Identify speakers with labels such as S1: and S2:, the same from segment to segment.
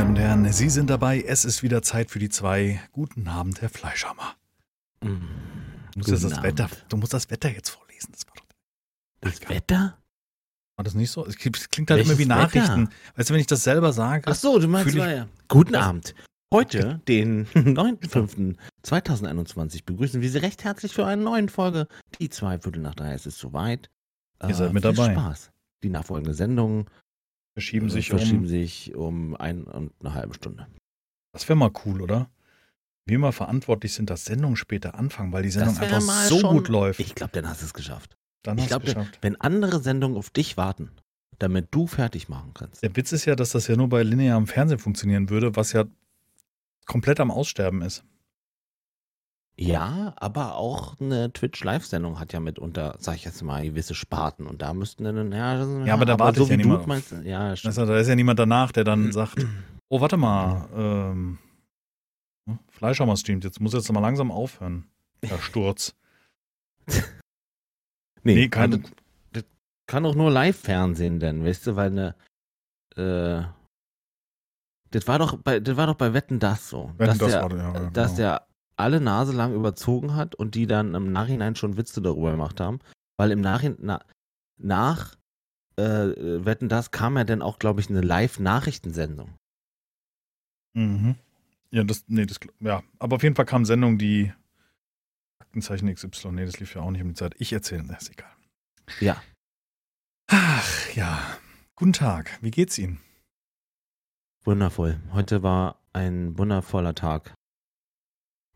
S1: Damen und Herren, Sie sind dabei. Es ist wieder Zeit für die zwei. Guten Abend, Herr Fleischhammer.
S2: Mm,
S1: Du musst, das
S2: guten
S1: Wetter,
S2: Abend.
S1: du musst das Wetter jetzt vorlesen. Das war, doch,
S2: Das Wetter?
S1: war das nicht so? Es klingt halt
S2: Welches
S1: immer wie Nachrichten.
S2: Wetter?
S1: Weißt du, wenn ich das selber sage,
S2: Ach so, du meinst
S1: ich-
S2: ja. Guten? Abend. Heute, den 9.5.2021, begrüßen wir Sie recht herzlich für eine neue Folge. Die zwei Viertel nach drei. Es ist soweit.
S1: Ihr seid mit
S2: viel
S1: dabei.
S2: Spaß. Die nachfolgende Sendung
S1: verschieben
S2: äh,
S1: sich
S2: verschieben
S1: um.
S2: sich um ein und eine halbe Stunde.
S1: Das wäre mal cool, oder? Wir mal verantwortlich sind, dass Sendungen später anfangen, weil die Sendung
S2: Das wär
S1: einfach
S2: mal
S1: so
S2: schon-
S1: gut läuft.
S2: Ich glaube, dann hast du es geschafft.
S1: Dann
S2: Ich
S1: hast du
S2: glaube,
S1: es geschafft.
S2: wenn andere Sendungen auf dich warten, damit du fertig machen kannst.
S1: Der Witz ist ja, dass das ja nur bei linearem Fernsehen funktionieren würde, was ja komplett am Aussterben ist.
S2: Ja, aber auch eine Twitch-Live-Sendung hat ja mitunter, sag ich jetzt mal, gewisse Sparten. Und da müssten dann, ja, das-
S1: Ja, aber da wartet
S2: so
S1: ja niemand
S2: meinst, ja.
S1: Also, da ist ja niemand danach, der dann sagt, oh, warte mal, ähm, hm, Fleischhammer streamt, jetzt muss jetzt mal langsam aufhören. Der Sturz.
S2: nee,
S1: nee, keine-
S2: also, das kann auch nur Live-Fernsehen denn, weißt du, weil eine, äh, das war doch bei, das war doch bei Wetten das so,
S1: Wetten,
S2: dass,
S1: das
S2: der,
S1: war- ja, ja,
S2: dass
S1: genau.
S2: der alle Nase lang überzogen hat und die dann im Nachhinein schon Witze darüber gemacht haben, weil im Nachhinein, na, nach äh, Wetten das kam ja dann auch, glaube ich, eine Live-Nachrichtensendung.
S1: Mhm. Ja, das, nee, das, ja, aber auf jeden Fall kam Sendung, die Aktenzeichen XY, nee, das lief ja auch nicht um die Zeit. Ich erzähle, das ist egal.
S2: Ja.
S1: Ach, ja. Guten Tag, wie geht's Ihnen?
S2: Wundervoll. Heute war ein wundervoller Tag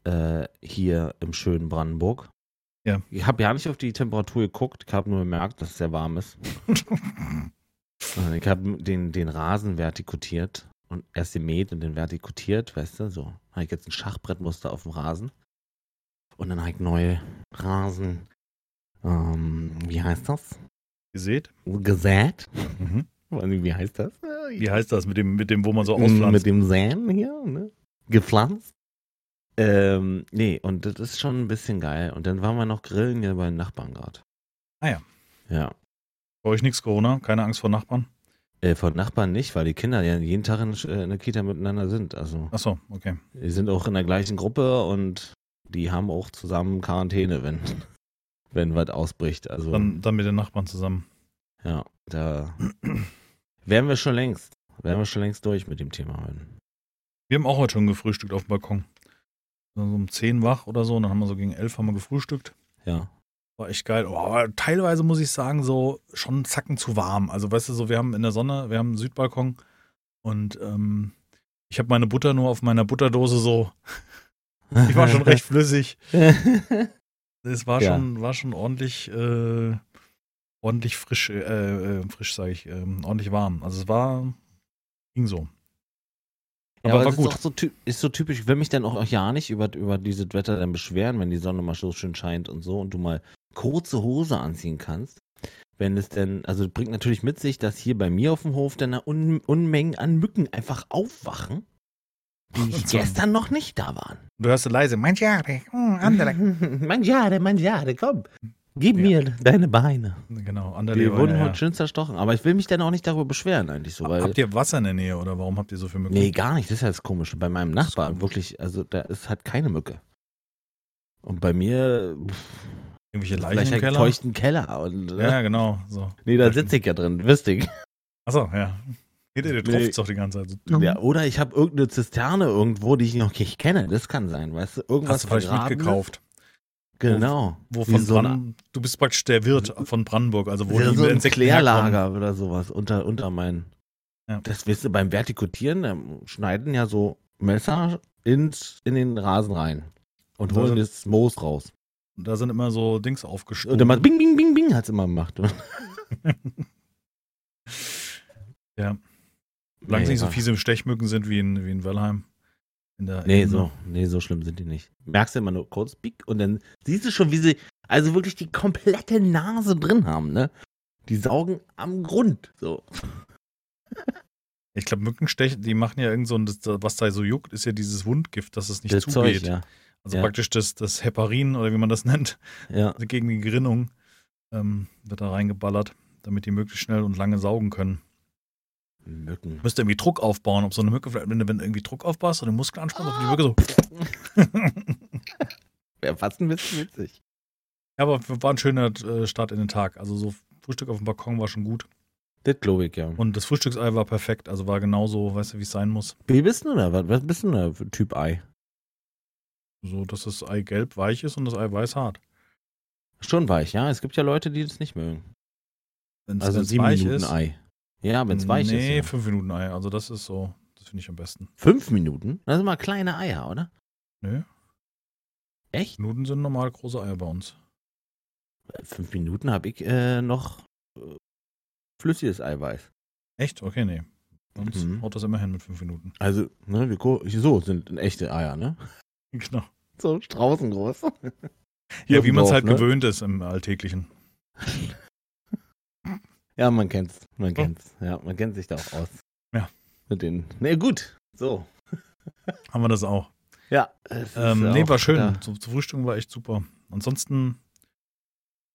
S2: äh, hier im schönen Brandenburg.
S1: Ja.
S2: Ich habe ja nicht auf die Temperatur geguckt, ich habe nur gemerkt, dass es sehr warm ist. Ich habe den, den Rasen vertikutiert und erst gemäht und den vertikutiert, weißt du, so. Habe ich jetzt ein Schachbrettmuster auf dem Rasen. Und dann habe ich neue Rasen, ähm, wie heißt das?
S1: Seht?
S2: Gesät?
S1: Mhm.
S2: Wie heißt das?
S1: Wie heißt das mit dem, mit dem, wo man so
S2: Mm,
S1: auspflanzt?
S2: Mit dem Säen hier, ne? Gepflanzt. Ähm, nee, und das ist schon ein bisschen geil. Und dann waren wir noch grillen hier bei den Nachbarn gerade.
S1: Ah ja.
S2: Ja.
S1: Bei euch nichts Corona? Keine Angst vor Nachbarn?
S2: Äh, von Nachbarn nicht, weil die Kinder ja jeden Tag in, äh, in der Kita miteinander sind. Also,
S1: Ach so, okay.
S2: die sind auch in der gleichen Gruppe und die haben auch zusammen Quarantäne, wenn, wenn was ausbricht. Also,
S1: Dann, dann mit den Nachbarn zusammen.
S2: ja, da wären wir schon längst, wären wir schon längst durch mit dem Thema heute.
S1: Wir haben auch heute schon gefrühstückt auf dem Balkon. So um 10 wach oder so, und dann haben wir so gegen 11 haben wir gefrühstückt.
S2: Ja.
S1: War echt geil. Oh, aber teilweise muss ich sagen, so schon einen Zacken zu warm. Also weißt du, so wir haben in der Sonne, wir haben einen Südbalkon und ähm, ich habe meine Butter nur auf meiner Butterdose so, die war schon recht flüssig. Es war
S2: Ja.
S1: schon, war schon ordentlich, äh, ordentlich frisch, äh, äh, frisch sage ich, ähm, ordentlich warm. Also es war, ging so.
S2: Ja,
S1: Aber
S2: aber
S1: war
S2: es
S1: gut.
S2: Ist, auch so, ist so typisch, ich will mich dann auch ja nicht über, über dieses Wetter dann beschweren, wenn die Sonne mal so schön scheint und so und du mal kurze Hose anziehen kannst. Wenn es denn, also bringt natürlich mit sich, dass hier bei mir auf dem Hof dann Un Unmengen an Mücken einfach aufwachen, die
S1: so-
S2: gestern noch nicht da waren.
S1: Du hörst leise, mangiare, mm, andere.
S2: mangiare, mangiare, komm. Gib
S1: Ja.
S2: mir deine Beine.
S1: Genau, andere.
S2: Die wurden
S1: ja,
S2: heute schön zerstochen. Aber ich will mich dann auch nicht darüber beschweren, eigentlich so. Weil,
S1: Habt ihr Wasser in der Nähe oder warum habt ihr so viel Mücken?
S2: Nee, gar nicht. Das ist ja das Komische. Bei meinem Nachbarn
S1: komisch.
S2: wirklich, also da ist halt keine Mücke. Und bei mir pff,
S1: Irgendwelche Leichen
S2: vielleicht
S1: im Keller?
S2: feuchten Keller. Und, äh,
S1: Ja, genau. So.
S2: nee, da sitze ich ja drin, wisst ihr.
S1: Achso, ja. Geht ihr, der
S2: Nee.
S1: tropft doch die ganze Zeit. So.
S2: Ja, oder ich habe irgendeine Zisterne irgendwo, die ich noch nicht kenne. Das kann sein, weißt du? Irgendwas
S1: Hast du vielleicht
S2: vergraben
S1: mitgekauft?
S2: Genau.
S1: Wo von
S2: so ein-
S1: du bist praktisch der Wirt von Brandenburg, also wo
S2: ja,
S1: die
S2: so ein
S1: Insekten herkommen.
S2: Klärlager oder sowas unter, unter meinen.
S1: Ja.
S2: Das weißt du, beim Vertikutieren da schneiden ja so Messer ins, in den Rasen rein und
S1: Also-
S2: holen das Moos raus.
S1: Da sind immer so Dings
S2: Und
S1: aufgestoßen.
S2: dann macht Bing, Bing, Bing, Bing hat's immer gemacht.
S1: ja. Solange es nicht so fiese Stechmücken sind wie in, wie in Wellheim. In der
S2: Nee,
S1: Ebene.
S2: so, nee, so schlimm sind die nicht. Merkst du immer nur kurz, piek, und dann siehst du schon, wie sie also wirklich die komplette Nase drin haben, ne? Die saugen am Grund, so.
S1: Ich glaube, Mückenstech, die machen ja irgend so ein, was da so juckt, ist ja dieses Wundgift, dass es nicht
S2: Das
S1: zugeht.
S2: Zeug, ja.
S1: Also
S2: Ja.
S1: praktisch das, das Heparin oder wie man das nennt,
S2: Ja,
S1: also gegen die Gerinnung ähm, wird da reingeballert, damit die möglichst schnell und lange saugen können.
S2: Mücken.
S1: Müsste irgendwie Druck aufbauen, ob so eine Mücke, vielleicht, wenn du wenn du irgendwie Druck aufbaust und den Muskel anspannst, ob die Mücke so.
S2: Wäre fast ein bisschen witzig.
S1: Ja, aber war ein schöner äh, Start in den Tag. Also so Frühstück auf dem Balkon war schon gut.
S2: Das glaube ich, ja.
S1: Und das Frühstücksei war perfekt. Also war genauso, weißt du, wie es sein muss.
S2: Wie bist du da? Was, was bist du da für Typ Ei?
S1: So, dass das Ei gelb weich ist und das Ei weiß hart.
S2: Schon weich, ja. Es gibt ja Leute, die das nicht mögen.
S1: Wenn's,
S2: Also
S1: wenn's
S2: sieben
S1: weich
S2: Minuten
S1: ist.
S2: Ei. Ja, wenn es weich
S1: nee,
S2: ist. Ja.
S1: fünf Minuten Ei. Also das ist so, das finde ich am besten.
S2: Fünf Minuten? Das sind mal kleine Eier, oder?
S1: Nö,
S2: Echt?
S1: Minuten sind normal große Eier bei uns.
S2: Fünf Minuten habe ich äh, noch äh, flüssiges Eiweiß.
S1: Echt? Okay, nee. Uns
S2: Mhm.
S1: haut das immer hin mit fünf Minuten.
S2: Also, ne, wir so sind echte Eier, ne?
S1: Genau.
S2: So straußengroß.
S1: Ja, wie man es halt
S2: ne?
S1: gewöhnt ist im Alltäglichen.
S2: Ja, man kennt's. Man kennt's. Ja, man kennt sich da auch aus.
S1: Ja.
S2: Mit den. Ne, gut. So.
S1: Haben wir das auch.
S2: Ja. es ist
S1: Ähm, nee,
S2: auch
S1: war schön.
S2: da-
S1: Zu, zu Frühstücken war echt super. Ansonsten,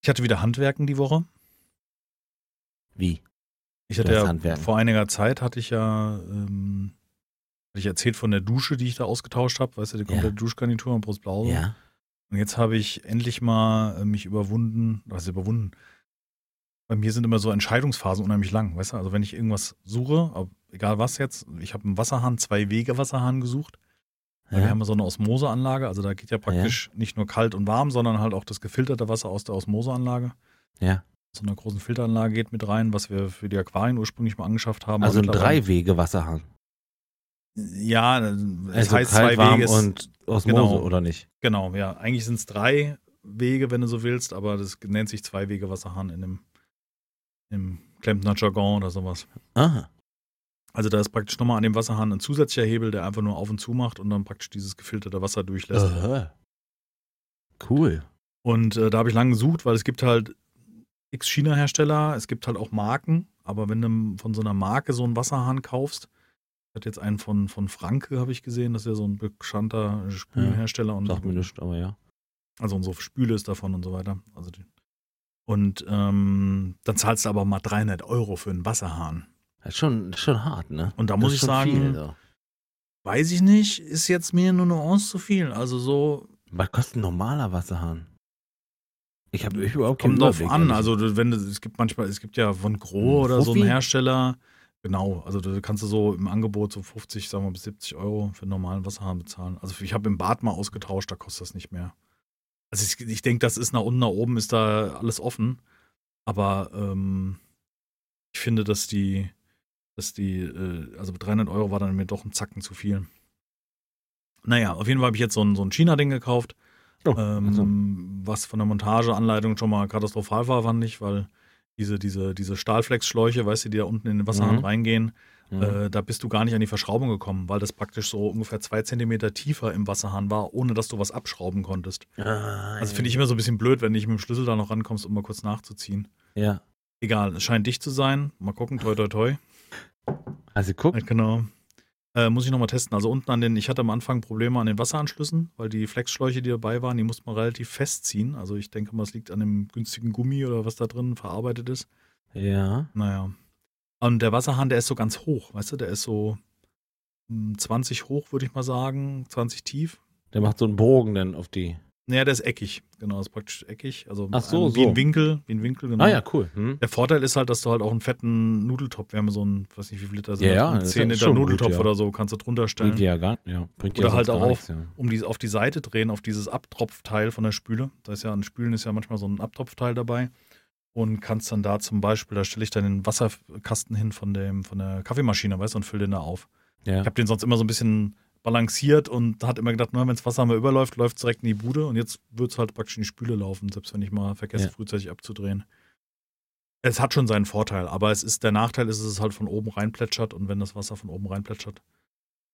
S1: ich hatte wieder Handwerken die Woche.
S2: Wie?
S1: Ich hatte ja
S2: Handwerken.
S1: vor einiger Zeit hatte ich ja, ähm, hatte ich erzählt von der Dusche, die ich da ausgetauscht habe, weißt du, die komplette
S2: Ja.
S1: Duschgarnitur und Brustblause.
S2: Ja.
S1: Und jetzt habe ich endlich mal äh, mich überwunden, was überwunden. Bei mir sind immer so Entscheidungsphasen unheimlich lang, weißt du? Also wenn ich irgendwas suche, egal was jetzt, ich habe einen Wasserhahn, zwei Wege Wasserhahn gesucht. Weil wir
S2: ja.
S1: haben ja so eine Osmoseanlage, also da geht ja praktisch nicht nur kalt und warm, sondern halt auch das gefilterte Wasser aus der Osmoseanlage.
S2: Ja.
S1: So einer großen Filteranlage geht mit rein, was wir für die Aquarien ursprünglich mal angeschafft haben.
S2: Also ein Drei-Wege-Wasserhahn.
S1: Ja, es
S2: Also
S1: heißt
S2: kalt,
S1: zwei
S2: warm
S1: Wege.
S2: und Osmose,
S1: genau.
S2: oder nicht?
S1: Genau, ja. Eigentlich sind es drei Wege, wenn du so willst, aber das nennt sich zwei Wege Wasserhahn in dem, im Klempner Jargon oder sowas.
S2: Aha.
S1: Also da ist praktisch nochmal an dem Wasserhahn ein zusätzlicher Hebel, der einfach nur auf und zu macht und dann praktisch dieses gefilterte Wasser durchlässt.
S2: Aha. Cool.
S1: Und äh, da habe ich lange gesucht, weil es gibt halt x China-Hersteller, es gibt halt auch Marken, aber wenn du von so einer Marke so einen Wasserhahn kaufst, ich hatte jetzt einen von, von Franke, habe ich gesehen, das ist ja so ein bekannter Spülhersteller und
S2: Sagt mir nichts, aber ja.
S1: also unsere Spüle ist davon und so weiter. Also die, und ähm, dann zahlst du aber mal 300 Euro für einen Wasserhahn.
S2: Das ist schon, schon hart, ne?
S1: Und da
S2: Das
S1: muss ich sagen,
S2: Viel, so.
S1: weiß ich nicht, ist jetzt mir eine Nuance zu viel. Also so,
S2: Was kostet ein normaler Wasserhahn? Ich habe überhaupt
S1: kommt drauf an.
S2: ehrlich.
S1: Also wenn es gibt manchmal, es gibt ja von Gros oder so einen? Hersteller. Genau, also da kannst du so im Angebot so 50, sagen wir bis 70 Euro für einen normalen Wasserhahn bezahlen. Also ich habe im Bad mal ausgetauscht, da kostet das nicht mehr. Also ich, ich denke, das ist nach unten, nach oben ist da alles offen. Aber ähm, ich finde, dass die, dass die, äh, also 300 Euro war dann mir doch ein Zacken zu viel. Naja, auf jeden Fall habe ich jetzt so ein, so ein China-Ding gekauft,
S2: Oh,
S1: ähm,
S2: also.
S1: was von der Montageanleitung schon mal katastrophal war, fand ich, weil diese, diese, diese Stahlflex-Schläuche, weißt du, die da unten in den Wasserhahn
S2: Mhm.
S1: reingehen,
S2: Mhm.
S1: äh, da bist du gar nicht an die Verschraubung gekommen, weil das praktisch so ungefähr zwei Zentimeter tiefer im Wasserhahn war, ohne dass du was abschrauben konntest.
S2: Ah,
S1: Also finde ich immer so ein bisschen blöd, wenn du nicht mit dem Schlüssel da noch rankommst, um mal kurz nachzuziehen.
S2: Ja.
S1: Egal, es scheint dicht zu sein. Mal gucken, toi toi toi.
S2: Also guck,
S1: Äh, Genau. Äh, muss ich nochmal testen. Also unten an den, ich hatte am Anfang Probleme an den Wasseranschlüssen, weil die Flexschläuche, die dabei waren, die musste man relativ festziehen. Also ich denke mal, es liegt an dem günstigen Gummi oder was da drin verarbeitet ist.
S2: ja.
S1: Naja. Und der Wasserhahn, der ist so ganz hoch, weißt du, der ist so hm, 20 hoch, würde ich mal sagen, 20 tief.
S2: Der macht so einen Bogen dann auf die.
S1: Naja, der ist eckig. Genau, ist praktisch eckig. Also
S2: Ach so,
S1: ähm, wie
S2: so.
S1: ein Winkel, wie ein Winkel, genau.
S2: Ah ja, cool. Hm?
S1: Der Vorteil ist halt, dass du halt auch einen fetten Nudeltopf, wir haben so einen, weiß nicht wie viel Liter sind,
S2: Ja,
S1: das,
S2: ja,
S1: einen
S2: das ist
S1: 10 Liter
S2: schon gut,
S1: Nudeltopf
S2: ja.
S1: oder so, kannst du drunter stellen.
S2: Bringt ja gar ja, bringt
S1: Oder halt auch auf-
S2: nichts, ja.
S1: um die auf die Seite drehen, auf dieses Abtropfteil von der Spüle. Da ist ja an Spülen ist ja manchmal so ein Abtropfteil dabei. Und kannst dann da zum Beispiel, da stelle ich dann den Wasserkasten hin von, dem, von der Kaffeemaschine, weißt du, und fülle den da auf.
S2: Ja.
S1: Ich habe den sonst immer so ein bisschen balanciert und hat immer gedacht, wenn das Wasser mal überläuft, läuft es direkt in die Bude und jetzt wird es halt praktisch in die Spüle laufen, selbst wenn ich mal vergesse,
S2: Ja.
S1: frühzeitig abzudrehen. Es hat schon seinen Vorteil, aber es ist der Nachteil ist, dass es halt von oben reinplätschert und wenn das Wasser von oben reinplätschert.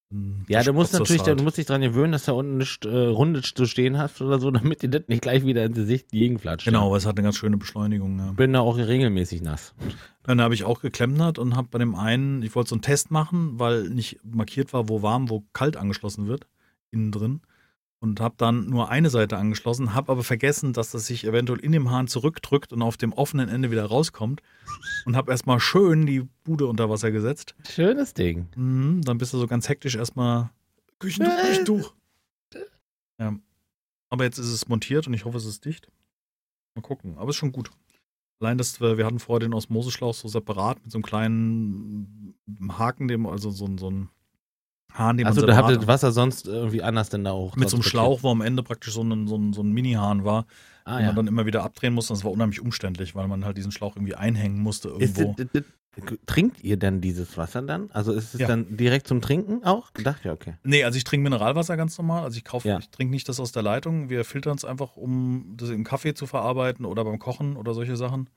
S1: Dann
S2: Ja, du musst natürlich,
S1: halt.
S2: du musst dich dran gewöhnen, dass da unten nicht äh, rundet zu stehen hast oder so, damit dir das nicht gleich wieder ins Gesicht gegenflatscht.
S1: Genau, aber es hat eine ganz schöne Beschleunigung. Ja.
S2: Bin da auch regelmäßig nass.
S1: Dann habe ich auch geklempnert und habe bei dem einen, ich wollte so einen Test machen, weil nicht markiert war, wo warm, wo kalt angeschlossen wird, innen drin. Und habe dann nur eine Seite angeschlossen, habe aber vergessen, dass das sich eventuell in dem Hahn zurückdrückt und auf dem offenen Ende wieder rauskommt und habe erstmal schön die Bude unter Wasser gesetzt.
S2: Schönes Ding.
S1: Mhm, dann bist du so ganz hektisch erstmal Küchentuch, Küchentuch. Ja. Aber jetzt ist es montiert und ich hoffe, es ist dicht. Mal gucken. Aber es ist schon gut. Allein, dass wir, wir hatten vorher den Osmoseschlauch so separat mit so einem kleinen Haken, dem, also so, so ein Hahn, den
S2: Also
S1: man
S2: da
S1: separat
S2: habt ihr Wasser sonst irgendwie anders denn da auch.
S1: mit so einem? Schlauch, wo am Ende praktisch so ein, so ein, so ein Mini-Hahn war,
S2: Ah,
S1: den
S2: ja.
S1: man dann immer wieder abdrehen musste. Das war unheimlich umständlich, weil man halt diesen Schlauch irgendwie einhängen musste
S2: Ist
S1: irgendwo.
S2: das, das, das, trinkt ihr denn dieses Wasser dann? Also ist es
S1: Ja.
S2: dann direkt zum Trinken auch? Dachte ja, okay.
S1: Nee, also ich trinke Mineralwasser ganz normal. Also ich kaufe,
S2: Ja.
S1: ich trinke nicht das aus der Leitung. Wir filtern es einfach, um das im Kaffee zu verarbeiten oder beim Kochen oder solche Sachen.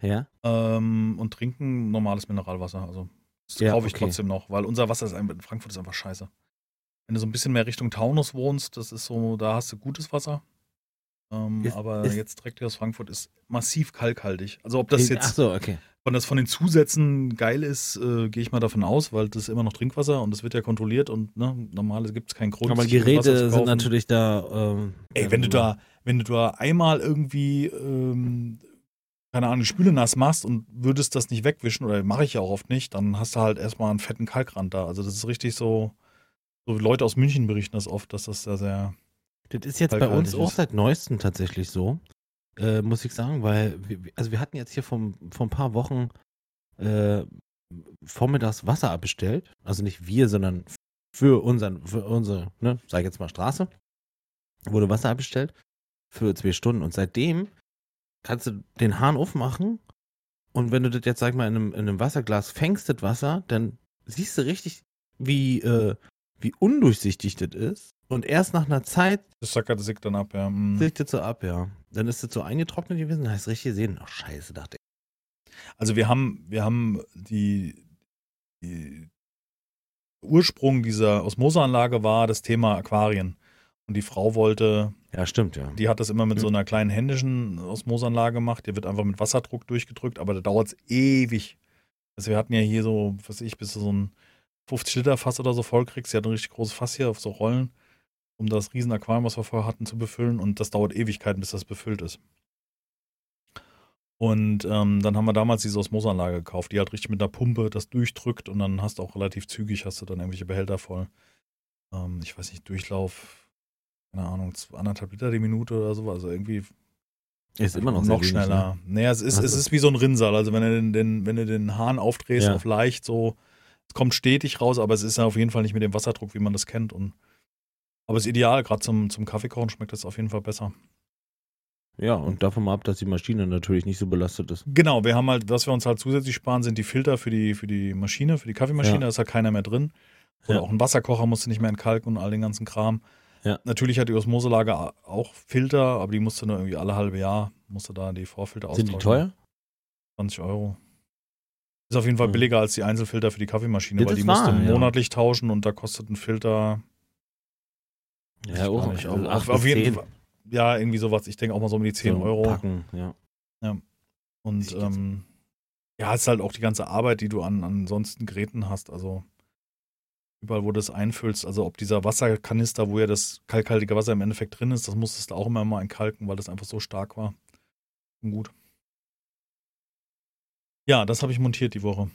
S2: Ja?
S1: Ähm, und trinken normales Mineralwasser. Also das
S2: Ja,
S1: kaufe ich
S2: okay.
S1: trotzdem noch, weil unser Wasser ist einfach, in Frankfurt ist einfach scheiße. Wenn du so ein bisschen mehr Richtung Taunus wohnst, das ist so, da hast du gutes Wasser. Ähm,
S2: Ist-
S1: aber
S2: ist-
S1: jetzt direkt hier aus Frankfurt ist massiv kalkhaltig. Also ob das jetzt
S2: so, okay.
S1: Wenn das von den Zusätzen geil ist, äh, gehe ich mal davon aus, weil das ist immer noch Trinkwasser und das wird ja kontrolliert und ne, normal gibt es keinen Grund.
S2: Aber Geräte sind natürlich da. Ähm,
S1: Ey, wenn du da, wenn du da einmal irgendwie, ähm, keine Ahnung, die Spüle nass machst und würdest das nicht wegwischen, oder mache ich ja auch oft nicht, dann hast du halt erstmal einen fetten Kalkrand da. Also das ist richtig so, so Leute aus München berichten das oft, dass das da sehr.
S2: Das ist jetzt bei uns auch
S1: ist.
S2: seit neuestem tatsächlich so, äh, muss ich sagen, weil wir, also wir hatten jetzt hier vor, vor ein paar Wochen äh, vormittags Wasser abbestellt. Also nicht wir, sondern für unseren, für unsere, ne, sag ich jetzt mal Straße, wurde Wasser abbestellt für zwei Stunden. Und seitdem kannst du den Hahn aufmachen und wenn du das jetzt, sag ich mal, in einem, in einem Wasserglas fängst, das Wasser, dann siehst du richtig, wie, äh, wie undurchsichtig das ist. Und erst nach einer Zeit
S1: Das sackert sich dann ab, ja. Mm.
S2: Legt das so ab, ja. Dann ist das so eingetrocknet gewesen, dann hast du richtig gesehen. Ach, scheiße, dachte ich.
S1: Also wir haben, wir haben die, die Ursprung dieser Osmoseanlage war das Thema Aquarien. Und die Frau wollte,
S2: Ja, stimmt, ja.
S1: die hat das immer mit so einer kleinen händischen Osmoseanlage gemacht. Die wird einfach mit Wasserdruck durchgedrückt, aber da dauert es ewig. Also wir hatten ja hier so, was weiß ich, bis du so ein 50-Liter-Fass oder so voll kriegst. Sie hat ein richtig großes Fass hier auf so Rollen, um das riesen Aquarium, was wir vorher hatten, zu befüllen. Und das dauert Ewigkeiten, bis das befüllt ist. Und ähm, dann haben wir damals diese Osmoseanlage gekauft, die halt richtig mit einer Pumpe das durchdrückt und dann hast du auch relativ zügig, hast du dann irgendwelche Behälter voll. Ähm, ich weiß nicht, Durchlauf, keine Ahnung, anderthalb Liter die Minute oder so, also irgendwie
S2: Ist immer noch,
S1: noch
S2: wenig,
S1: schneller.
S2: Ne?
S1: Naja, es ist,
S2: Ach
S1: es ist wie so ein Rinnsal, also wenn du den, den, wenn du den Hahn aufdrehst
S2: Ja.
S1: auf leicht, so, es kommt stetig raus, aber es ist ja auf jeden Fall nicht mit dem Wasserdruck, wie man das kennt. Und, aber es ist ideal, gerade zum, zum Kaffeekochen schmeckt das auf jeden Fall besser.
S2: Ja, und davon mal ab, dass die Maschine natürlich nicht so belastet ist.
S1: Genau, wir haben halt, was wir uns halt zusätzlich sparen, sind die Filter für die, für die Maschine, für die Kaffeemaschine,
S2: Ja.
S1: da ist halt keiner mehr drin. Oder
S2: Ja.
S1: auch ein Wasserkocher musst du nicht mehr entkalken und all den ganzen Kram.
S2: Ja.
S1: Natürlich hat die Osmoselage a- auch Filter, aber die musst du nur irgendwie alle halbe Jahr, musst du da die Vorfilter
S2: Sind die
S1: austauschen.
S2: teuer?
S1: 20 Euro. Ist auf jeden Fall
S2: Mhm.
S1: billiger als die Einzelfilter für die Kaffeemaschine,
S2: Das
S1: weil die musst du
S2: wahr, ja.
S1: monatlich tauschen und da kostet ein Filter. weiß ich gar nicht,
S2: also
S1: auf, auf, jeden. Fall. Ja, irgendwie sowas. Ich denke auch mal so um die 10
S2: So
S1: Euro.
S2: Packen, ja.
S1: Und
S2: Ich jetzt-
S1: ähm, ja, es ist halt auch die ganze Arbeit, die du an ansonsten Geräten hast. Also überall, wo du das einfüllst, also ob dieser Wasserkanister, wo ja das kalkhaltige Wasser im Endeffekt drin ist, das musstest du auch immer mal entkalken, weil das einfach so stark war. Gut. Ja, das habe ich montiert die Woche.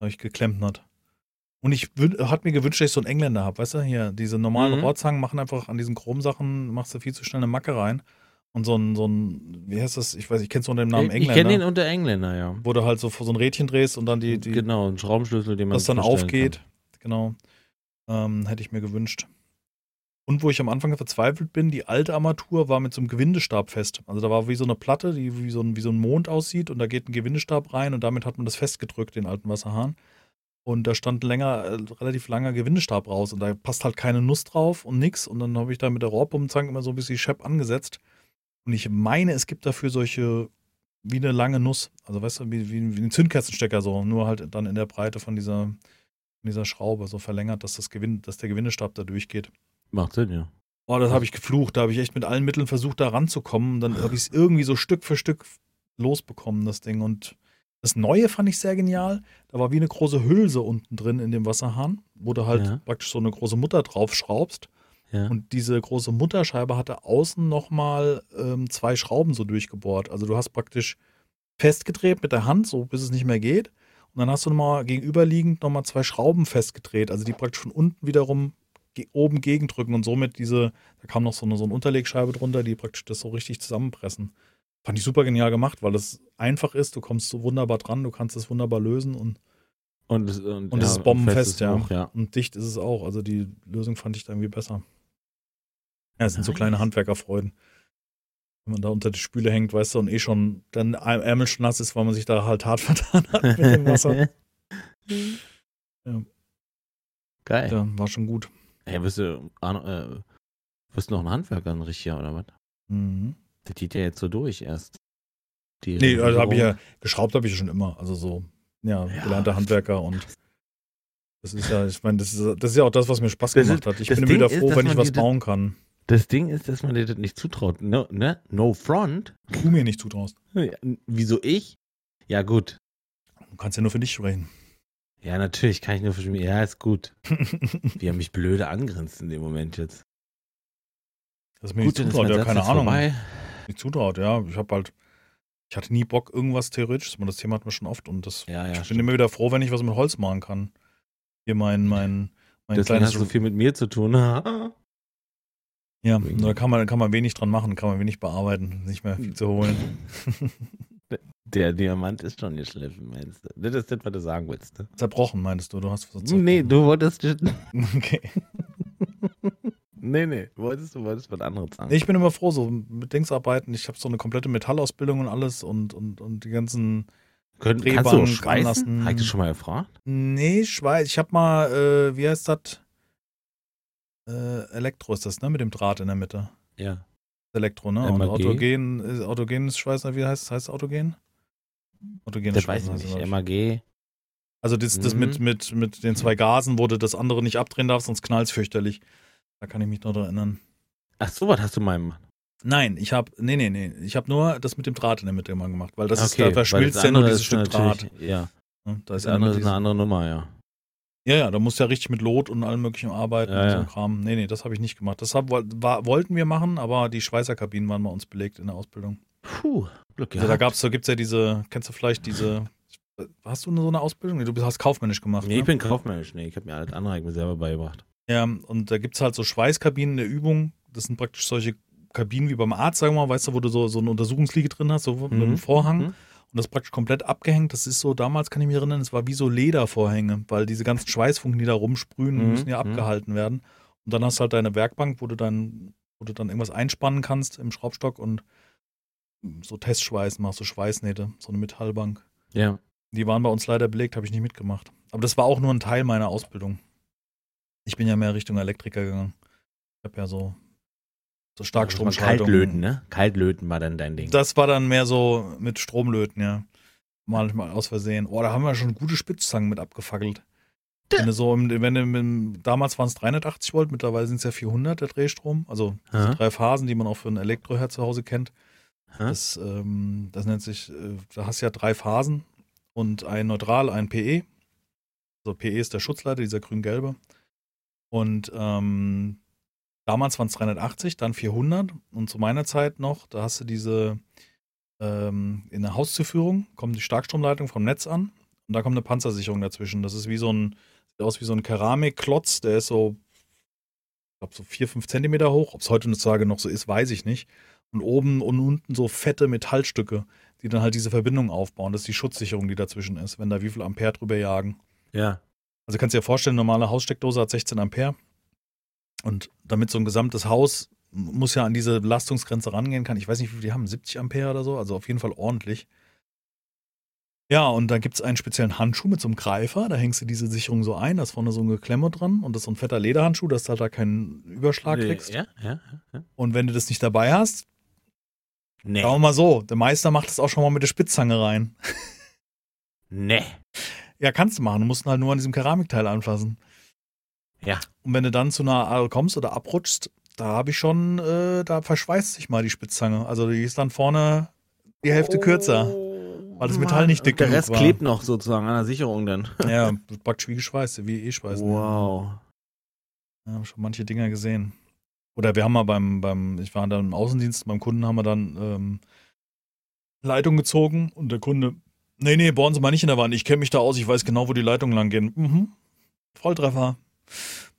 S1: Habe ich geklempnert. Und ich hat mir gewünscht, dass ich so einen Engländer habe, weißt du? Hier, diese normalen
S2: Mhm.
S1: Rohrzangen machen einfach an diesen Chromsachen, machst du viel zu schnell eine Macke rein. Und so ein, so ein, wie heißt das? Ich weiß, ich kenne es unter dem Namen
S2: Ich, ich
S1: Engländer
S2: kenne den unter Engländer, ja.
S1: wo du halt so vor so ein Rädchen drehst und dann die, die
S2: genau, ein Schraubenschlüssel, den man
S1: das dann aufgeht. Genau. Ähm, hätte ich mir gewünscht. Und wo ich am Anfang verzweifelt bin, die alte Armatur war mit so einem Gewindestab fest. Also da war wie so eine Platte, die wie so ein, wie so ein Mond aussieht und da geht ein Gewindestab rein und damit hat man das festgedrückt, den alten Wasserhahn. Und da stand länger, äh, relativ langer Gewindestab raus und da passt halt keine Nuss drauf und nix. Und dann habe ich da mit der Rohrpumpenzange immer so ein bisschen Schepp angesetzt. Und ich meine, es gibt dafür solche, wie eine lange Nuss. Also weißt du, wie, wie, wie ein Zündkerzenstecker so, nur halt dann in der Breite von dieser, dieser Schraube so verlängert, dass das Gewinn, dass der Gewindestab da durchgeht.
S2: Macht Sinn, ja.
S1: Oh, das habe ich geflucht. Da habe ich echt mit allen Mitteln versucht, da ranzukommen. Dann habe ich es irgendwie so Stück für Stück losbekommen, das Ding. Und das Neue fand ich sehr genial. Da war wie eine große Hülse unten drin in dem Wasserhahn, wo du halt
S2: Ja.
S1: praktisch so eine große Mutter drauf schraubst.
S2: Ja.
S1: Und diese große Mutterscheibe hatte außen nochmal ähm, zwei Schrauben so durchgebohrt. Also du hast praktisch festgedreht mit der Hand, so bis es nicht mehr geht. Und dann hast du nochmal gegenüberliegend nochmal zwei Schrauben festgedreht, also die praktisch von unten wiederum ge oben gegendrücken und somit diese, da kam noch so eine, so eine Unterlegscheibe drunter, die praktisch das so richtig zusammenpressen. Fand ich super genial gemacht, weil es einfach ist, du kommst so wunderbar dran, du kannst es wunderbar lösen und,
S2: Und, es- und,
S1: und es
S2: ja,
S1: ist bombenfest,
S2: ist
S1: ja.
S2: Auch, ja.
S1: Und dicht ist es auch. Also die Lösung fand ich da irgendwie besser. Ja, es sind so
S2: Nice.
S1: kleine Handwerkerfreuden. Wenn man da unter die Spüle hängt, weißt du, und eh schon dann Ärmel schon nass ist, weil man sich da halt hart vertan hat mit dem Wasser. Ja.
S2: Geil.
S1: Ja, war schon gut.
S2: Hey, bist du, äh, bist du noch ein Handwerker, ein richtiger, oder was?
S1: Mhm.
S2: Das geht ja jetzt so durch erst. Die
S1: Nee, also habe ich ja, geschraubt habe ich ja schon immer. Also so, ja,
S2: Ja.
S1: gelernter Handwerker und das ist ja, ich meine, das ist, das ist ja auch das, was mir Spaß
S2: Das
S1: gemacht
S2: ist-
S1: hat. Ich
S2: das
S1: bin
S2: Ding
S1: immer wieder
S2: ist,
S1: froh,
S2: dass
S1: wenn ich was
S2: die-
S1: bauen kann.
S2: Das Ding ist, dass man dir das nicht zutraut. No, ne? no front.
S1: Du mir nicht zutraust.
S2: Ja, Wieso ich? Ja, gut.
S1: Du kannst ja nur für dich sprechen.
S2: Ja, natürlich kann ich nur für mich. Ja, ist gut. Wie er mich blöde angrinst in dem Moment jetzt.
S1: Das ist mir
S2: gut,
S1: nicht zutraut, ja,
S2: Satz
S1: keine Ahnung.
S2: vorbei.
S1: Nicht zutraut, ja. Ich habe halt, ich hatte nie Bock, irgendwas theoretisch. Das Thema hatten wir schon oft und das,
S2: Ja, ja.
S1: ich bin
S2: stimmt.
S1: immer wieder froh, wenn ich was mit Holz machen kann. Hier mein, mein, mein
S2: Deswegen
S1: kleines
S2: hast du so viel mit mir zu tun.
S1: Ja, da kann man, kann man wenig dran machen, kann man wenig bearbeiten, nicht mehr viel zu holen.
S2: Der Diamant ist schon geschliffen, meinst du? Das ist das, was du sagen willst. Ne?
S1: Zerbrochen, meinst du? Du hast was
S2: Nee, du wolltest.
S1: Okay.
S2: Nee, nee. Du wolltest, du wolltest was anderes sagen.
S1: Nee, ich bin immer froh, so mit Dings arbeiten. Ich habe so eine komplette Metallausbildung und alles und, und, und die ganzen.
S2: Können,
S1: Drehbank
S2: kannst du auch schweißen? Hast du schon mal gefragt?
S1: Nee, Schweiß. Ich habe mal, äh, wie heißt das? Äh, Elektro ist das, ne? Mit dem Draht in der Mitte.
S2: Ja.
S1: Elektro, ne? Und
S2: MAG?
S1: Autogen, äh, autogenes Schweißen, wie heißt es? Heißt es Autogen? Autogenes
S2: Das weiß ich
S1: es,
S2: nicht.
S1: ich.
S2: MAG.
S1: Also das, das
S2: Mhm.
S1: mit, mit, mit den zwei Gasen, wo du das andere nicht abdrehen darfst, sonst knallt fürchterlich. Da kann ich mich noch dran erinnern.
S2: Ach, so was hast du mal gemacht.
S1: Nein, ich habe, nee, nee, nee, ich habe nur das mit dem Draht in der Mitte mal gemacht, weil das ist, da verschmilzt
S2: das
S1: ja nur dieses Stück Draht.
S2: Ja.
S1: Da
S2: Das
S1: ist ja
S2: andere ist eine andere Nummer, ja.
S1: Ja, ja, da musst du ja richtig mit Lot und allem möglichen arbeiten
S2: Ja,
S1: und so
S2: ja.
S1: Kram. Nee, nee, das habe ich nicht gemacht. Das hab, war, wollten wir machen, aber die Schweißerkabinen waren bei uns belegt in der Ausbildung.
S2: Puh, Glück
S1: Also da gab's, da gibt's ja diese, kennst du vielleicht diese, hast du so eine Ausbildung? Nee, du hast kaufmännisch gemacht.
S2: Nee,
S1: ne?
S2: ich bin kaufmännisch. Nee, ich habe mir alles andere mir selber beigebracht.
S1: Ja, und da gibt's halt so Schweißkabinen in der Übung. Das sind praktisch solche Kabinen wie beim Arzt, sagen wir mal, weißt du, wo du so, so eine Untersuchungsliege drin hast, so mit
S2: Mhm.
S1: einem Vorhang.
S2: Mhm.
S1: Und das praktisch komplett abgehängt. Das ist so, damals kann ich mich erinnern, es war wie so Ledervorhänge, weil diese ganzen Schweißfunken, die da rumsprühen,
S2: Mhm,
S1: müssen ja
S2: mhm.
S1: abgehalten werden. Und dann hast du halt deine Werkbank, wo du dann, wo du dann irgendwas einspannen kannst im Schraubstock und so Testschweiß machst, so Schweißnähte, so eine Metallbank.
S2: Ja.
S1: Die waren bei uns leider belegt, habe ich nicht mitgemacht. Aber das war auch nur ein Teil meiner Ausbildung. Ich bin ja mehr Richtung Elektriker gegangen. Ich habe ja so, so Starkstromschaltung.
S2: Kaltlöten, ne? Kaltlöten war dann dein Ding.
S1: Das war dann mehr so mit Stromlöten, ja. Manchmal aus Versehen. Oh, da haben wir schon gute Spitzzangen mit abgefackelt. Wenn du so, im, wenn du, im, damals waren es 380 Volt, mittlerweile sind es ja 400 der Drehstrom. Also diese drei Phasen, die man auch für einen Elektroherd zu Hause kennt. Das, ähm, das nennt sich, äh, da hast du ja drei Phasen und ein Neutral, ein PE. Also PE ist der Schutzleiter, dieser grün-gelbe. Und ähm, damals waren es 380, dann 400 und zu meiner Zeit noch, da hast du diese ähm, in der Hauszuführung kommt die Starkstromleitung vom Netz an und da kommt eine Panzersicherung dazwischen. Das ist wie so ein, sieht aus wie so ein Keramikklotz, der ist so, ich glaube so vier, fünf Zentimeter hoch. Ob es heutzutage noch so ist, weiß ich nicht. Und oben und unten so fette Metallstücke, die dann halt diese Verbindung aufbauen. Das ist die Schutzsicherung, die dazwischen ist, wenn da wie viel Ampere drüber jagen.
S2: Ja.
S1: Also kannst du dir vorstellen, eine normale Haussteckdose hat 16 Ampere. Und damit so ein gesamtes Haus muss ja an diese Belastungsgrenze rangehen kann. Ich weiß nicht, wie viel die haben, 70 Ampere oder so, also auf jeden Fall ordentlich. Ja, und da gibt es einen speziellen Handschuh mit so einem Greifer, da hängst du diese Sicherung so ein, da ist vorne so ein Geklemme dran und das ist so ein fetter Lederhandschuh, dass du halt da keinen Überschlag kriegst.
S2: Ja, ja, ja.
S1: Und wenn du das nicht dabei hast,
S2: Nee.
S1: sagen wir mal so, der Meister macht das auch schon mal mit der Spitzzange rein.
S2: Nee.
S1: Ja, kannst du machen, du musst ihn halt nur an diesem Keramikteil anfassen.
S2: Ja.
S1: Und wenn du dann zu einer Aal kommst oder abrutschst, da habe ich schon, äh, da verschweißt sich mal die Spitzzange. Also die ist dann vorne die Hälfte kürzer. Weil das Metall nicht dick
S2: Und Der
S1: genug
S2: Rest
S1: war.
S2: klebt noch sozusagen an der Sicherung dann.
S1: Ja, praktisch wie geschweißt, wie E-Schweißen.
S2: Wow.
S1: Ja, habe schon manche Dinger gesehen. Oder wir haben mal beim, beim, ich war dann im Außendienst, beim Kunden haben wir dann ähm, Leitung gezogen und der Kunde, nee, nee, bohren Sie mal nicht in der Wand, ich kenne mich da aus, ich weiß genau, wo die Leitungen lang gehen. Mhm. Volltreffer.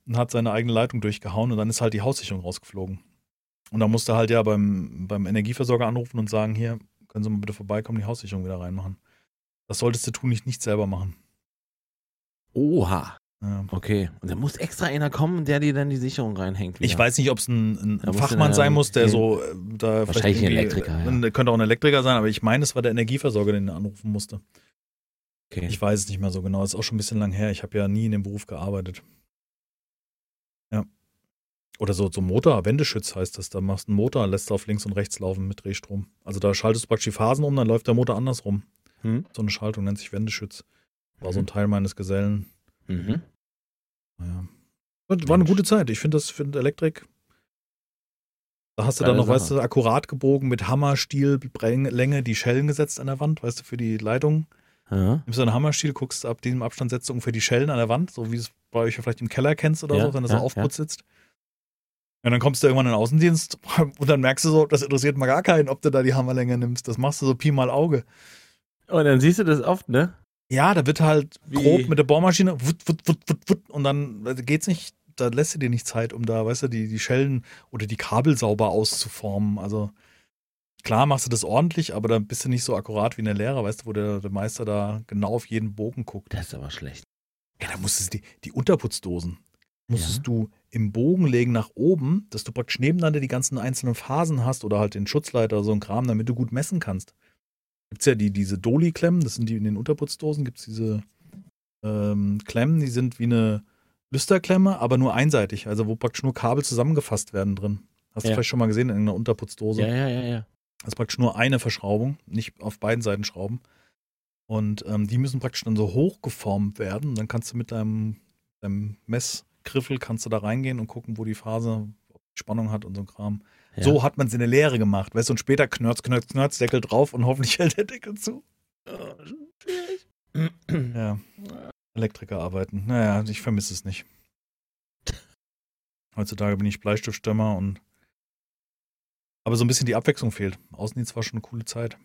S1: Und hat seine eigene Leitung durchgehauen und dann ist halt die Haussicherung rausgeflogen. Und da musste halt ja beim, beim Energieversorger anrufen und sagen, hier, können Sie mal bitte vorbeikommen, die Haussicherung wieder reinmachen. Das solltest du tun, nicht, nicht selber machen.
S2: Oha.
S1: Ja.
S2: Okay. Und da muss extra einer kommen, der dir dann die Sicherung reinhängt.
S1: Ich
S2: wieder.
S1: weiß nicht, ob es ein, ein, Fachmann sein muss, der so äh, da
S2: Wahrscheinlich ein Elektriker, ja.
S1: äh, Könnte auch ein Elektriker sein, aber ich meine, es war der Energieversorger, den er anrufen musste.
S2: Okay.
S1: Ich weiß es nicht mehr so genau. Ist auch schon ein bisschen lang her. Ich habe ja nie in dem Beruf gearbeitet. Ja. Oder so, so Motor, Wendeschütz heißt das. Da machst du einen Motor, lässt du auf links und rechts laufen mit Drehstrom. Also da schaltest du praktisch die Phasen um, dann läuft der Motor andersrum.
S2: Hm?
S1: So eine Schaltung nennt sich Wendeschütz. War so ein Teil meines Gesellen.
S2: Mhm.
S1: Naja. War eine gute Zeit. Ich finde das, finde Elektrik. Da hast du
S2: Geile
S1: dann noch,
S2: Sache.
S1: weißt du, akkurat gebogen mit Hammerstiel, Länge, die Schellen gesetzt an der Wand, weißt du, für die Leitung.
S2: Ja.
S1: Nimmst du einen Hammerstiel, guckst ab diesem Abstand setzt du ungefähr die Schellen an der Wand, so wie es bei euch vielleicht im Keller kennst oder
S2: Ja,
S1: so, wenn du
S2: ja,
S1: so aufputzt sitzt. Und dann kommst du irgendwann in den Außendienst und dann merkst du so, das interessiert mal gar keinen, ob du da die Hammerlänge nimmst. Das machst du so Pi mal Auge.
S2: Und dann siehst du das oft, ne?
S1: Ja, da wird halt
S2: Wie?
S1: grob mit der Bohrmaschine wut, wut, wut, wut, wut, und dann äh, geht's nicht, da lässt du dir nicht Zeit, um da, weißt du, die, die Schellen oder die Kabel sauber auszuformen. Also klar machst du das ordentlich, aber dann bist du nicht so akkurat wie in der Lehrer, weißt du, wo der, der Meister da genau auf jeden Bogen guckt.
S2: Das ist aber schlecht.
S1: Ja, da musstest du die, die Unterputzdosen musstest
S2: Ja.
S1: du im Bogen legen nach oben, dass du praktisch nebeneinander die ganzen einzelnen Phasen hast oder halt den Schutzleiter oder so ein Kram, damit du gut messen kannst. Gibt's ja die, diese Doli-Klemmen, das sind die in den Unterputzdosen, gibt's diese ähm, Klemmen, die sind wie eine Lüsterklemme, aber nur einseitig, also wo praktisch nur Kabel zusammengefasst werden drin. Hast du
S2: Ja.
S1: vielleicht schon mal gesehen in einer Unterputzdose?
S2: Ja, ja, ja, ja.
S1: Das ist praktisch nur eine Verschraubung, nicht auf beiden Seiten schrauben. Und ähm, die müssen praktisch dann so hochgeformt werden. Dann kannst du mit deinem, deinem Messgriffel kannst du da reingehen und gucken, wo die Phase Spannung hat und so ein Kram.
S2: ja.
S1: So hat man es in der Lehre gemacht. Weißt du, und später knörz, knörz, knörz, Deckel drauf und hoffentlich hält der Deckel zu. Ja, Elektriker arbeiten. Naja, ich vermisse es nicht. Heutzutage bin ich Bleistiftstämmer und aber so ein bisschen die Abwechslung fehlt. Außendienst war schon eine coole Zeit.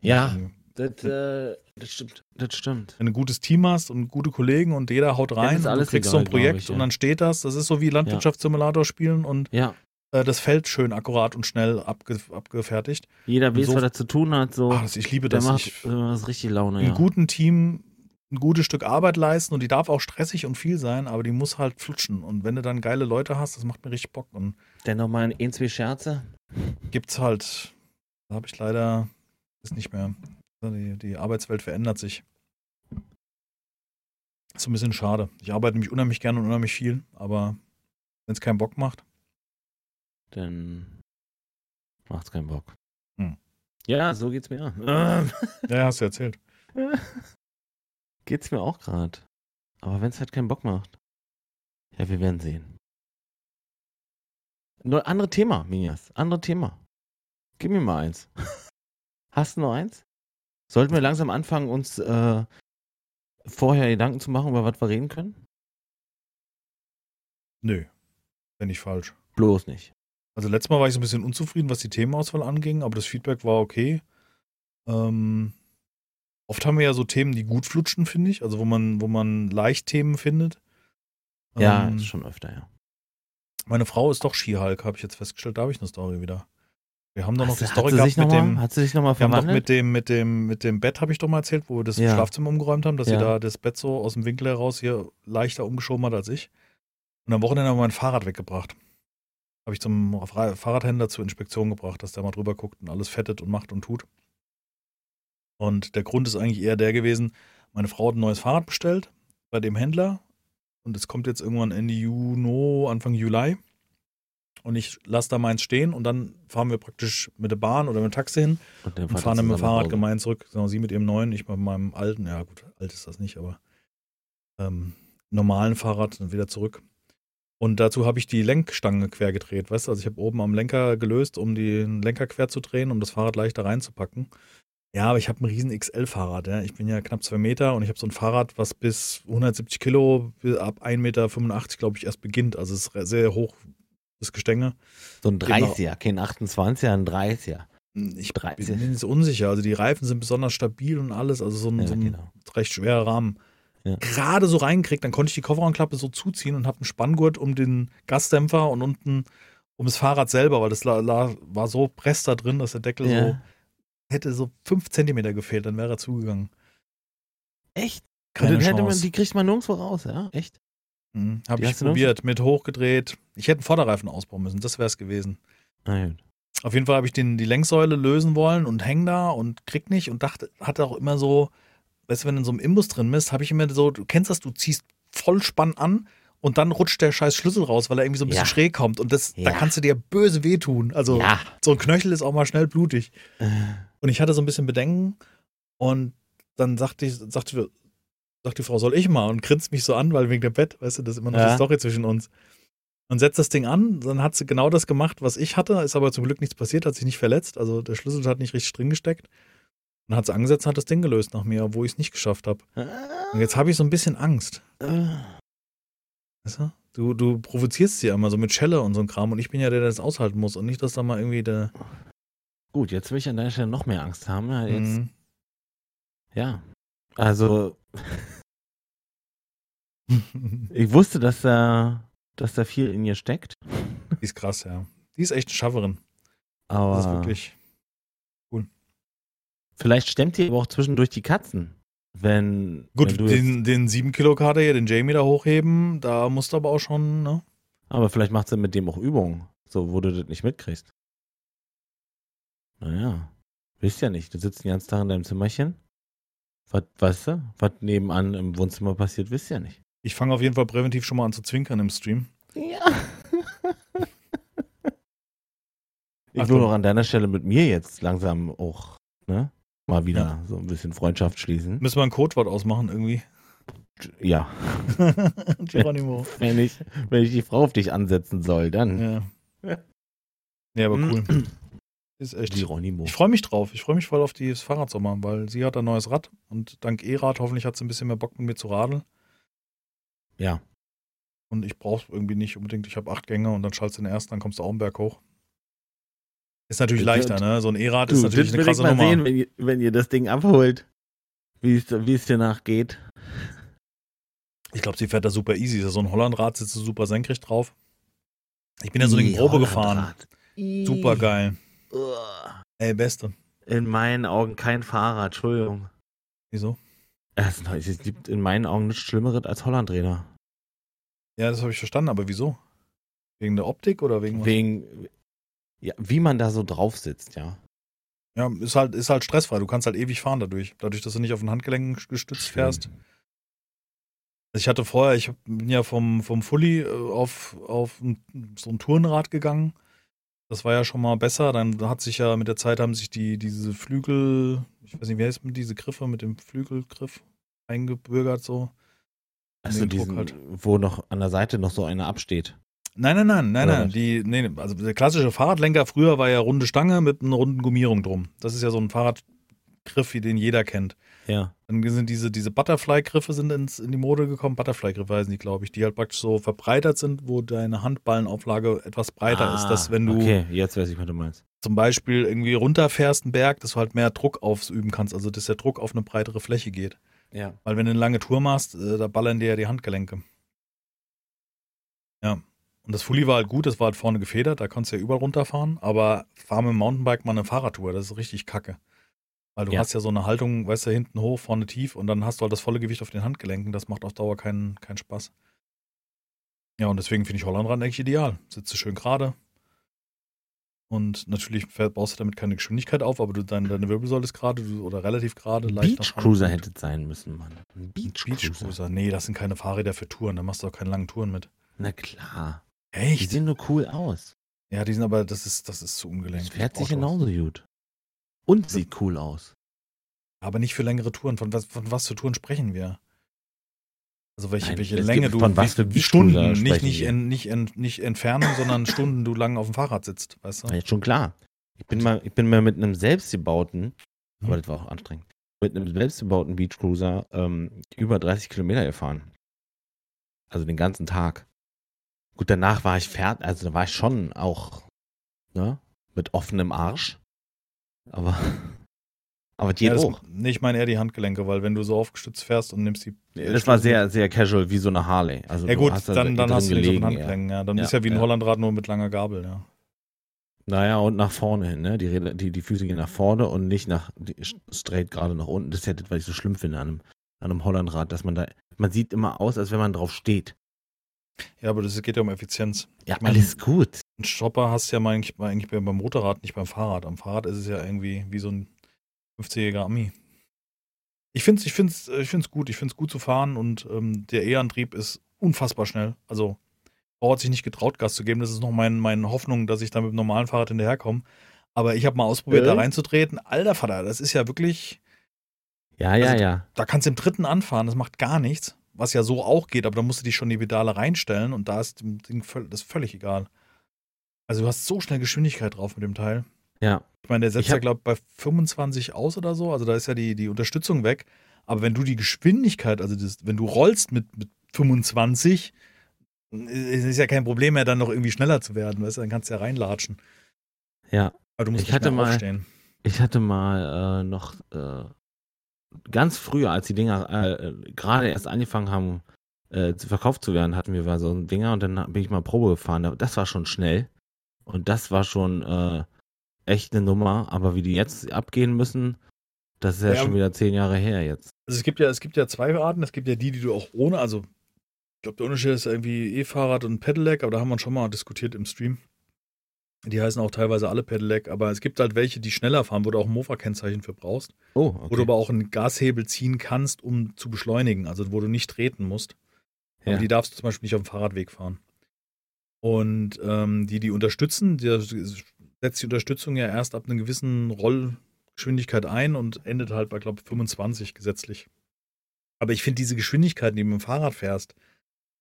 S2: Ja, das, äh, das stimmt. Das stimmt.
S1: Wenn du ein gutes Team hast und gute Kollegen und jeder haut rein und du kriegst
S2: egal,
S1: so ein Projekt
S2: ich, ja.
S1: und dann steht das. Das ist so wie Landwirtschaftssimulator spielen und
S2: Ja.
S1: äh, das Feld schön akkurat und schnell abge abgefertigt.
S2: Jeder weiß,
S1: so-
S2: was er zu tun hat. So.
S1: Das, ich liebe
S2: der
S1: das.
S2: macht
S1: Ich,
S2: das richtig Laune.
S1: einem
S2: Ja.
S1: guten Team ein gutes Stück Arbeit leisten und die darf auch stressig und viel sein, aber die muss halt flutschen. Und wenn du dann geile Leute hast, das macht mir richtig Bock. Und
S2: Dann nochmal ein, zwei Scherze.
S1: gibt's halt, da habe ich leider, ist nicht mehr. Die, die Arbeitswelt verändert sich. Ist so ein bisschen schade. Ich arbeite nämlich unheimlich gerne und unheimlich viel, aber wenn es keinen Bock macht,
S2: Dann macht's keinen Bock.
S1: Hm.
S2: Ja, so geht's mir. Ähm,
S1: ja, hast du erzählt.
S2: geht's mir auch gerade. Aber wenn es halt keinen Bock macht. Ja, wir werden sehen. Nur andere Thema, Minias. Andere Thema. Gib mir mal eins. Hast du noch eins? Sollten wir langsam anfangen, uns äh, vorher Gedanken zu machen, über was wir reden können?
S1: Nö, bin ich falsch.
S2: Bloß nicht.
S1: Also letztes Mal war ich so ein bisschen unzufrieden, was die Themenauswahl anging, aber das Feedback war okay. Ähm, oft haben wir ja so Themen, die gut flutschen, finde ich, also wo man, wo man leicht Themen findet.
S2: Ja,
S1: Ähm,
S2: schon öfter, ja.
S1: meine Frau ist doch Skihulk, habe ich jetzt festgestellt. Da habe ich eine Story wieder. Wir haben doch noch die Story gehabt mit
S2: mal,
S1: dem.
S2: Hat sie sich nochmal
S1: Wir haben doch
S2: verwandelt?
S1: mit dem, mit dem, mit dem Bett, habe ich doch mal erzählt, wo wir das
S2: Ja.
S1: Schlafzimmer umgeräumt haben, dass
S2: Ja.
S1: sie da das Bett so aus dem Winkel heraus hier leichter umgeschoben hat als ich. Und am Wochenende haben wir mein Fahrrad weggebracht. Habe ich zum Fahrradhändler zur Inspektion gebracht, dass der mal drüber guckt und alles fettet und macht und tut. Und der Grund ist eigentlich eher der gewesen, meine Frau hat ein neues Fahrrad bestellt bei dem Händler und es kommt jetzt irgendwann Ende Juni, Anfang Juli. Und ich lasse da meins stehen und dann fahren wir praktisch mit der Bahn oder mit dem Taxi hin
S2: und
S1: und fahren dann mit dem Fahrrad gemein zurück. Genau, sie mit ihrem neuen, ich mit meinem alten, ja gut, alt ist das nicht, aber ähm, normalen Fahrrad dann wieder zurück. Und dazu habe ich die Lenkstange quer gedreht, weißt du? Also ich habe oben am Lenker gelöst, um den Lenker quer zu drehen, um das Fahrrad leichter reinzupacken. Ja, aber ich habe ein riesen XL-Fahrrad. Ja. Ich bin ja knapp zwei Meter und ich habe so ein Fahrrad, was bis 170 Kilo ab 1,85 Meter, glaube ich, erst beginnt. Also es ist sehr hoch, das Gestänge.
S2: So ein 30er, kein 28er, ein 30er.
S1: Ich 30. bin so unsicher. Also die Reifen sind besonders stabil und alles. Also so ein, ja, so ein genau. recht schwerer Rahmen. Ja. Gerade so reingekriegt, dann konnte ich die Kofferraumklappe so zuziehen und habe einen Spanngurt um den Gasdämpfer und unten um das Fahrrad selber, weil das la, la, war so presst da drin, dass der Deckel ja. so hätte so fünf Zentimeter gefehlt, dann wäre er zugegangen.
S2: Echt? Keine Chance. Man, die kriegt man nirgendwo raus, ja? Echt?
S1: Mhm. Habe ich probiert, mit hochgedreht. Ich hätte einen Vorderreifen ausbauen müssen, das wäre es gewesen.
S2: Nein.
S1: Auf jeden Fall habe ich den, die Lenksäule lösen wollen und häng da und krieg nicht und dachte, hatte auch immer so, weißt du, wenn du in so einem Imbus drin bist, habe ich immer so, du kennst das, du ziehst voll Spann an und dann rutscht der scheiß Schlüssel raus, weil er irgendwie so ein bisschen ja. schräg kommt. Und das, ja. da kannst du dir böse wehtun. Also ja. so ein Knöchel ist auch mal schnell blutig. Äh. Und ich hatte so ein bisschen Bedenken und dann sagte ich, sagte, sagte die Frau, soll ich mal? Und grinst mich so an, weil wegen dem Bett, weißt du, das ist immer noch ja. die Story zwischen uns. Und setzt das Ding an, dann hat sie genau das gemacht, was ich hatte, ist aber zum Glück nichts passiert, hat sich nicht verletzt, also der Schlüssel hat nicht richtig drin gesteckt. Dann hat sie angesetzt und hat das Ding gelöst nach mir, wo ich es nicht geschafft habe. Und jetzt habe ich so ein bisschen Angst. Weißt du? du? Du provozierst sie ja immer so mit Schelle und so ein Kram und ich bin ja der, der das aushalten muss und nicht, dass da mal irgendwie der.
S2: Gut, jetzt will ich an deiner Stelle noch mehr Angst haben. Ja, jetzt, mhm. ja. also ich wusste, dass da, dass da viel in ihr steckt.
S1: Die ist krass, ja. Die ist echt eine Schafferin.
S2: Aber
S1: das ist wirklich cool.
S2: Vielleicht stemmt ihr aber auch zwischendurch die Katzen. Wenn.
S1: Gut,
S2: wenn
S1: den, den 7-Kilo-Kader hier, den Jamie da hochheben, da musst du aber auch schon, ne?
S2: Aber vielleicht macht sie mit dem auch Übungen, so wo du das nicht mitkriegst. Naja. Wisst ja nicht. Du sitzt den ganzen Tag in deinem Zimmerchen. Was, weißt du? Was nebenan im Wohnzimmer passiert, wisst ihr ja nicht.
S1: Ich fange auf jeden Fall präventiv schon mal an zu zwinkern im Stream.
S2: Ja. ich will auch an deiner Stelle mit mir jetzt langsam auch, ne? Mal wieder ja. so ein bisschen Freundschaft schließen.
S1: Müssen wir ein Codewort ausmachen irgendwie?
S2: Ja. Geronimo. Wenn ich, wenn ich die Frau auf dich ansetzen soll, dann.
S1: Ja. Ja, aber cool. Ist echt.
S2: Geronimo.
S1: Ich freue mich drauf. Ich freue mich voll auf das Fahrradsommer, weil sie hat ein neues Rad und dank E-Rad hoffentlich hat sie ein bisschen mehr Bock mit mir zu radeln.
S2: Ja.
S1: Und ich brauche irgendwie nicht unbedingt, ich habe acht Gänge und dann schaltest du den ersten, dann kommst du auch einen Berg hoch. Ist natürlich ich leichter, ne? So ein E-Rad ist natürlich eine krasse
S2: ich mal
S1: Nummer.
S2: sehen, wenn ihr, wenn ihr das Ding abholt, wie es dir nachgeht.
S1: Ich glaube, sie fährt da super easy. So ein Hollandrad sitzt super senkrecht drauf. Ich bin ja so eine Probe gefahren. Super geil. Ey, beste.
S2: In meinen Augen kein Fahrrad, Entschuldigung.
S1: Wieso?
S2: Es gibt in meinen Augen nichts Schlimmeres als Hollandräder.
S1: Ja, das habe ich verstanden, aber wieso? Wegen der Optik oder wegen
S2: was? Wegen, ja, wie man da so drauf sitzt, ja.
S1: Ja, ist halt, ist halt stressfrei. Du kannst halt ewig fahren dadurch. Dadurch, dass du nicht auf den Handgelenken gestützt fährst. Also ich hatte vorher, ich bin ja vom, vom Fully äh, auf, auf so ein Tourenrad gegangen. Das war ja schon mal besser. Dann hat sich ja mit der Zeit haben sich die, diese Flügel, ich weiß nicht, wie heißt man, diese Griffe mit dem Flügelgriff eingebürgert so.
S2: Also diesen, halt. wo noch an der Seite noch so eine absteht.
S1: Nein, nein, nein, nein, nein. Die, nee, also der klassische Fahrradlenker früher war ja runde Stange mit einer runden Gummierung drum. Das ist ja so ein Fahrradgriff, wie den jeder kennt.
S2: Ja.
S1: Dann sind diese, diese Butterfly-Griffe sind ins, in die Mode gekommen. Butterfly-Griffe heißen die, glaube ich, die halt praktisch so verbreitert sind, wo deine Handballenauflage etwas breiter ah, ist. Dass wenn du
S2: okay, jetzt weiß ich, was du meinst.
S1: Zum Beispiel irgendwie runterfährst einen Berg, dass du halt mehr Druck ausüben kannst, also dass der Druck auf eine breitere Fläche geht.
S2: Ja.
S1: Weil wenn du eine lange Tour machst, äh, da ballern dir ja die Handgelenke. Ja. Und das Fully war halt gut, das war halt vorne gefedert, da konntest du ja überall runterfahren, aber fahr mit dem Mountainbike mal eine Fahrradtour, das ist richtig kacke. Weil du ja. hast ja so eine Haltung, weißt du, hinten hoch, vorne tief und dann hast du halt das volle Gewicht auf den Handgelenken, das macht auf Dauer keinen, keinen Spaß. Ja, und deswegen finde ich Hollandrad eigentlich ideal. Sitzt du schön gerade. Und natürlich baust du damit keine Geschwindigkeit auf, aber du, deine, deine Wirbelsäule ist gerade oder relativ gerade.
S2: Beach Cruiser hätte es sein müssen, Mann.
S1: Beach, Beach Cruiser. Nee, das sind keine Fahrräder für Touren. Da machst du auch keine langen Touren mit.
S2: Na klar.
S1: Echt?
S2: Die sehen nur cool aus.
S1: Ja, die sind aber, das ist, das ist zu ungelenkt. Das
S2: fährt sich genauso gut. Und sieht cool aus.
S1: Aber nicht für längere Touren. Von was, von was für Touren sprechen wir? Also welche,
S2: Nein,
S1: welche Länge du.
S2: Von was für
S1: Stunden, nicht, nicht, en, nicht, en, nicht Entfernung, sondern Stunden du lang auf dem Fahrrad sitzt, weißt du?
S2: Ja, schon klar. Ich bin mal, ich bin mal mit einem selbstgebauten Aber das war auch anstrengend. Mit einem selbstgebauten Beachcruiser ähm, über 30 Kilometer gefahren. Also den ganzen Tag. Gut, danach war ich fertig, also da war ich schon auch, ne, mit offenem Arsch. Aber, aber die
S1: Ja, das,
S2: auch.
S1: nee, ich meine eher die Handgelenke, weil wenn du so aufgestützt fährst und nimmst die.
S2: Das war sehr, sehr casual, wie so eine Harley. Also
S1: Ja gut,
S2: hast da
S1: dann, dann hast du nicht so einen
S2: gelegen, ja.
S1: Handgelenk. Ja. Dann
S2: Ja,
S1: ist ja wie ein
S2: ja.
S1: Hollandrad nur mit langer Gabel, ja.
S2: Naja, und nach vorne hin, ne? Die, die, die Füße gehen nach vorne und nicht nach die, straight gerade nach unten. Das ist ja das, was ich so schlimm finde an einem, an einem Hollandrad, dass man da, man sieht immer aus, als wenn man drauf steht.
S1: Ja, aber das geht ja um Effizienz.
S2: Ja,
S1: Ich meine-
S2: alles gut.
S1: Ein Stopper hast du ja eigentlich, eigentlich beim Motorrad, nicht beim Fahrrad. Am Fahrrad ist es ja irgendwie wie so ein 50-jähriger Ami. Ich finde es ich find's, ich find's gut. Ich finde es gut zu fahren und ähm, der E-Antrieb ist unfassbar schnell. Also, Frau hat sich nicht getraut, Gas zu geben. Das ist noch mein, meine Hoffnung, dass ich da mit dem normalen Fahrrad hinterherkomme. Aber ich habe mal ausprobiert, da
S2: Echt?
S1: reinzutreten. Alter Vater, das ist ja wirklich,
S2: Ja, ja,
S1: Also,
S2: ja.
S1: da kannst du im dritten anfahren, das macht gar nichts. Was ja so auch geht, aber da musst du dich schon die Pedale reinstellen und da ist dem Ding völ- das völlig egal. Also du hast so schnell Geschwindigkeit drauf mit dem Teil.
S2: Ja.
S1: Ich meine, der setzt ja, glaube ich, bei 25 aus oder so. Also da ist ja die, die Unterstützung weg. Aber wenn du die Geschwindigkeit, also das, wenn du rollst mit, mit 25, ist ist ja kein Problem mehr, dann noch irgendwie schneller zu werden. Weißt du? Dann kannst du ja reinlatschen.
S2: Ja.
S1: Aber du musst
S2: Ich
S1: nicht
S2: hatte mal-
S1: aufstehen.
S2: Ich hatte mal äh, noch äh, ganz früher, als die Dinger äh, gerade erst angefangen haben, äh, verkauft zu werden, hatten wir mal so ein Dinger und dann bin ich mal Probe gefahren. Das war schon schnell. Und das war schon äh, echt eine Nummer. Aber wie die jetzt abgehen müssen, das ist ja,
S1: Ja.
S2: schon wieder zehn Jahre her jetzt.
S1: Also es gibt ja, es gibt ja zwei Arten. Es gibt ja die, die du auch ohne, also ich glaube, der Unterschied ist irgendwie E-Fahrrad und Pedelec, aber da haben wir schon mal diskutiert im Stream. Die heißen auch teilweise alle Pedelec, aber es gibt halt welche, die schneller fahren, wo du auch ein Mofa-Kennzeichen für brauchst,
S2: Oh,
S1: wo du
S2: okay.
S1: aber auch einen Gashebel ziehen kannst, um zu beschleunigen, also wo du nicht treten musst.
S2: Ja.
S1: Aber die darfst du zum Beispiel nicht auf dem Fahrradweg fahren. Und ähm, die, die unterstützen, die setzt die Unterstützung ja erst ab einer gewissen Rollgeschwindigkeit ein und endet halt bei, glaube ich, 25 gesetzlich. Aber ich finde diese Geschwindigkeiten, die du mit dem Fahrrad fährst,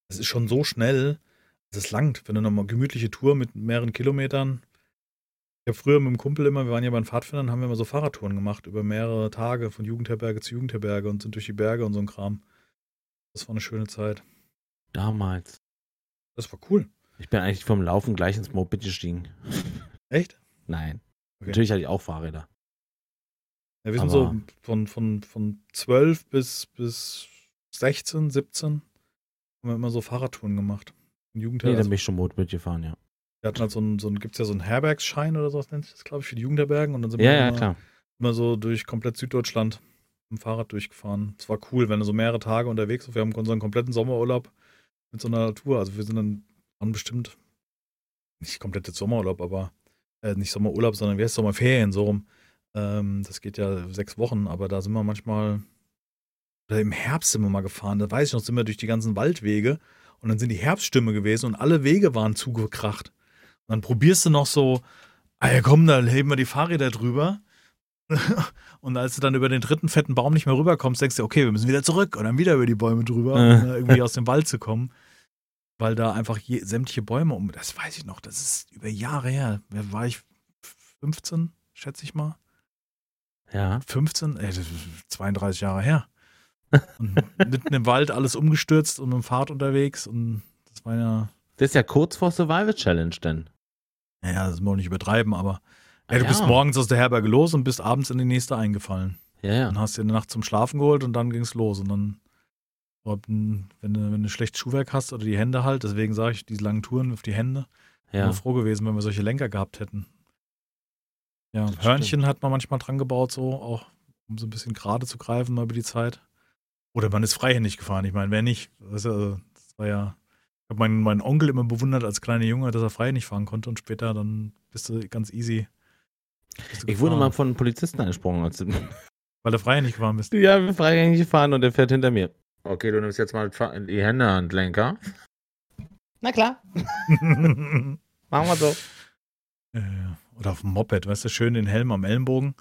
S1: das ist schon so schnell, das langt. Wenn du nochmal gemütliche Tour mit mehreren Kilometern. Ich habe früher mit dem Kumpel immer, wir waren ja bei den Pfadfindern, haben wir immer so Fahrradtouren gemacht über mehrere Tage von Jugendherberge zu Jugendherberge und sind durch die Berge und so ein Kram. Das war eine schöne Zeit.
S2: Damals.
S1: Das war cool.
S2: Ich bin eigentlich vom Laufen gleich ins Moped gestiegen.
S1: Echt?
S2: Nein.
S1: Okay.
S2: Natürlich hatte ich auch Fahrräder.
S1: Ja, wir sind
S2: Aber-
S1: so von, von, von 12 bis, bis 16, 17 haben wir immer so Fahrradtouren gemacht. In
S2: Nee, dann bin ich schon Moped gefahren, ja.
S1: wir hatten halt so ein, so gibt es ja so einen Herbergsschein oder sowas nennt sich das, glaube ich, für die Jugendherbergen. Und dann sind
S2: Ja,
S1: wir
S2: ja,
S1: immer,
S2: klar.
S1: immer so durch komplett Süddeutschland mit dem Fahrrad durchgefahren. Es war cool, wenn du so mehrere Tage unterwegs warst. Wir haben unseren kompletten Sommerurlaub mit so einer Tour. Also wir sind dann waren bestimmt nicht komplett jetzt Sommerurlaub, aber äh, nicht Sommerurlaub, sondern wie heißt Sommerferien so rum. Ähm, das geht ja sechs Wochen, aber da sind wir manchmal oder im Herbst sind wir mal gefahren. Da weiß ich noch, sind wir durch die ganzen Waldwege und dann sind die Herbststürme gewesen und alle Wege waren zugekracht. Und dann probierst du noch so, ah ja komm, da heben wir die Fahrräder drüber. Und als du dann über den dritten fetten Baum nicht mehr rüberkommst, denkst du, okay, wir müssen wieder zurück und dann wieder über die Bäume drüber, um
S2: Äh.
S1: irgendwie aus dem Wald zu kommen. Weil da einfach je, sämtliche Bäume um, das weiß ich noch, das ist über Jahre her. Wer war ich? 15, schätze ich mal.
S2: Ja.
S1: 15, ey, das ist 32 Jahre her. Und mitten im Wald alles umgestürzt und mit dem Fahrrad unterwegs und das war ja,
S2: Das ist ja kurz vor Survival Challenge denn.
S1: naja, das muss man nicht übertreiben, aber du
S2: Ah,
S1: bist
S2: ja.
S1: morgens aus der Herberge los und bist abends in die nächste eingefallen.
S2: Ja, ja.
S1: Dann hast du dir eine Nacht zum Schlafen geholt und dann ging es los. Und dann, wenn du, wenn du schlechtes Schuhwerk hast oder die Hände halt, deswegen sage ich, diese langen Touren auf die Hände,
S2: ja.
S1: wäre froh gewesen, wenn wir solche Lenker gehabt hätten. Ja,
S2: Das
S1: Hörnchen hat man manchmal dran gebaut, so auch, um so ein bisschen gerade zu greifen mal über die Zeit. Oder man ist freihändig gefahren. Ich meine, wer nicht? Das, also, das war ja. Ich habe meinen, meinen Onkel immer bewundert als kleiner Junge, dass er freihändig fahren konnte und später dann bist du ganz easy. du
S2: Ich wurde mal von einem Polizisten angesprochen. Als
S1: Weil du freihändig gefahren bist.
S2: ja, wir freigängig gefahren und der fährt hinter mir. Okay, du nimmst jetzt mal die Hände an den Lenker. Na klar. Machen wir so.
S1: Äh, Oder auf dem Moped, weißt du, schön den Helm am Ellenbogen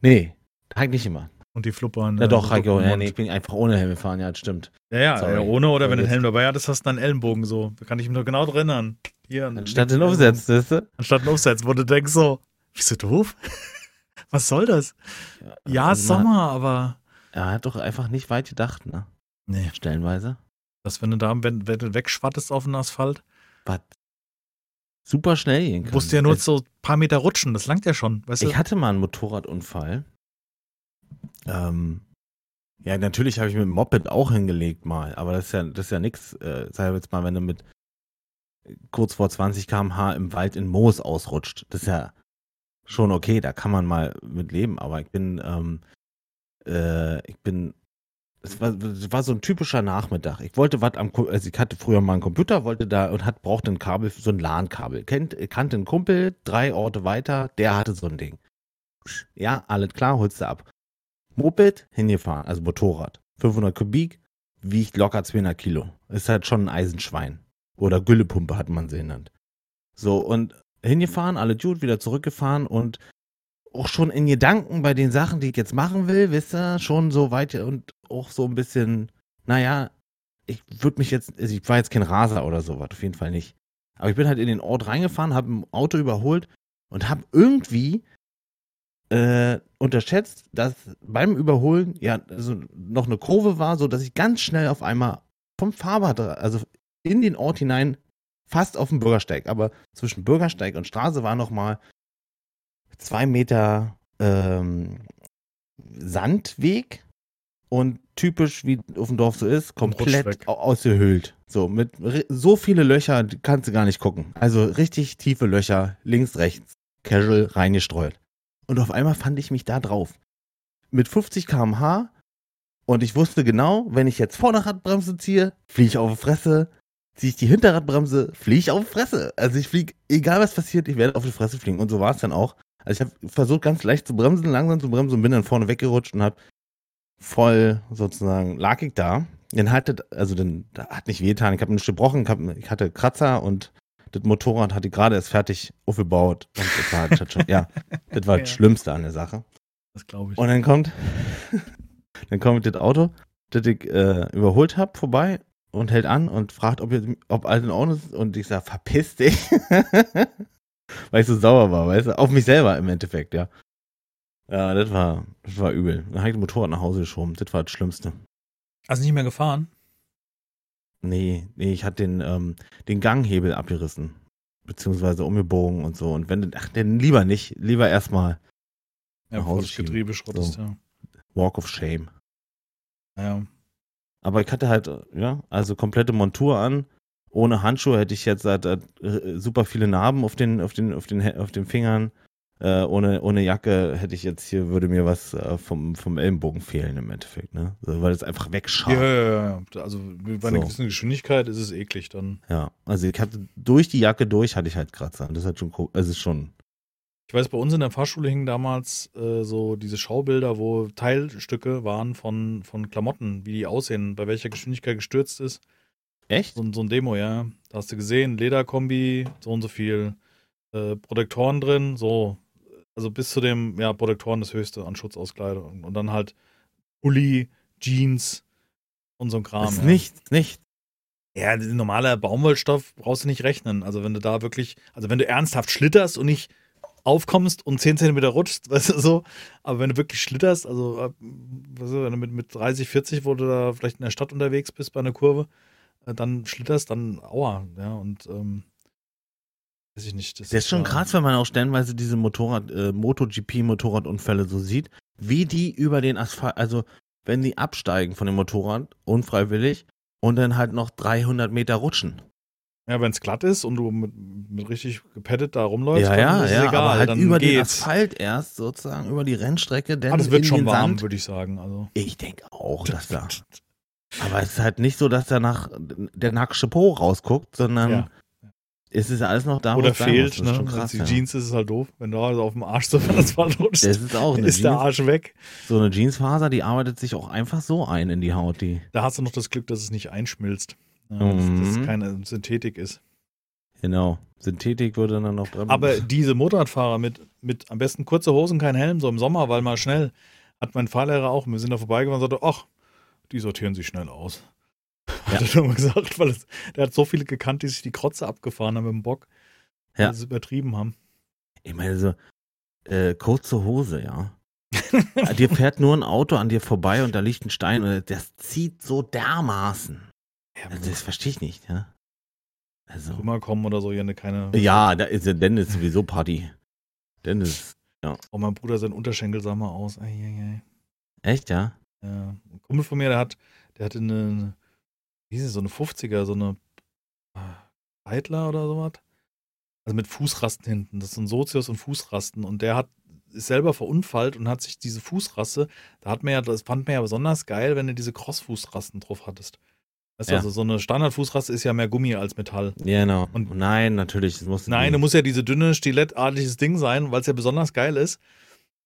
S2: Nee, eigentlich nicht immer.
S1: Und die Fluppern.
S2: Ja,
S1: äh,
S2: doch.
S1: Fluppern
S2: Ja, nee, ich bin einfach ohne Helm gefahren. Ja, das stimmt.
S1: Ja, ja,
S2: Sorry.
S1: ja, ohne oder wenn du den
S2: Jetzt-
S1: Helm dabei hattest, hast du einen Ellenbogen so. Da kann ich mich noch genau drin erinnern. Hier.
S2: Anstatt den aufsetzt, siehst du?
S1: Anstatt den Aufsetz, wo du denkst so, bist du doof? Was soll das? Ja,
S2: also man-
S1: Sommer, aber.
S2: Er hat doch einfach nicht weit gedacht, ne?
S1: Nee.
S2: Stellenweise.
S1: Das, wenn du da, wenn, wenn du wegschwattest auf den Asphalt,
S2: Was super schnell gehen kann.
S1: musst du ja nur
S2: Es-
S1: so ein paar Meter rutschen, das langt ja schon, weißt du?
S2: Ich hatte mal einen Motorradunfall. Ähm, ja, natürlich habe ich mit dem Moped auch hingelegt mal, aber das ist ja, das ist ja nix. Äh, sag jetzt mal, wenn du mit kurz vor 20 km/h im Wald in Moos ausrutscht, das ist ja schon okay, da kann man mal mit leben, aber ich bin, ähm, äh, ich bin, es war, war so ein typischer Nachmittag. Ich wollte was am, also ich hatte früher mal einen Computer, wollte da und hat, brauchte ein Kabel, so ein LAN-Kabel. Kennt, kannte einen Kumpel, drei Orte weiter, der hatte so ein Ding. Ja, alles klar, holst du ab. Moped, hingefahren, also Motorrad. 500 Kubik, wiegt locker 200 Kilo. Ist halt schon ein Eisenschwein. Oder Güllepumpe hat man sie genannt. So, und hingefahren, alle Dude, wieder zurückgefahren und auch schon in Gedanken bei den Sachen, die ich jetzt machen will, wisst ihr, schon so weit und auch so ein bisschen, naja, ich würde mich jetzt, also ich war jetzt kein Raser oder sowas, auf jeden Fall nicht. Aber ich bin halt in den Ort reingefahren, habe ein Auto überholt und habe irgendwie äh, unterschätzt, dass beim Überholen ja also noch eine Kurve war, so dass ich ganz schnell auf einmal vom Fahrbad, also in den Ort hinein, fast auf dem Bürgersteig, aber zwischen Bürgersteig und Straße war noch mal zwei Meter ähm, Sandweg und typisch wie auf dem Dorf so ist, komplett ausgehöhlt. So mit so viele Löcher, kannst du gar nicht gucken. Also richtig tiefe Löcher, links, rechts, casual reingestreut. Und auf einmal fand ich mich da drauf. Mit 50 km/h und ich wusste genau, wenn ich jetzt Vorderradbremse ziehe, fliege ich auf die Fresse. Ziehe ich die Hinterradbremse, fliege ich auf die Fresse. Also ich fliege, egal was passiert, ich werde auf die Fresse fliegen. Und so war es dann auch. Also ich habe versucht, ganz leicht zu bremsen, langsam zu bremsen und bin dann vorne weggerutscht und habe voll sozusagen, lag ich da. Dann hatte, also dann da hat nicht wehgetan. Ich habe nicht gebrochen, ich hatte Kratzer und das Motorrad hatte ich gerade erst fertig aufgebaut. Und das war halt schon, ja, das war das
S1: Ja.
S2: Schlimmste an der Sache.
S1: Das glaube ich.
S2: Und dann kommt, dann kommt das Auto, das ich äh, überholt habe, vorbei und hält an und fragt, ob, jetzt, ob alles in Ordnung ist. Und ich sage, verpiss dich. Weil ich so sauer war, weißt du? Auf mich selber im Endeffekt, ja. Ja, das war, das war übel. Dann habe ich das Motorrad nach Hause geschoben. Das war das Schlimmste.
S1: Also nicht mehr gefahren?
S2: Nee, nee, ich hatte den, ähm, den Ganghebel abgerissen. Beziehungsweise umgebogen und so. Und wenn, du- ach, denn lieber nicht. Lieber erstmal
S1: Ja, bevor das. Getriebe schrottest,
S2: So.
S1: ja.
S2: Walk of Shame.
S1: Ja.
S2: Aber ich hatte halt, ja, also komplette Montur an. Ohne Handschuhe hätte ich jetzt halt, äh, super viele Narben auf den, auf den, auf den, auf den Fingern. Äh, ohne, ohne Jacke hätte ich jetzt hier, würde mir was äh, vom, vom Ellenbogen fehlen im Endeffekt, ne? So, weil es einfach wegschaut.
S1: Ja,
S2: Ja,
S1: ja, ja. Also bei einer
S2: So.
S1: gewissen Geschwindigkeit ist es eklig dann.
S2: also ich hatte durch die Jacke durch hatte ich halt Kratzer. Das ist halt schon, also schon,
S1: Ich weiß, bei uns in der Fahrschule hingen damals äh, so diese Schaubilder, wo Teilstücke waren von, von Klamotten, wie die aussehen, bei welcher Geschwindigkeit gestürzt ist.
S2: echt?
S1: So, ein- so ein Demo, ja. Da hast du gesehen, Lederkombi, so und so viel äh, Protektoren drin, so. Also bis zu dem, ja, Protektoren das höchste an Schutzauskleidung. Und dann halt Pulli, Jeans und so ein Kram.
S2: Das
S1: ja.
S2: nichts, nichts.
S1: Ja, der normale Baumwollstoff brauchst du nicht rechnen. Also wenn du da wirklich, also wenn du ernsthaft schlitterst und nicht aufkommst und 10 Zentimeter rutschst, weißt du so, aber wenn du wirklich schlitterst, also äh, weißt du, wenn du mit, mit 30, 40, wo du da vielleicht in der Stadt unterwegs bist bei einer Kurve, äh, dann schlitterst, dann aua, ja, und ähm, weiß ich nicht.
S2: Das ist schon krass, wenn man auch stellenweise diese Motorrad, äh, MotoGP-Motorradunfälle so sieht, wie die über den Asphalt, also wenn die absteigen von dem Motorrad, unfreiwillig, und dann halt noch 300 Meter rutschen.
S1: Ja, wenn es glatt ist und du mit, mit richtig gepettet da rumläufst,
S2: ja,
S1: dann
S2: ja,
S1: ist es
S2: ja,
S1: egal,
S2: aber halt
S1: dann
S2: über den
S1: geht's.
S2: Asphalt erst sozusagen, über die Rennstrecke, dann
S1: Ah, das wird schon
S2: den
S1: warm,
S2: Sand.
S1: würde ich sagen. Also.
S2: Ich denke auch, dass da. Aber es ist halt nicht so, dass danach der nackte Po rausguckt, sondern
S1: Ja.
S2: Es ist alles noch da, wo
S1: Oder fehlt.
S2: Das
S1: ne?
S2: krass,
S1: die
S2: ja.
S1: Jeans ist es halt doof. Wenn du also auf dem Arsch so von Asphalt rutschst,
S2: Das ist auch eine
S1: ist der
S2: Jeans,
S1: Arsch weg.
S2: so eine Jeansfaser, die arbeitet sich auch einfach so ein in die Haut, die.
S1: Da hast du noch das Glück, dass es nicht einschmilzt. Ja, dass, dass es
S2: Mhm.
S1: keine Synthetik ist.
S2: Genau. Synthetik würde dann noch bremsen.
S1: Aber diese Motorradfahrer mit, mit am besten kurze Hosen, kein Helm, so im Sommer, weil mal schnell, hat mein Fahrlehrer auch, wir sind da vorbeigefahren und sagte, ach, die sortieren sich schnell aus.
S2: Ja.
S1: Hat er schon mal gesagt, weil es, der hat so viele gekannt, die sich die Krotze abgefahren haben mit dem Bock,
S2: Ja.
S1: weil sie es übertrieben haben.
S2: ich meine, so, äh, kurze Hose, ja. dir fährt nur ein Auto an dir vorbei und da liegt ein Stein und das zieht so dermaßen. Also das verstehe ich nicht, ja.
S1: Also. Rüber kommen oder so, ja, keine.
S2: Ja, da ist ja Dennis sowieso Party. Dennis, ja.
S1: Oh, mein Bruder, sein Unterschenkel sah mal aus. Ei, ei, ei.
S2: Echt, ja?
S1: Ja. Ein Kumpel von mir, der hat, der hatte eine, wie hieß es, so eine 50er, so eine Seidler oder sowas. Also mit Fußrasten hinten. Das sind Sozius und Fußrasten. Und der hat ist selber verunfallt und hat sich diese Fußrasse, da hat man ja, das fand man ja besonders geil, wenn du diese Cross-Fußrasten drauf hattest. Weißt ja. also so eine Standardfußraste ist ja mehr Gummi als Metall.
S2: Ja, genau. Und nein, natürlich. Das
S1: muss nein, du musst ja diese dünne, stilettartiges Ding sein, weil es ja besonders geil ist.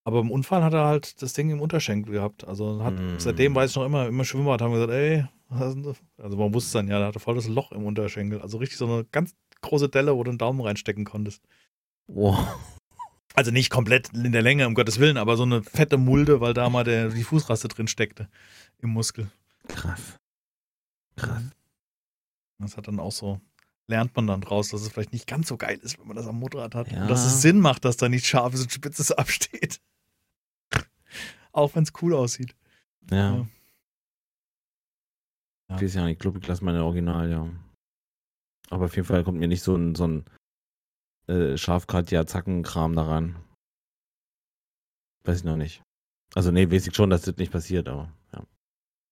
S1: Aber im Unfall hat er halt das Ding im Unterschenkel gehabt. Also hat, mm. seitdem weiß ich noch immer, immer Schwimmbad haben gesagt, ey, also man wusste dann ja, da hatte voll das Loch im Unterschenkel. Also richtig so eine ganz große Delle, wo du einen Daumen reinstecken konntest.
S2: Wow.
S1: Also nicht komplett in der Länge, um Gottes Willen, aber so eine fette Mulde, weil da mal der, die Fußraste drin steckte im Muskel.
S2: Krass. Krass.
S1: Das hat dann auch so, lernt man dann draus, dass es vielleicht nicht ganz so geil ist, wenn man das am Motorrad hat. Ja. Und dass es Sinn macht, dass da nicht scharfes und spitzes absteht. auch wenn es cool aussieht.
S2: Ja. ja. Ich weiß ja nicht, ich glaube, ich lasse meine Original, ja. Aber auf jeden Fall kommt mir nicht so ein, so ein äh, Schafkratja-Zackenkram daran. Weiß ich noch nicht. Also, nee, weiß ich schon, dass das nicht passiert, aber ja.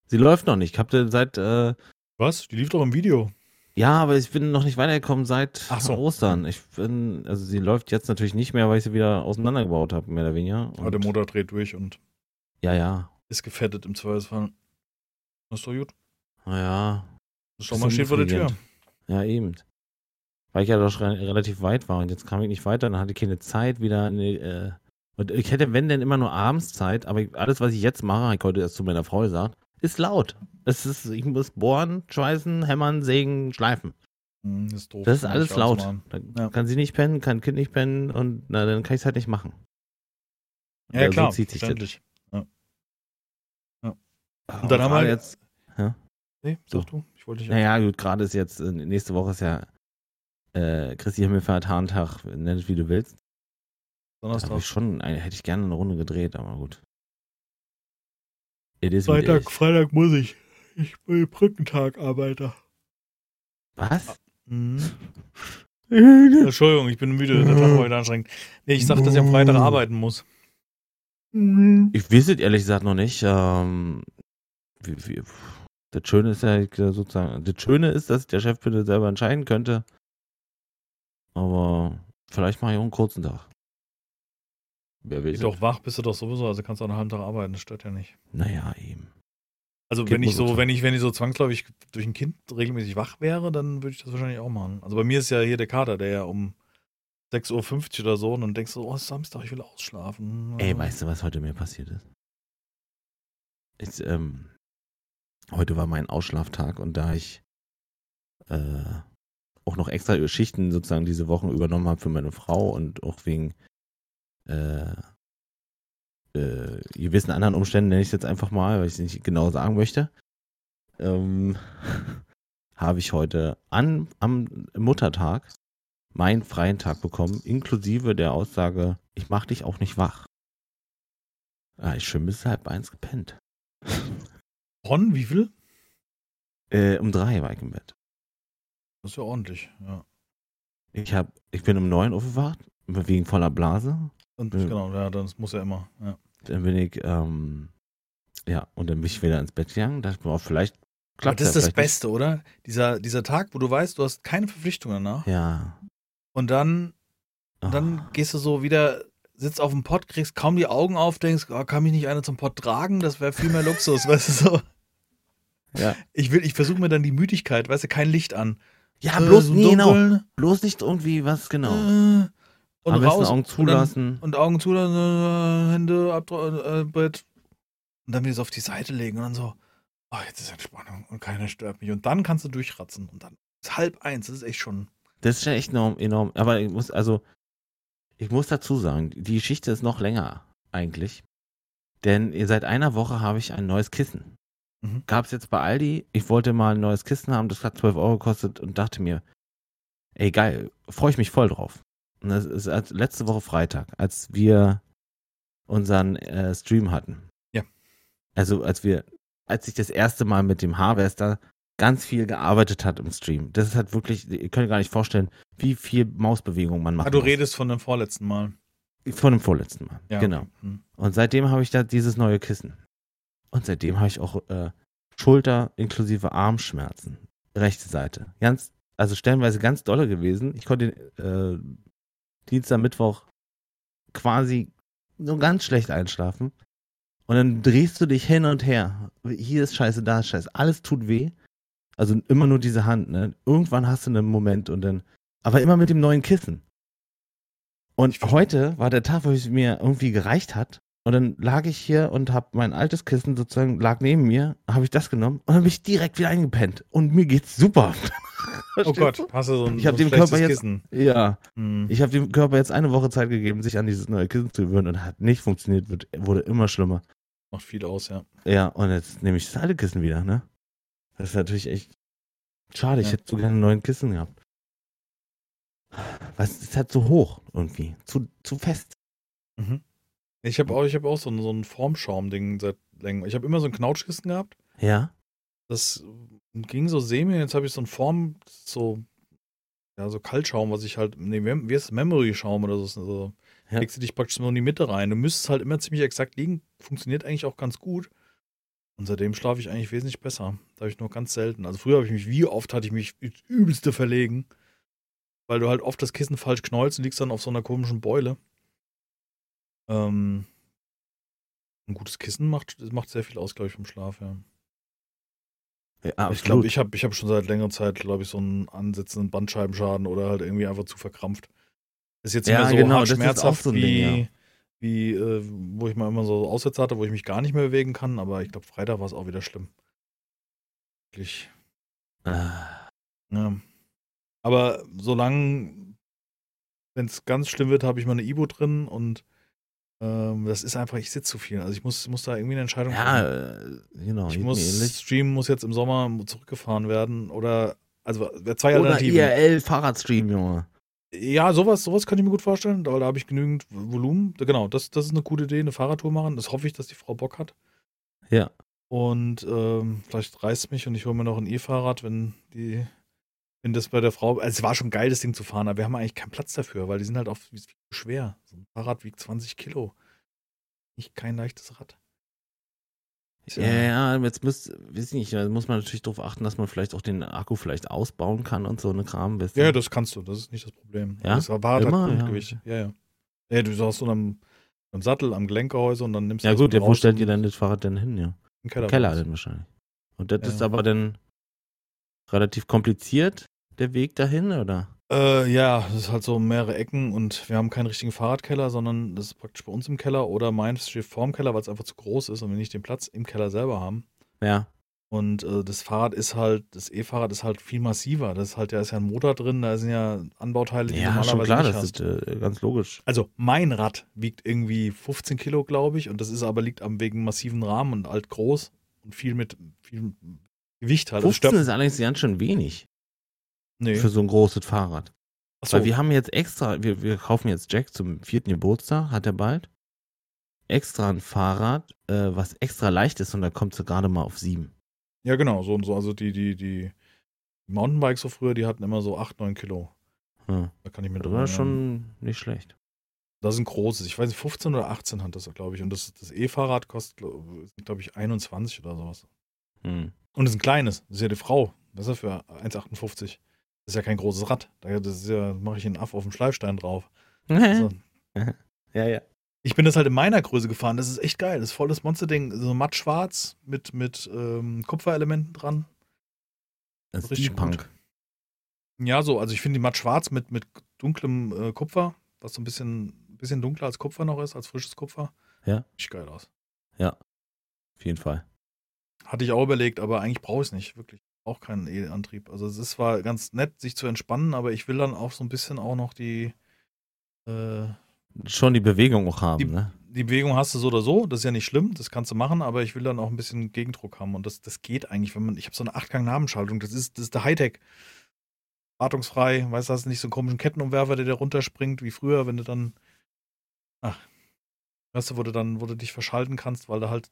S2: Sie läuft noch nicht. Ich hab seit. Äh,
S1: Was? Die lief doch im Video.
S2: Ja, aber ich bin noch nicht weitergekommen seit
S1: so.
S2: Ostern. Ich bin, also sie läuft jetzt natürlich nicht mehr, weil ich sie wieder auseinandergebaut habe, mehr oder weniger.
S1: Aber der Motor dreht durch und.
S2: Ja, ja.
S1: Ist gefettet im Zweifelsfall. Das ist doch gut.
S2: Naja.
S1: Das ist schon mal steht vor der Tür.
S2: Ja, eben. Weil ich ja doch relativ weit war und jetzt kam ich nicht weiter, dann hatte ich keine Zeit wieder. Äh, und ich hätte, wenn denn, immer nur abends Zeit, aber ich, alles, was ich jetzt mache, ich heute erst zu meiner Frau gesagt, ist laut. Es ist, ich muss bohren, schweißen, hämmern, sägen, schleifen.
S1: Hm, das ist, doof,
S2: das ist alles laut. Da ja. kann sie nicht pennen, kann Kind nicht pennen und na, dann kann ich es halt nicht machen.
S1: Ja, ja klar.
S2: So zieht sich das.
S1: Ja. ja. Und dann haben wir jetzt.
S2: Ja?
S1: Nee, sag so. du. Ich wollte dich.
S2: Naja, gut, gerade ist jetzt, äh, nächste Woche ist ja äh, Christi Himmelfahrt, Haarentag, nenn es wie du willst. Donnerstag. Ich schon, hätte ich gerne eine Runde gedreht, aber gut.
S1: Freitag, Freitag muss ich. Ich bin Brückentag Arbeiter.
S2: Was?
S1: Mhm. Entschuldigung, ich bin müde. Der Tag war heute anstrengend. Nee, ich sag, dass ich am Freitag arbeiten muss.
S2: Ich weiß es ehrlich gesagt noch nicht. Ähm, wie, wie, das Schöne ist ja sozusagen, das Schöne ist, dass der Chef bitte selber entscheiden könnte. Aber vielleicht mache ich auch einen kurzen Tag.
S1: Wer will doch wach bist du doch sowieso, also kannst du auch einen halben Tag arbeiten, das stört ja nicht.
S2: Naja, eben.
S1: Also Geht wenn ich so, wenn ich, wenn ich so zwangsläufig durch ein Kind regelmäßig wach wäre, dann würde ich das wahrscheinlich auch machen. Also bei mir ist ja hier der Kater, der ja um 6.50 Uhr oder so und dann denkst du, oh, Samstag, ich will ausschlafen.
S2: Ey, weißt du, was heute mir passiert ist? ist ähm, heute war mein Ausschlaftag und da ich äh, auch noch extra Schichten sozusagen diese Wochen übernommen habe für meine Frau und auch wegen äh, äh, gewissen anderen Umständen, nenne ich es jetzt einfach mal, weil ich es nicht genau sagen möchte, ähm, habe ich heute an, am Muttertag meinen freien Tag bekommen, inklusive der Aussage, ich mache dich auch nicht wach. Ah, ich schön bis halb eins gepennt.
S1: Von wie viel?
S2: Äh, um drei war ich im Bett.
S1: Das ist ja ordentlich, ja.
S2: Ich, hab, ich bin um neun aufgewacht, wegen voller Blase.
S1: Und bin, genau, ja, das muss ja immer, ja.
S2: Dann bin ich, ähm, ja, und dann bin ich wieder ins Bett gegangen. Dachte mir, vielleicht
S1: klappt das. Das ist das Beste, nicht. oder? Dieser, dieser Tag, wo du weißt, du hast keine Verpflichtung danach.
S2: Ja.
S1: Und dann, oh. dann gehst du so wieder, sitzt auf dem Pott, kriegst kaum die Augen auf, denkst, oh, kann mich nicht einer zum Pott tragen? Das wäre viel mehr Luxus, weißt du so.
S2: Ja.
S1: Ich will, ich versuche mir dann die Müdigkeit, weißt du, kein Licht an.
S2: Ja, bloß, äh, so nee, genau. bloß nicht irgendwie was genau. Äh,
S1: und Am raus. Augen zulassen. Und, dann, und Augen zulassen, äh, Hände ab, äh, Bett. Und dann wieder so auf die Seite legen und dann so, oh, jetzt ist Entspannung und keiner stört mich. Und dann kannst du durchratzen. Und dann ist halb eins, das ist echt schon.
S2: Das ist ja echt enorm, enorm. Aber ich muss, also, ich muss dazu sagen, die Geschichte ist noch länger eigentlich. Denn seit einer Woche habe ich ein neues Kissen. Mhm. Gab es jetzt bei Aldi. Ich wollte mal ein neues Kissen haben, das hat 12 Euro gekostet und dachte mir, ey geil, freue ich mich voll drauf. Und das ist letzte Woche Freitag, als wir unseren äh, Stream hatten.
S1: Ja.
S2: Also als wir, als ich das erste Mal mit dem Harvester ganz viel gearbeitet hat im Stream. Das ist halt wirklich, ihr könnt gar nicht vorstellen, wie viel Mausbewegung man macht.
S1: Ah, du redest von dem vorletzten Mal.
S2: Von dem vorletzten Mal.
S1: Ja,
S2: genau.
S1: okay. Hm.
S2: Und seitdem habe ich da dieses neue Kissen. Und seitdem habe ich auch äh, Schulter inklusive Armschmerzen. Rechte Seite. Ganz, also stellenweise ganz dolle gewesen. Ich konnte äh, Dienstag, Mittwoch quasi so ganz schlecht einschlafen. Und dann drehst du dich hin und her. Hier ist scheiße, da ist scheiße. Alles tut weh. Also immer nur diese Hand, ne? Irgendwann hast du einen Moment und dann. Aber immer mit dem neuen Kissen. Und heute war der Tag, wo es mir irgendwie gereicht hat. Und dann lag ich hier und habe mein altes Kissen sozusagen, lag neben mir, habe ich das genommen und dann bin ich direkt wieder eingepennt. Und mir geht's super.
S1: Oh Gott, hast du so ein,
S2: Ich
S1: so
S2: dem Körper jetzt-
S1: Kissen.
S2: Ja.
S1: Hm.
S2: Ich habe dem Körper jetzt eine Woche Zeit gegeben, sich an dieses neue Kissen zu gewöhnen und hat nicht funktioniert, wird, wurde immer schlimmer.
S1: Macht viel aus, ja.
S2: Ja, und jetzt nehme ich das alte Kissen wieder, ne? Das ist natürlich echt schade. Ich
S1: Ja.
S2: hätte so gerne einen neuen Kissen gehabt. Was ist halt so hoch irgendwie. Zu, zu fest.
S1: Mhm. Ich habe auch, ich hab auch so ein, so ein Formschaum-Ding seit längerem. Ich habe immer so ein Knautschkissen gehabt.
S2: Ja?
S1: Das ging so semi. Jetzt habe ich so ein Form, so, ja, so Kaltschaum, was ich halt, nee, wie heißt Memory-Schaum oder so. so
S2: Ja.
S1: Legst du dich praktisch so in die Mitte rein. Du müsstest halt immer ziemlich exakt liegen. Funktioniert eigentlich auch ganz gut. Und seitdem schlafe ich eigentlich wesentlich besser. Da habe ich nur ganz selten. Also früher habe ich mich, wie oft hatte ich mich ins übelste verlegen. Weil du halt oft das Kissen falsch knollst und liegst dann auf so einer komischen Beule. Ähm, ein gutes Kissen macht, das macht sehr viel aus, glaube ich, vom Schlaf, ja.
S2: ja
S1: Ich glaube, ich habe ich hab schon seit längerer Zeit, glaube ich, so einen ansetzenden Bandscheibenschaden oder halt irgendwie einfach zu verkrampft. Ist jetzt nicht
S2: Ja,
S1: mehr so
S2: genau,
S1: schmerzhaft
S2: so
S1: wie,
S2: Ding, ja.
S1: wie äh, wo ich mal immer so Aussätze hatte, wo ich mich gar nicht mehr bewegen kann, aber ich glaube, Freitag war es auch wieder schlimm. Wirklich.
S2: Ah,
S1: Ja. Aber solange, wenn es ganz schlimm wird, habe ich mal eine Ibo drin und das ist einfach, ich sitze zu viel. Also ich muss, muss da irgendwie eine Entscheidung
S2: ja,
S1: treffen.
S2: genau.
S1: Ich muss. Stream muss jetzt im Sommer zurückgefahren werden oder, also zwei
S2: Oder
S1: Alternativen.
S2: IRL Fahrradstream, Junge.
S1: Ja, sowas, sowas kann ich mir gut vorstellen, weil da habe ich genügend Volumen. Genau, das, das ist eine gute Idee, eine Fahrradtour machen. Das hoffe ich, dass die Frau Bock hat.
S2: Ja.
S1: Und ähm, vielleicht reißt mich und ich hole mir noch ein E-Fahrrad, wenn die, wenn das bei der Frau. Also es war schon geil, das Ding zu fahren, aber wir haben eigentlich keinen Platz dafür, weil die sind halt auch schwer. So ein Fahrrad wiegt 20 Kilo. Nicht kein leichtes Rad.
S2: Ja, ja, jetzt müsst, weiß nicht, muss man natürlich darauf achten, dass man vielleicht auch den Akku vielleicht ausbauen kann und so eine Kram. Du?
S1: Ja, das kannst du, das ist nicht das Problem.
S2: Ja?
S1: Das war
S2: Immer? Ja.
S1: Grundgewicht. Ja, ja. Ja, du hast so am, am Sattel, am Gelenkgehäuse und dann nimmst du
S2: ja gut, ja, wo stellt ihr denn das Fahrrad denn hin, ja?
S1: im Keller?
S2: Keller
S1: raus.
S2: dann wahrscheinlich. Und das
S1: Ja.
S2: ist aber dann relativ kompliziert, der Weg dahin, oder?
S1: Äh, ja, das ist halt so mehrere Ecken und wir haben keinen richtigen Fahrradkeller, sondern das ist praktisch bei uns im Keller oder meins steht vorm Keller, weil es einfach zu groß ist und wir nicht den Platz im Keller selber haben.
S2: Ja.
S1: Und äh, das Fahrrad ist halt, das E-Fahrrad ist halt viel massiver. Das ist halt, da ist ja ein Motor drin, da sind ja Anbauteile, die
S2: Ja,
S1: du
S2: schon
S1: normalerweise
S2: klar,
S1: nicht
S2: das
S1: hast.
S2: ist äh, ganz logisch.
S1: Also mein Rad wiegt irgendwie 15 Kilo, glaube ich, und das ist aber liegt am wegen massiven Rahmen und alt groß und viel mit viel Gewicht. Das
S2: 15
S1: stört-
S2: ist allerdings ganz schön wenig
S1: nee.
S2: für so ein großes Fahrrad.
S1: Achso,
S2: Weil wir haben jetzt extra, wir, wir kaufen jetzt Jack zum vierten Geburtstag, hat er bald, extra ein Fahrrad, äh, was extra leicht ist und da kommt sie gerade mal auf sieben.
S1: ja genau, so und so. Also die, die, die Mountainbikes so früher, die hatten immer so 8, 9 Kilo.
S2: Ja,
S1: Da kann ich mir
S2: das war schon nicht schlecht.
S1: Das ist ein großes. Ich weiß nicht, 15 oder 18 hat das, glaube ich. Und das, das E-Fahrrad kostet, glaube ich, 21 oder sowas.
S2: Hm.
S1: Und es ist ein kleines. Das ist ja die Frau. Was ist das für 1,58? Das ist ja kein großes Rad. Da das ja, mache ich einen Aff auf dem Schleifstein drauf. Also,
S2: ja, ja.
S1: ich bin das halt in meiner Größe gefahren. Das ist echt geil. Das ist voll das Monsterding. So matt schwarz mit, mit ähm, Kupferelementen dran.
S2: Das ist
S1: Richtig
S2: Steampunk.
S1: Ja, so. Also ich finde die matt schwarz mit, mit dunklem äh, Kupfer, was so ein bisschen, bisschen dunkler als Kupfer noch ist, als frisches Kupfer.
S2: Ja.
S1: Sieht geil aus.
S2: Auf jeden Fall.
S1: Hatte ich auch überlegt, aber eigentlich brauche ich es nicht, wirklich. Auch keinen E-Antrieb. Also es ist zwar ganz nett, sich zu entspannen, aber ich will dann auch so ein bisschen auch noch die, äh,
S2: Schon die Bewegung auch haben,
S1: Die-
S2: ne?
S1: die Bewegung hast du so oder so, das ist ja nicht schlimm, das kannst du machen, aber ich will dann auch ein bisschen Gegendruck haben und das, das geht eigentlich, wenn man, ich habe so eine 8-Gang-Nabenschaltung, das ist, das ist der Hightech. wartungsfrei, weißt du, hast nicht so einen komischen Kettenumwerfer, der dir runterspringt, wie früher, wenn du dann, ach, weißt du, wo du dann, wo du dich verschalten kannst, weil da halt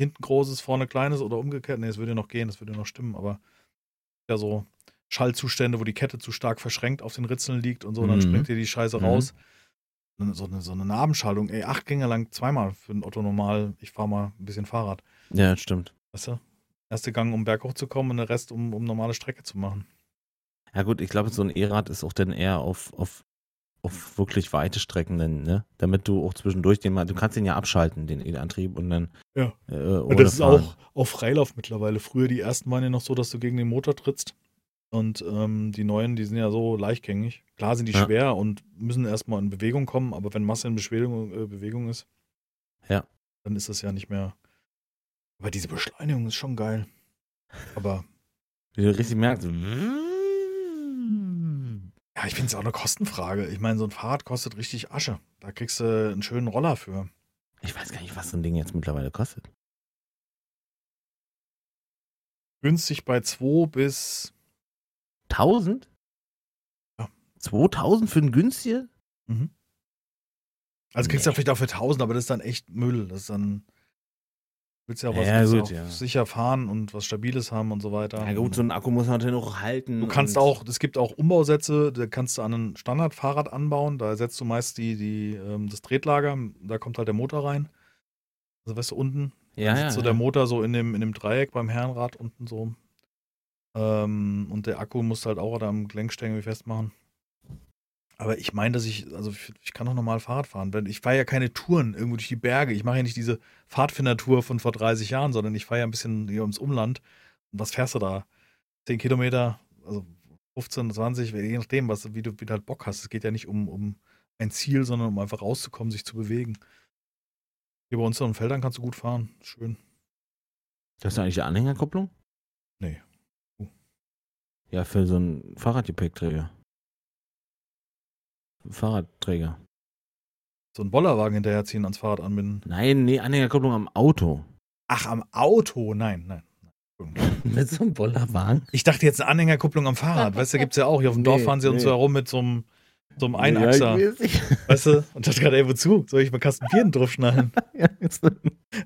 S1: hinten großes, vorne kleines oder umgekehrt. Nee, es würde ja noch gehen, das würde ja noch stimmen, aber ja so Schallzustände, wo die Kette zu stark verschränkt auf den Ritzeln liegt und so, dann
S2: Mhm.
S1: springt dir die Scheiße
S2: Mhm.
S1: raus. So eine, so eine Nabenschaltung, ey, acht Gänge lang zweimal für ein Otto normal. Ich fahre mal ein bisschen Fahrrad,
S2: Ja, stimmt.
S1: weißt du? Erste Gang, um berghoch zu kommen und der Rest, um, um normale Strecke zu machen.
S2: Ja gut, ich glaube, so ein E-Rad ist auch dann eher auf, auf, auf wirklich weite Strecken, dann, ne? Damit du auch zwischendurch den mal, du kannst den ja abschalten, den E-Antrieb und dann
S1: Ja.
S2: äh,
S1: Und das ist
S2: fahren.
S1: auch auf Freilauf mittlerweile. Früher die ersten waren ja noch so, dass du gegen den Motor trittst. Und ähm, die neuen, die sind ja so leichtgängig. Klar sind die
S2: Ja.
S1: schwer und müssen erstmal in Bewegung kommen, aber wenn Masse in Beschwerdung, äh, Bewegung ist,
S2: Ja.
S1: dann ist das ja nicht mehr. Aber diese Beschleunigung ist schon geil. Aber
S2: Wie du richtig merkst.
S1: Ja, ich finde es auch eine Kostenfrage. Ich meine, so ein Fahrrad kostet richtig Asche. Da kriegst du einen schönen Roller für.
S2: Ich weiß gar nicht, was so ein Ding jetzt mittlerweile kostet.
S1: Günstig bei 2 bis
S2: 1000?
S1: Ja.
S2: 2000 für ein günstiger?
S1: Mhm. Also kriegst du
S2: Nee.
S1: ja vielleicht auch für 1000, aber das ist dann echt Müll. Das ist dann. Willst ja was
S2: Ja,
S1: du
S2: gut,
S1: auch
S2: ja.
S1: sicher fahren und was Stabiles haben und so weiter.
S2: Ja gut, so ein Akku muss man natürlich noch halten.
S1: du kannst auch, es gibt auch Umbausätze, da kannst du an ein Standardfahrrad anbauen. Da setzt du meist die, die, ähm, das Tretlager, da kommt halt der Motor rein. Also weißt du, unten
S2: Ja,
S1: sitzt
S2: ja.
S1: so der Motor so in dem, in dem Dreieck beim Herrenrad unten so. Ähm, und der Akku musst du halt auch da am Gelenkstängel festmachen. Aber ich meine, dass ich, also ich, ich kann doch normal Fahrrad fahren. Wenn- Ich fahre ja keine Touren irgendwo durch die Berge. Ich mache ja nicht diese Pfadfinder-Tour von vor 30 Jahren, sondern ich fahre ja ein bisschen hier ums Umland. Und was fährst du da? 10 Kilometer, also 15, 20, je nachdem, was, wie, du, wie du halt Bock hast. Es geht ja nicht um, um ein Ziel, sondern um einfach rauszukommen, sich zu bewegen. Hier bei uns in den Feldern kannst du gut fahren. Schön.
S2: Hast du eigentlich die Anhängerkupplung?
S1: Nee. Oh.
S2: Ja, für so einen Fahrradgepäckträger. Fahrradträger.
S1: So einen Bollerwagen hinterherziehen, ans Fahrrad anbinden.
S2: Nein, nee, Anhängerkupplung am Auto.
S1: Ach, am Auto? Nein, nein.
S2: Mit so einem Bollerwagen?
S1: Ich dachte jetzt eine Anhängerkupplung am Fahrrad. Weißt du, gibt's ja auch. Hier auf dem
S2: Nee,
S1: Dorf fahren sie uns
S2: nee.
S1: so herum mit so einem, so einem Einachser.
S2: Ja,
S1: weißt du? Und dachte gerade, ey, wozu? Soll ich mal Kasten Bier draufschnallen?
S2: Ja,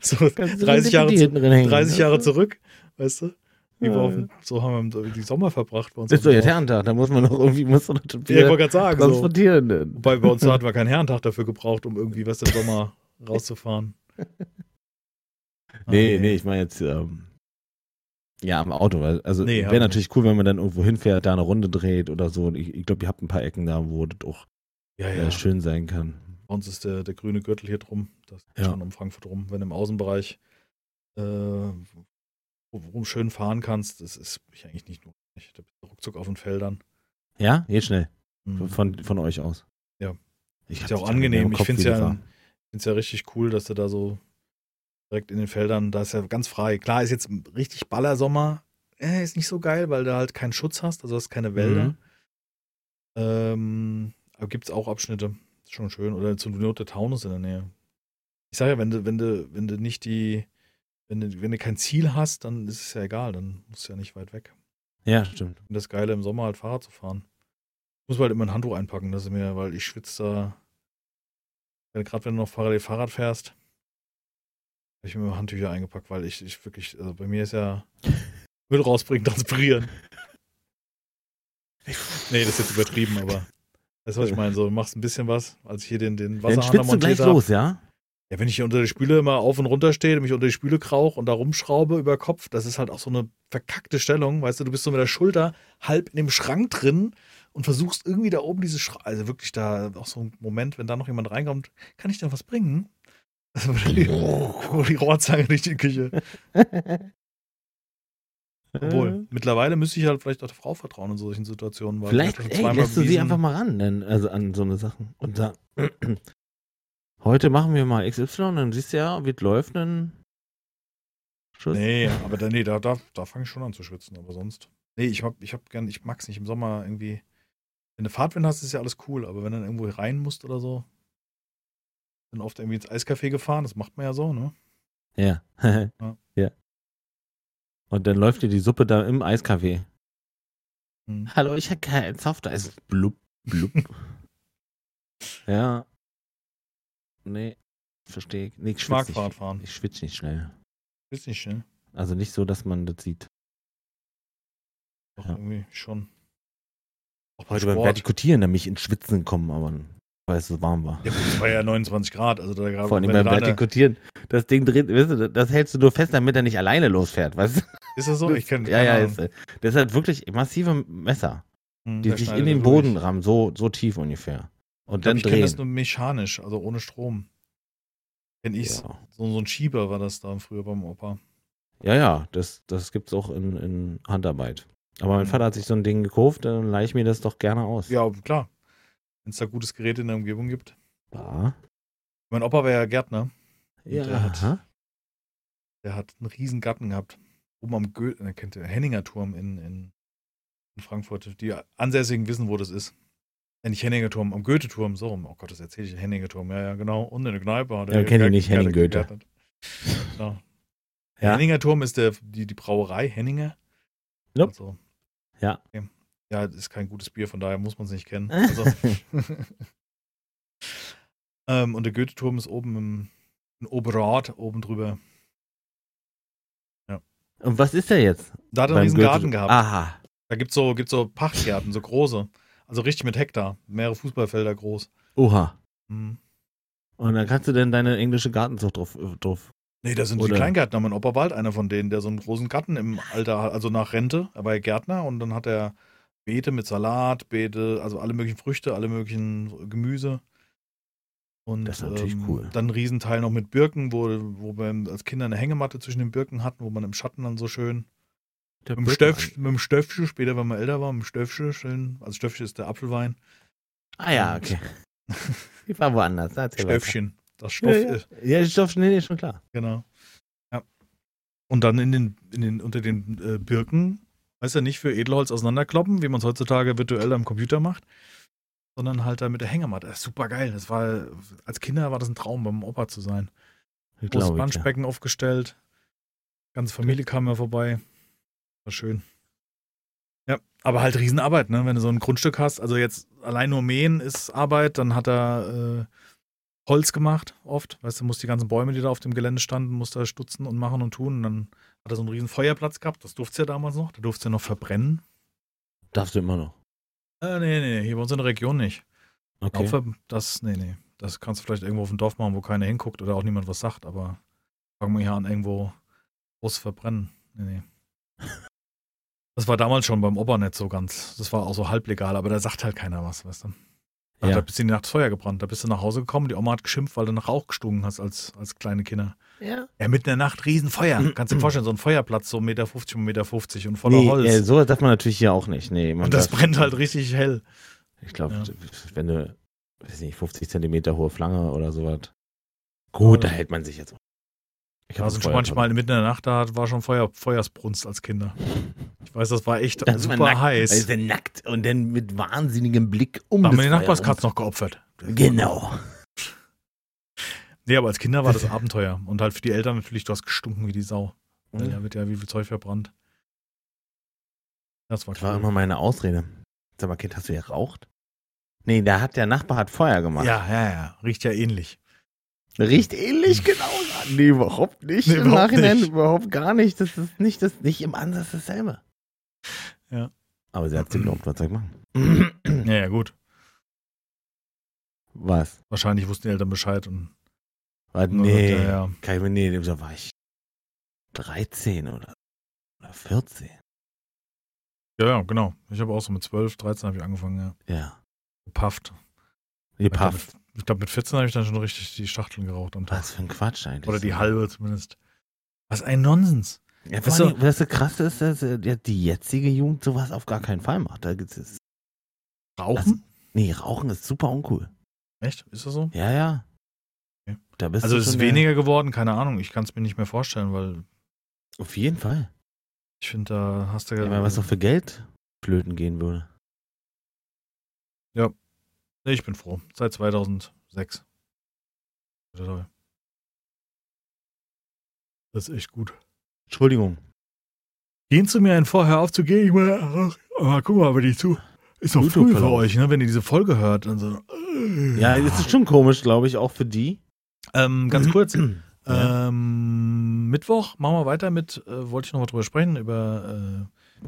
S1: So
S2: kannst du
S1: 30
S2: die
S1: Jahre, zu,
S2: hinten drin hängen.
S1: 30 Jahre zurück, weißt du? Auf dem, so haben wir die Sommer verbracht bei uns.
S2: Ist doch jetzt. Herrentag, da muss man noch irgendwie, muss man
S1: Ja, ich wollte sagen. So.
S2: transportieren. denn.
S1: Wobei bei uns hatten wir keinen Herrentag dafür gebraucht, um irgendwie, was der Sommer rauszufahren. Ah,
S2: Nee, nee, ich meine jetzt, ähm, ja, am Auto. Also
S1: Nee,
S2: wäre
S1: ich
S2: natürlich cool, wenn man dann irgendwo hinfährt, da eine Runde dreht oder so. Und ich, ich glaube, ihr habt ein paar Ecken da, wo das auch
S1: Ja,
S2: äh,
S1: ja.
S2: schön sein kann.
S1: Bei uns ist der, der grüne Gürtel hier drum. Das ist
S2: Ja.
S1: schon um Frankfurt rum. Wenn im Außenbereich äh, wo wo du schön fahren kannst, das ist ich eigentlich nicht nur. Da bist du ruckzuck auf den Feldern.
S2: Ja, geht schnell.
S1: Mhm.
S2: Von, von euch aus.
S1: Ja.
S2: Ich
S1: Ist ja auch angenehm. Ich finde es ja, find's ja richtig cool, dass du da so direkt in den Feldern, da ist ja ganz frei. Klar, ist jetzt richtig Ballersommer. Äh, ist nicht so geil, weil du halt keinen Schutz hast, also hast keine Wälder.
S2: Mhm.
S1: Ähm, aber gibt es auch Abschnitte. Ist schon schön. Oder zur Not der Taunus in der Nähe. Ich sage ja, wenn du, wenn du, wenn du nicht die, wenn du, wenn du kein Ziel hast, dann ist es ja egal, dann musst du ja nicht weit weg.
S2: Ja, stimmt.
S1: Und das Geile im Sommer halt Fahrrad zu fahren. Muss halt immer ein Handtuch einpacken, das ist mir, weil ich schwitze da. Gerade wenn du noch Fahrrad, Fahrrad fährst, habe ich mir immer Handtücher eingepackt, weil ich, ich wirklich, also bei mir ist ja Müll rausbringen, transpirieren. Nee, das ist jetzt übertrieben, aber weißt du, was ich meine? So, du machst ein bisschen was, als ich hier den, den
S2: Dann
S1: Wasserhahn
S2: schwitzt du
S1: montiert
S2: gleich
S1: habe.
S2: los, ja?
S1: Ja, wenn ich hier unter der Spüle immer auf und runter stehe, mich unter die Spüle krauch und da rumschraube über Kopf, das ist halt auch so eine verkackte Stellung, weißt du, du bist so mit der Schulter halb in dem Schrank drin und versuchst irgendwie da oben diese Schra also wirklich da auch so ein Moment, wenn da noch jemand reinkommt, kann ich denn was bringen? Die, Rohrzange durch die Küche. Obwohl, mittlerweile müsste ich halt vielleicht auch der Frau vertrauen in solchen Situationen. Weil
S2: Vielleicht ey, lässt du sie einfach mal ran, denn, also an so eine Sachen. Und da, heute machen wir mal XY, dann siehst du ja, wie es läuft, dann Schuss.
S1: Nee, aber da, nee, da, da, da fange ich schon an zu schwitzen, aber sonst. Nee, ich hab, ich hab gern, ich mag's nicht im Sommer irgendwie. Wenn du Fahrtwind hast, ist ja alles cool, aber wenn du dann irgendwo rein musst oder so, bin oft irgendwie ins Eiscafé gefahren, das macht man ja so, ne?
S2: Ja.
S1: Ja.
S2: ja. Und dann läuft dir die Suppe da im Eiskaffee.
S1: Hm.
S2: Hallo, ich habe keinen Softeis. Blub, blub. ja. Nee, verstehe ich. Nee, ich
S1: Ich mag
S2: schwitze nicht.
S1: Fahrradfahren.
S2: Ich schwitze nicht schnell.
S1: Ist nicht schnell.
S2: Also nicht so, dass man das sieht.
S1: Doch,
S2: Ja.
S1: irgendwie schon. Auch
S2: Heute beim. Vertikutieren nämlich ins Schwitzen gekommen, aber weil es so warm war.
S1: Ja, es war ja 29 Grad. Also da gerade
S2: Vor allem beim Vertikutieren. Das Ding dreht, weißt du, das hältst du nur fest, damit er nicht alleine losfährt, weißt du?
S1: Ist das so? Ich kenn,
S2: ja, ja, ist, äh, das ist halt wirklich massive Messer,
S1: Hm,
S2: die sich in den
S1: da durch.
S2: Boden rammen, so, so tief ungefähr. Und
S1: Ich glaub,
S2: dann
S1: ich kenne das
S2: drehen.
S1: nur mechanisch, also ohne Strom. Kenn ich's.
S2: Ja.
S1: So, so ein Schieber war das da früher beim Opa.
S2: Ja, ja, das, das gibt's auch in, in Handarbeit. Aber mein
S1: Mhm.
S2: Vater hat sich so ein Ding gekauft, dann leih ich mir das doch gerne aus.
S1: Ja, klar. Wenn es da gutes Gerät in der Umgebung gibt.
S2: Ja.
S1: Mein Opa war ja Gärtner.
S2: ja.
S1: der hat-. Der hat einen riesen Garten gehabt. Oben am Gö äh, kennt ihr, Henninger Turm in, in, in Frankfurt. Die Ansässigen wissen, wo das ist. Äh, nicht Henninger Turm, am Goethe-Turm. So rum. Oh Gott, das erzähle ich. Henninger Turm. Ja, ja, genau. Und in der Kneipe hat
S2: Ja, kenn ich nicht, Henning Goethe.
S1: gegärtnet. Ja.
S2: Ja.
S1: Henninger Turm ist der, die, die Brauerei Henninger.
S2: Nope.
S1: Also,
S2: Ja.
S1: okay. Ja, ist kein gutes Bier, von daher muss man es nicht kennen. Also, ähm, und der Goethe-Turm ist oben im, in Oberrat, oben drüber.
S2: Und was ist der jetzt?
S1: Da hat er einen riesen Garten gehabt.
S2: Aha.
S1: Da gibt es so, gibt's so Pachtgärten, so große. Also richtig mit Hektar. Mehrere Fußballfelder groß.
S2: Oha.
S1: Mhm.
S2: Und dann kannst du denn deine englische Gartenzucht drauf, äh, drauf.
S1: Nee, das sind
S2: Oder-
S1: die Kleingärtner. Mein Opa war halt einer von denen, der so einen großen Garten im Alter hat, also nach Rente. Er war ja Gärtner und dann hat er Beete mit Salat, Beete, also alle möglichen Früchte, alle möglichen Gemüse. Und
S2: Das ist natürlich
S1: ähm,
S2: cool.
S1: dann ein Riesenteil noch mit Birken, wo, wo wir als Kinder eine Hängematte zwischen den Birken hatten, wo man im Schatten dann so schön
S2: Der
S1: mit dem, Stöpf, mit dem Stöpfchen, später, wenn man älter war, mit dem Stöpfchen schön, also Stöpfchen ist der Apfelwein.
S2: Ah ja, okay. Ich war woanders.
S1: Stöpfchen, das Stoff
S2: Ja,
S1: ist.
S2: ja. ja, Stoff, nee, nee, schon klar.
S1: Genau. Ja. Und dann in den, in den, unter den äh, Birken, weißt du, nicht für Edelholz auseinanderkloppen, wie man es heutzutage virtuell am Computer macht, sondern halt da mit der Hängematte. Das ist super geil. Das war, als Kinder war das ein Traum, beim Opa zu sein. Großes
S2: glaube, ja.
S1: Planschbecken aufgestellt. Ganze Familie kam ja vorbei. War schön. Ja, aber halt Riesenarbeit, ne? Wenn du so ein Grundstück hast, also jetzt allein nur mähen ist Arbeit, dann hat er äh, Holz gemacht, oft. Weißt du, musst die ganzen Bäume, die da auf dem Gelände standen, musst er stutzen und machen und tun. Und dann hat er so einen riesen Feuerplatz gehabt, das durfte ja damals noch. Da durfte ja noch verbrennen.
S2: Darfst du immer noch.
S1: Äh, nee, nee, hier bei uns in der Region nicht.
S2: Okay.
S1: Auch das, nee, nee. Das kannst du vielleicht irgendwo auf dem Dorf machen, wo keiner hinguckt oder auch niemand was sagt, aber fangen wir hier an, irgendwo groß verbrennen. Nee, nee. Das war damals schon beim Opa nicht so ganz. Das war auch so halblegal, aber da sagt halt keiner was, weißt du. Da
S2: Ja.
S1: hat bist du in die Nacht Feuer gebrannt. Da bist du nach Hause gekommen, die Oma hat geschimpft, weil du nach Rauch gestunken hast als, als kleine Kinder.
S2: Ja.
S1: Ja, mitten in der Nacht Riesenfeuer. Kannst du dir vorstellen, so ein Feuerplatz, so 1,50 Meter, 1,50 Meter und voller
S2: Nee,
S1: Holz.
S2: äh, so darf man natürlich hier auch nicht. Nee, man
S1: und das brennt halt richtig hell.
S2: Ich glaube,
S1: Ja.
S2: wenn du, weiß nicht, 50 Zentimeter hohe Flange oder sowas. Gut,
S1: Ja.
S2: da hält man sich jetzt. Ich
S1: Da
S2: ein
S1: schon manchmal mitten in der Nacht, da war schon Feuer, Feuersbrunst als Kinder. Ich weiß, das war echt
S2: Das war
S1: super
S2: nackt,
S1: heiß.
S2: Also der nackt und dann mit wahnsinnigem Blick um
S1: Da haben wir die Nachbarskatz noch geopfert.
S2: Genau.
S1: Nee, aber als Kinder war das Abenteuer. Und halt für die Eltern natürlich, du hast gestunken wie die Sau.
S2: Mhm.
S1: Ja, wird ja wie viel Zeug verbrannt. Das war
S2: Das war immer meine Ausrede. Sag mal, Kind, hast du geraucht? Nee, da hat der Nachbar hat Feuer gemacht.
S1: Ja, ja, ja. Riecht ja ähnlich.
S2: Riecht ähnlich genau. Nee, überhaupt nicht.
S1: Nee,
S2: Im
S1: überhaupt
S2: Nachhinein
S1: nicht.
S2: überhaupt gar nicht. Das ist nicht, das, nicht im Ansatz dasselbe.
S1: Ja.
S2: Aber sie hat sie geglaubt, was soll ich machen?
S1: Ja, ja, gut.
S2: Was?
S1: Wahrscheinlich wussten die Eltern Bescheid. Und,
S2: Was? Nee.
S1: Ja, ja.
S2: Kann ich mir, nee, da war ich 13 oder, oder 14.
S1: ja, ja, genau. Ich habe auch so mit 12, 13 habe ich angefangen, ja.
S2: Ja.
S1: Gepafft.
S2: Gepafft.
S1: Ich glaube, mit 14 habe ich dann schon richtig die Schachteln geraucht am Tag.
S2: Was für ein Quatsch eigentlich.
S1: Oder die halbe zumindest. Was ein Nonsens.
S2: Ja,
S1: du-
S2: allem, was so krass ist, dass äh, ja, die jetzige Jugend sowas auf gar keinen Fall macht. Da gibt's es.
S1: Rauchen?
S2: Nee, Rauchen ist super uncool.
S1: Echt? Ist das so?
S2: Ja, ja.
S1: Okay.
S2: Da bist
S1: Also es ist weniger geworden, keine Ahnung. Ich kann es mir nicht mehr vorstellen, weil
S2: Auf jeden Fall.
S1: ich finde, da hast du
S2: Ja, weil was doch für Geld flöten gehen würde.
S1: Nee, ich bin froh. Seit 2006. Das ist echt gut.
S2: Entschuldigung.
S1: Gehen zu mir ein vorher aufzugehen. Ich mal, ach, Aber guck mal, wenn die zu. Ist doch früh für euch, ne? Wenn ihr diese Folge hört. Und so,
S2: Ja, das ist schon komisch, glaube ich, auch für die.
S1: Ähm, ganz kurz.
S2: Ja.
S1: Ähm, Mittwoch machen wir weiter mit, äh, wollte ich noch mal drüber sprechen, über äh,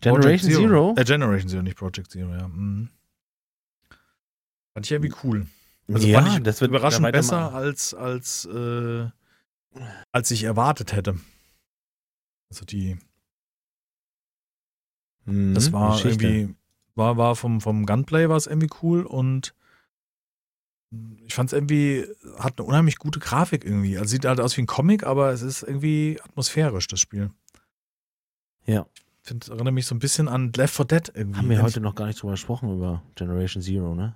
S2: Generation
S1: Project
S2: Zero.
S1: Äh, Generation Zero, nicht Project Zero, ja. Mhm. Fand ich irgendwie cool. Also
S2: ja,
S1: fand ich
S2: das wird
S1: überraschend besser, als, als, äh, als ich erwartet hätte. Also die,
S2: Mhm,
S1: das war
S2: Geschichte.
S1: irgendwie, war, war vom, vom Gunplay war es irgendwie cool und ich fand es irgendwie, hat eine unheimlich gute Grafik irgendwie. Also sieht halt aus wie ein Comic, aber es ist irgendwie atmosphärisch, das Spiel.
S2: Ja.
S1: Ich finde, es erinnert mich so ein bisschen an Left 4 Dead irgendwie.
S2: Haben wir heute noch gar nicht drüber gesprochen, über Generation Zero, ne?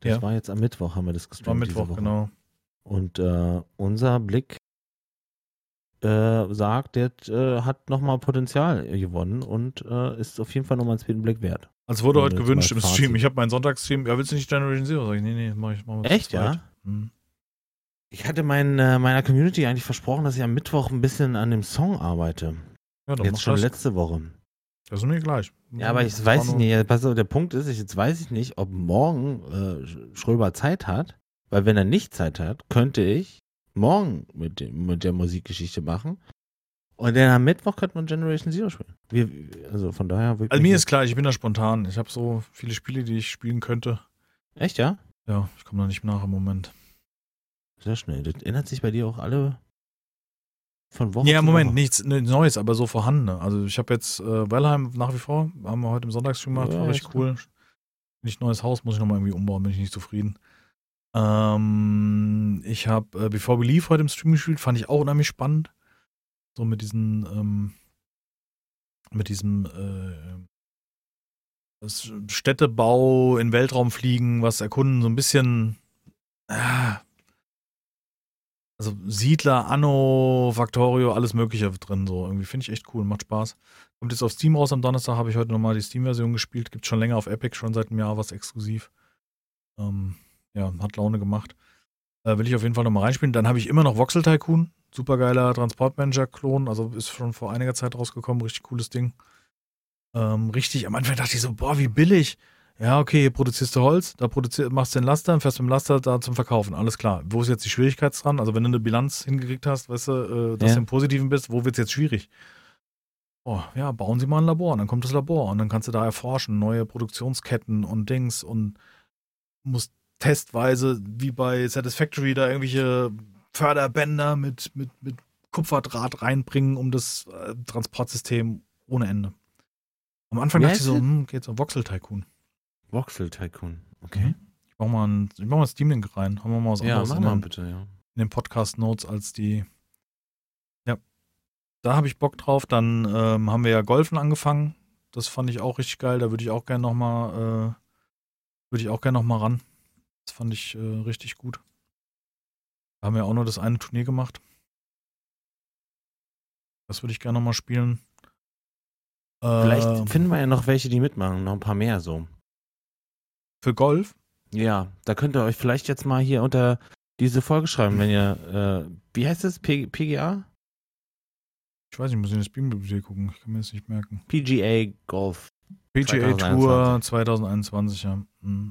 S2: Das
S1: Ja.
S2: war jetzt am Mittwoch, haben wir das gestreamt. diese
S1: Mittwoch, genau.
S2: Und äh, unser Blick äh, sagt, der äh, hat nochmal Potenzial gewonnen und äh, ist auf jeden Fall nochmal einen zweiten Blick wert.
S1: Also wurde heute gewünscht im
S2: Fazit.
S1: Stream. Ich habe meinen Sonntagsstream. Ja, willst du nicht Generation Zero? Sag ich, nee, nee, mach ich, mal
S2: Echt, ja?
S1: Hm.
S2: Ich hatte mein, äh, meiner Community eigentlich versprochen, dass ich am Mittwoch ein bisschen an dem Song arbeite.
S1: Ja,
S2: Jetzt schon letzte Woche.
S1: Das ist mir gleich.
S2: Ja, aber ich weiß ich nicht. Pass auf, der Punkt ist, ich, jetzt weiß ich nicht, ob morgen äh, Sch- Schröber Zeit hat. Weil wenn er nicht Zeit hat, könnte ich morgen mit, dem, mit der Musikgeschichte machen. Und dann am Mittwoch könnte man Generation Zero spielen. Wir, also von daher.
S1: Also mir ist klar, ich bin da spontan. Ich habe so viele Spiele, die ich spielen könnte.
S2: Echt, ja?
S1: Ja, ich komme da nicht nach im Moment.
S2: Sehr schnell. Das ändert sich bei dir auch alle von Woche
S1: Ja,
S2: zu
S1: Moment,
S2: Woche.
S1: nichts ne, Neues, aber so vorhandene. Also ich habe jetzt äh, Wellheim nach wie vor, haben wir heute im Sonntagsstream gemacht,
S2: Ja,
S1: war richtig cool. Nicht neues Haus, muss ich nochmal irgendwie umbauen, bin ich nicht zufrieden. Ähm, ich habe äh, Before We Leave heute im Stream gespielt, fand ich auch unheimlich spannend. So mit diesen, ähm, mit diesem äh, das Städtebau in Weltraum fliegen, was erkunden, so ein bisschen ah, also Siedler, Anno, Factorio, alles Mögliche drin. So irgendwie finde ich echt cool, macht Spaß. Kommt jetzt auf Steam raus am Donnerstag, habe ich heute nochmal die Steam-Version gespielt. Gibt schon länger auf Epic, schon seit einem Jahr was exklusiv. Ähm, ja, hat Laune gemacht. Äh, will ich auf jeden Fall nochmal reinspielen. Dann habe ich immer noch Voxel Tycoon. Supergeiler Transportmanager-Klon. Also ist schon vor einiger Zeit rausgekommen. Richtig cooles Ding. Ähm, richtig, am Anfang dachte ich so, boah, wie billig. Ja, okay, hier produzierst du Holz, da machst du den Laster, fährst mit dem Laster da zum Verkaufen. Alles klar. Wo ist jetzt die Schwierigkeit dran? Also, wenn du eine Bilanz hingekriegt hast, weißt du, äh, dass
S2: Ja.
S1: du im Positiven bist, wo wird es jetzt schwierig? Oh, ja, bauen Sie mal ein Labor. Und dann kommt das Labor und dann kannst du da erforschen, neue Produktionsketten und Dings und musst testweise, wie bei Satisfactory, da irgendwelche Förderbänder mit, mit, mit Kupferdraht reinbringen, um das äh, Transportsystem ohne Ende. Am Anfang
S2: Wie
S1: dachte ich so, hm, geht so, Voxel Tycoon.
S2: Voxel Tycoon. Okay.
S1: Ich mach mal ein, ich mach mal ein Steam-Link rein. Haben wir mal was
S2: Ja,
S1: anderes in,
S2: mal
S1: den,
S2: bitte, ja.
S1: in den Podcast-Notes als die. Ja. Da habe ich Bock drauf. Dann ähm, haben wir ja Golfen angefangen. Das fand ich auch richtig geil. Da würde ich auch gerne nochmal, äh, würde ich auch gerne nochmal ran. Das fand ich äh, richtig gut. Da haben wir auch nur das eine Turnier gemacht. Das würde ich gerne nochmal spielen.
S2: Vielleicht
S1: Ähm,
S2: finden wir ja noch welche, die mitmachen. Noch ein paar mehr so.
S1: Für Golf.
S2: Ja, da könnt ihr euch vielleicht jetzt mal hier unter diese Folge schreiben, wenn ihr, äh, wie heißt es? P PGA?
S1: Ich weiß nicht, ich muss in das Spielbibliothek gucken. Ich kann mir das nicht merken.
S2: PGA Golf.
S1: PGA
S2: 2021.
S1: Tour 2021, ja. Hm.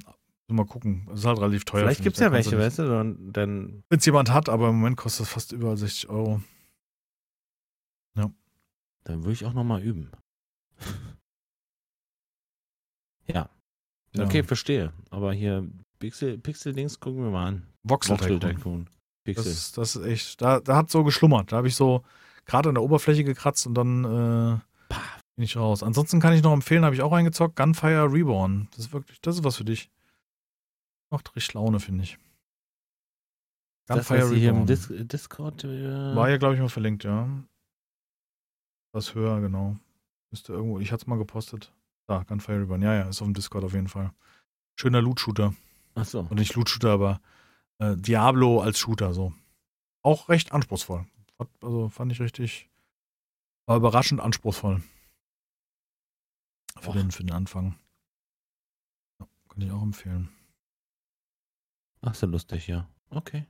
S1: Mal gucken. Das ist halt relativ teuer.
S2: Vielleicht gibt's
S1: ich.
S2: ja welche, weißt du? Und dann,
S1: Wenn es jemand hat, aber im Moment kostet es fast über 60 Euro.
S2: dann würde ich auch nochmal üben. ja.
S1: Ja.
S2: Okay, verstehe. Aber hier Pixel, Pixel-Dings gucken wir mal an.
S1: Voxel
S2: Voxel
S1: Tycoon.
S2: Tycoon.
S1: Das,
S2: Pixel.
S1: ist- das ist echt, da, da hat so geschlummert. Da habe ich so gerade an der Oberfläche gekratzt und dann äh, bin ich raus. Ansonsten kann ich noch empfehlen, habe ich auch eingezockt, Gunfire Reborn. Das ist wirklich, das ist was für dich. Macht richtig Laune, finde ich.
S2: Das, Sie hier im Dis Discord. Äh,
S1: War ja, glaube ich, mal verlinkt, ja. Was höher, genau. Müsste irgendwo, ich hatte es mal gepostet. Da, Gunfire Reborn. Ja, ja, ist auf dem Discord auf jeden Fall. Schöner Loot-Shooter.
S2: Achso.
S1: Und nicht Loot-Shooter, aber äh, Diablo als Shooter, so. Auch recht anspruchsvoll. Also fand ich richtig, war überraschend anspruchsvoll. Für
S2: Och.
S1: den, für den Anfang. Ja, kann ich auch empfehlen.
S2: Ach so, lustig, ja. Okay.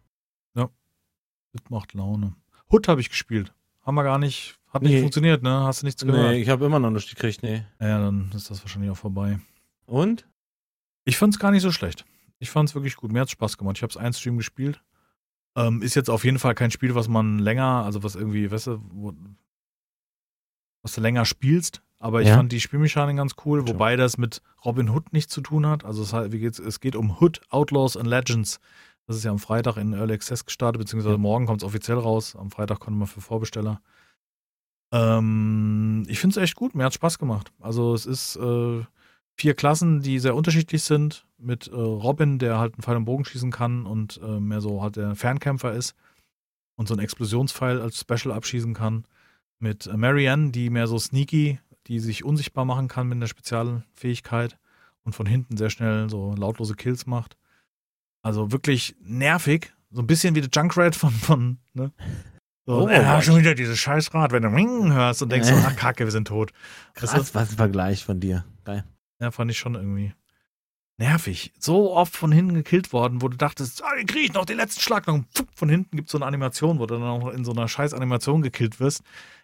S1: Das macht Laune. Hood habe ich gespielt. Haben wir gar nicht, hat nicht
S2: Nee.
S1: funktioniert, ne? Hast du nichts gehört?
S2: Nee, ich habe immer noch nicht gekriegt, nee.
S1: Ja, dann ist das wahrscheinlich auch vorbei.
S2: Und?
S1: Ich fand es gar nicht so schlecht. Ich fand es wirklich gut. Mir hat Spaß gemacht. Ich habe es einen Stream gespielt. Ähm, ist jetzt auf jeden Fall kein Spiel, was man länger, also was irgendwie, weißt du, wo, was du länger spielst. Aber ich
S2: Ja.
S1: fand die Spielmechanik ganz cool, wobei das mit Robin Hood nichts zu tun hat. Also es, halt, wie geht's, es geht um Hood, Outlaws and Legends. Das ist ja am Freitag in Early Access gestartet, beziehungsweise
S2: Ja.
S1: morgen kommt es offiziell raus. Am Freitag konnte man für Vorbesteller. Ähm, ich finde es echt gut. Mir hat Spaß gemacht. Also es ist äh, vier Klassen, die sehr unterschiedlich sind. Mit äh, Robin, der halt einen Pfeil und Bogen schießen kann und äh, mehr so halt der Fernkämpfer ist und so einen Explosionspfeil als Special abschießen kann. Mit äh, Marianne, die mehr so sneaky, die sich unsichtbar machen kann mit einer Spezialfähigkeit und von hinten sehr schnell so lautlose Kills macht. Also wirklich nervig. So ein bisschen wie der Junkrat von, von ne? So,
S2: Oh,
S1: ja,
S2: Gott.
S1: schon wieder dieses Scheißrad, wenn du Ring hörst und denkst so, ach kacke, wir sind tot.
S2: Krass, was ein Vergleich von dir. Geil.
S1: Ja, fand ich schon irgendwie nervig. So oft von hinten gekillt worden, wo du dachtest, ah, den krieg ich noch den letzten Schlag. Noch pfupp, von hinten gibt es so eine Animation, wo du dann auch in so einer scheiß Animation gekillt wirst.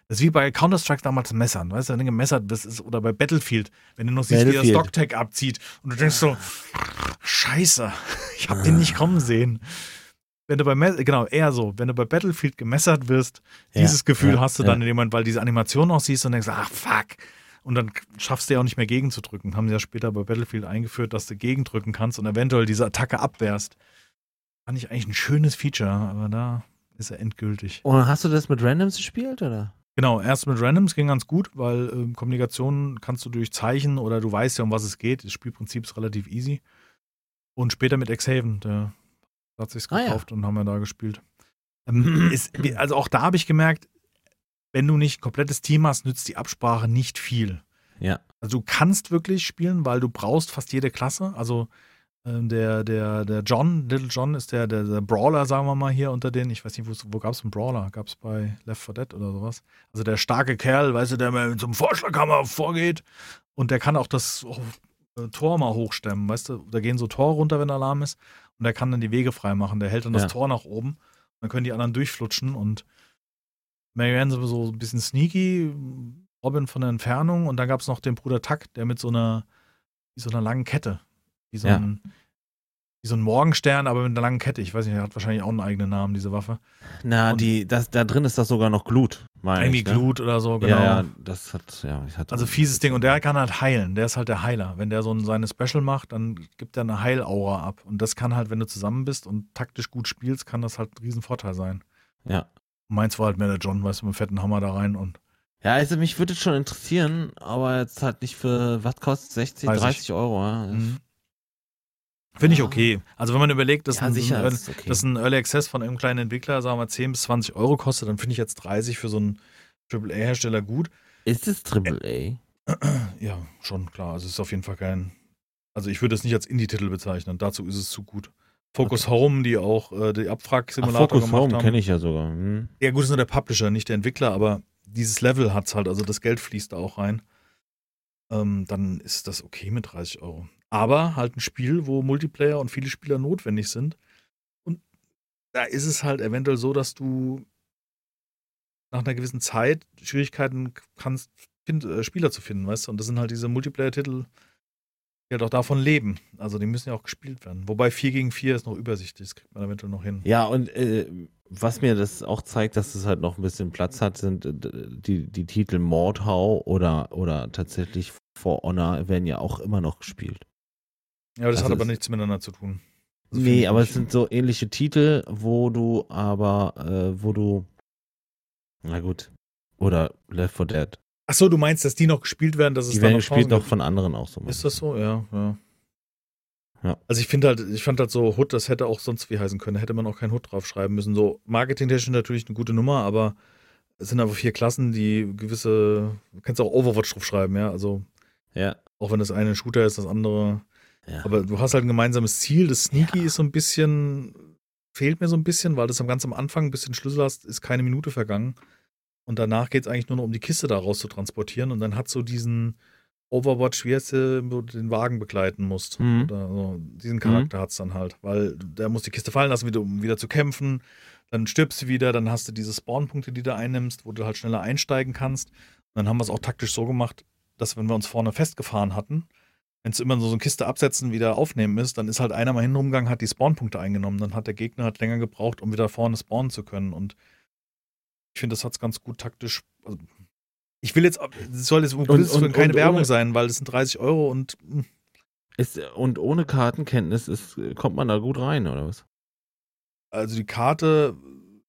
S1: Das ist wie bei Counter-Strike damals Messern, weißt du, wenn du gemessert bist, ist, oder bei Battlefield, wenn du noch siehst, wie
S2: Battlefield.
S1: Stocktag abzieht und du denkst so, scheiße, ich hab den nicht kommen sehen. Wenn du bei, Me- genau, eher so, wenn du bei Battlefield gemessert wirst,
S2: Ja,
S1: dieses Gefühl
S2: ja,
S1: hast du
S2: ja.
S1: dann in dem Moment, weil diese Animation auch siehst und denkst, ach fuck. Und dann schaffst du ja auch nicht mehr gegenzudrücken. Haben sie ja später bei Battlefield eingeführt, dass du gegendrücken kannst und eventuell diese Attacke abwehrst. Fand ich eigentlich ein schönes Feature, aber da ist er endgültig.
S2: Und hast du das mit Randoms gespielt, oder?
S1: Genau, erst mit Randoms ging ganz gut, weil ähm, Kommunikation kannst du durch Zeichen oder du weißt ja, um was es geht. Das Spielprinzip ist relativ easy. Und später mit Xhaven, der hat sich's
S2: Ah, ja.
S1: gekauft und haben wir da gespielt. Ähm, ist, also auch da habe ich gemerkt, wenn du nicht ein komplettes Team hast, nützt die Absprache nicht viel.
S2: Ja.
S1: Also du kannst wirklich spielen, weil du brauchst fast jede Klasse. Also ähm, der, der, der John, Little John ist der, der, der Brawler, sagen wir mal hier unter den, ich weiß nicht, wo's- wo gab es einen Brawler? Gab es bei Left 4 Dead oder sowas? Also der starke Kerl, weißt du, der mit so einem Vorschlaghammer vorgeht und der kann auch das äh, Tor mal hochstemmen, weißt du? Da gehen so Tore runter, wenn Alarm ist und der kann dann die Wege frei machen. Der hält dann
S2: Ja.
S1: das Tor nach oben. Dann können die anderen durchflutschen und Marianne ist so ein bisschen sneaky, Robin von der Entfernung und dann gab es noch den Bruder Tuck, der mit so einer, so einer langen Kette, wie so,
S2: Ja.
S1: ein, wie so ein Morgenstern, aber mit einer langen Kette. Ich weiß nicht, er hat wahrscheinlich auch einen eigenen Namen, diese Waffe.
S2: Na,
S1: Und-
S2: die, das, da drin ist das sogar noch Glut, meine
S1: Irgendwie
S2: ich. Ne?
S1: Glut oder so, genau.
S2: Ja, ja, das hat, ja, ich hatte.
S1: Also fieses Ding. Und der kann halt heilen. Der ist halt der Heiler. Wenn der so ein- seine Special macht, dann gibt er eine Heilaura ab. Und das kann halt, wenn du zusammen bist und taktisch gut spielst, kann das halt ein Riesenvorteil sein.
S2: Ja.
S1: Meins war halt mehr der John, weißt du, mit einem fetten Hammer da rein und
S2: Ja, also mich würde es schon interessieren, aber jetzt halt nicht für, was kostet 60,
S1: 30.
S2: 30 Euro, ja?
S1: Mhm. Finde ich okay. Also wenn man überlegt, dass,
S2: ja,
S1: ein,
S2: sicher,
S1: ein,
S2: das ist okay.
S1: dass ein Early Access von einem kleinen Entwickler, sagen wir 10 bis 20 Euro kostet, dann finde ich jetzt 30 für so einen AAA-Hersteller gut.
S2: ist es Triple A?
S1: Ja, schon klar. Also es ist auf jeden Fall kein. Also ich würde es nicht als Indie-Titel bezeichnen. Dazu ist es zu gut. Focus Home, die auch äh, die
S2: Ach,
S1: Abfrag-Simulator
S2: Focus
S1: gemacht
S2: Home
S1: haben.
S2: kenne ich ja sogar. Hm.
S1: Ja, gut, ist nur der Publisher, nicht der Entwickler, aber dieses Level hat es halt, also das Geld fließt da auch rein. Ähm, dann ist das okay mit 30 Euro. Aber halt ein Spiel, wo Multiplayer und viele Spieler notwendig sind. Und da ist es halt eventuell so, dass du nach einer gewissen Zeit Schwierigkeiten kannst, äh, Spieler zu finden, weißt du? Und das sind halt diese Multiplayer-Titel, halt auch davon leben. Also die müssen ja auch gespielt werden. Wobei 4 gegen 4 ist noch übersichtlich, das kriegt man eventuell noch hin.
S2: Ja, und äh, was mir das auch zeigt, dass es halt noch ein bisschen Platz hat, sind äh, die, die Titel Mordhau oder, oder tatsächlich For Honor werden ja auch immer noch gespielt.
S1: Ja, das
S2: Also
S1: hat aber nichts miteinander zu tun. Also
S2: nee, aber es sind so ähnliche Titel, wo du aber, äh, wo du, na gut, oder Left 4 Dead.
S1: Ach so, du meinst, dass die noch gespielt werden, dass es
S2: Die werden
S1: noch
S2: gespielt noch
S1: gibt?
S2: von anderen auch so.
S1: Ist das so? Ja, ja.
S2: Ja.
S1: Also ich finde halt, ich fand halt so Hood, das hätte auch sonst wie heißen können. Da hätte man auch kein Hood draufschreiben müssen. So marketingtechnisch natürlich eine gute Nummer, aber es sind einfach vier Klassen, die gewisse, du kannst auch Overwatch draufschreiben, ja. Also
S2: Ja.
S1: auch wenn das eine ein Shooter ist, das andere.
S2: ja.
S1: Aber du hast halt ein gemeinsames Ziel. Das Sneaky ist so ein bisschen, fehlt mir so ein bisschen, weil das am ganz am Anfang ein bisschen Schlüssel hast, ist keine Minute vergangen. Und danach geht es eigentlich nur noch um die Kiste da raus zu transportieren. Und dann hat so diesen Overwatch, wie wo du den Wagen begleiten musst.
S2: Mhm.
S1: Oder so. Diesen Charakter hat's dann halt, weil der muss die Kiste fallen lassen, wieder, um wieder zu kämpfen. Dann stirbst du wieder, dann hast du diese Spawnpunkte, die du einnimmst, wo du halt schneller einsteigen kannst. Und dann haben wir es auch taktisch so gemacht, dass wenn wir uns vorne festgefahren hatten, wenn es immer so eine Kiste absetzen, wieder aufnehmen ist, dann ist halt einer mal hin rumgegangen, hat die Spawnpunkte eingenommen. Dann hat der Gegner halt länger gebraucht, um wieder vorne spawnen zu können. Und ich finde, das hat's ganz gut taktisch. Also, ich will jetzt, es soll jetzt um
S2: und-
S1: Willen keine
S2: und
S1: Werbung
S2: ohne-
S1: sein, weil es sind 30 Euro und hm,
S2: Ist, und ohne Kartenkenntnis ist, kommt man da gut rein, oder was?
S1: also die Karte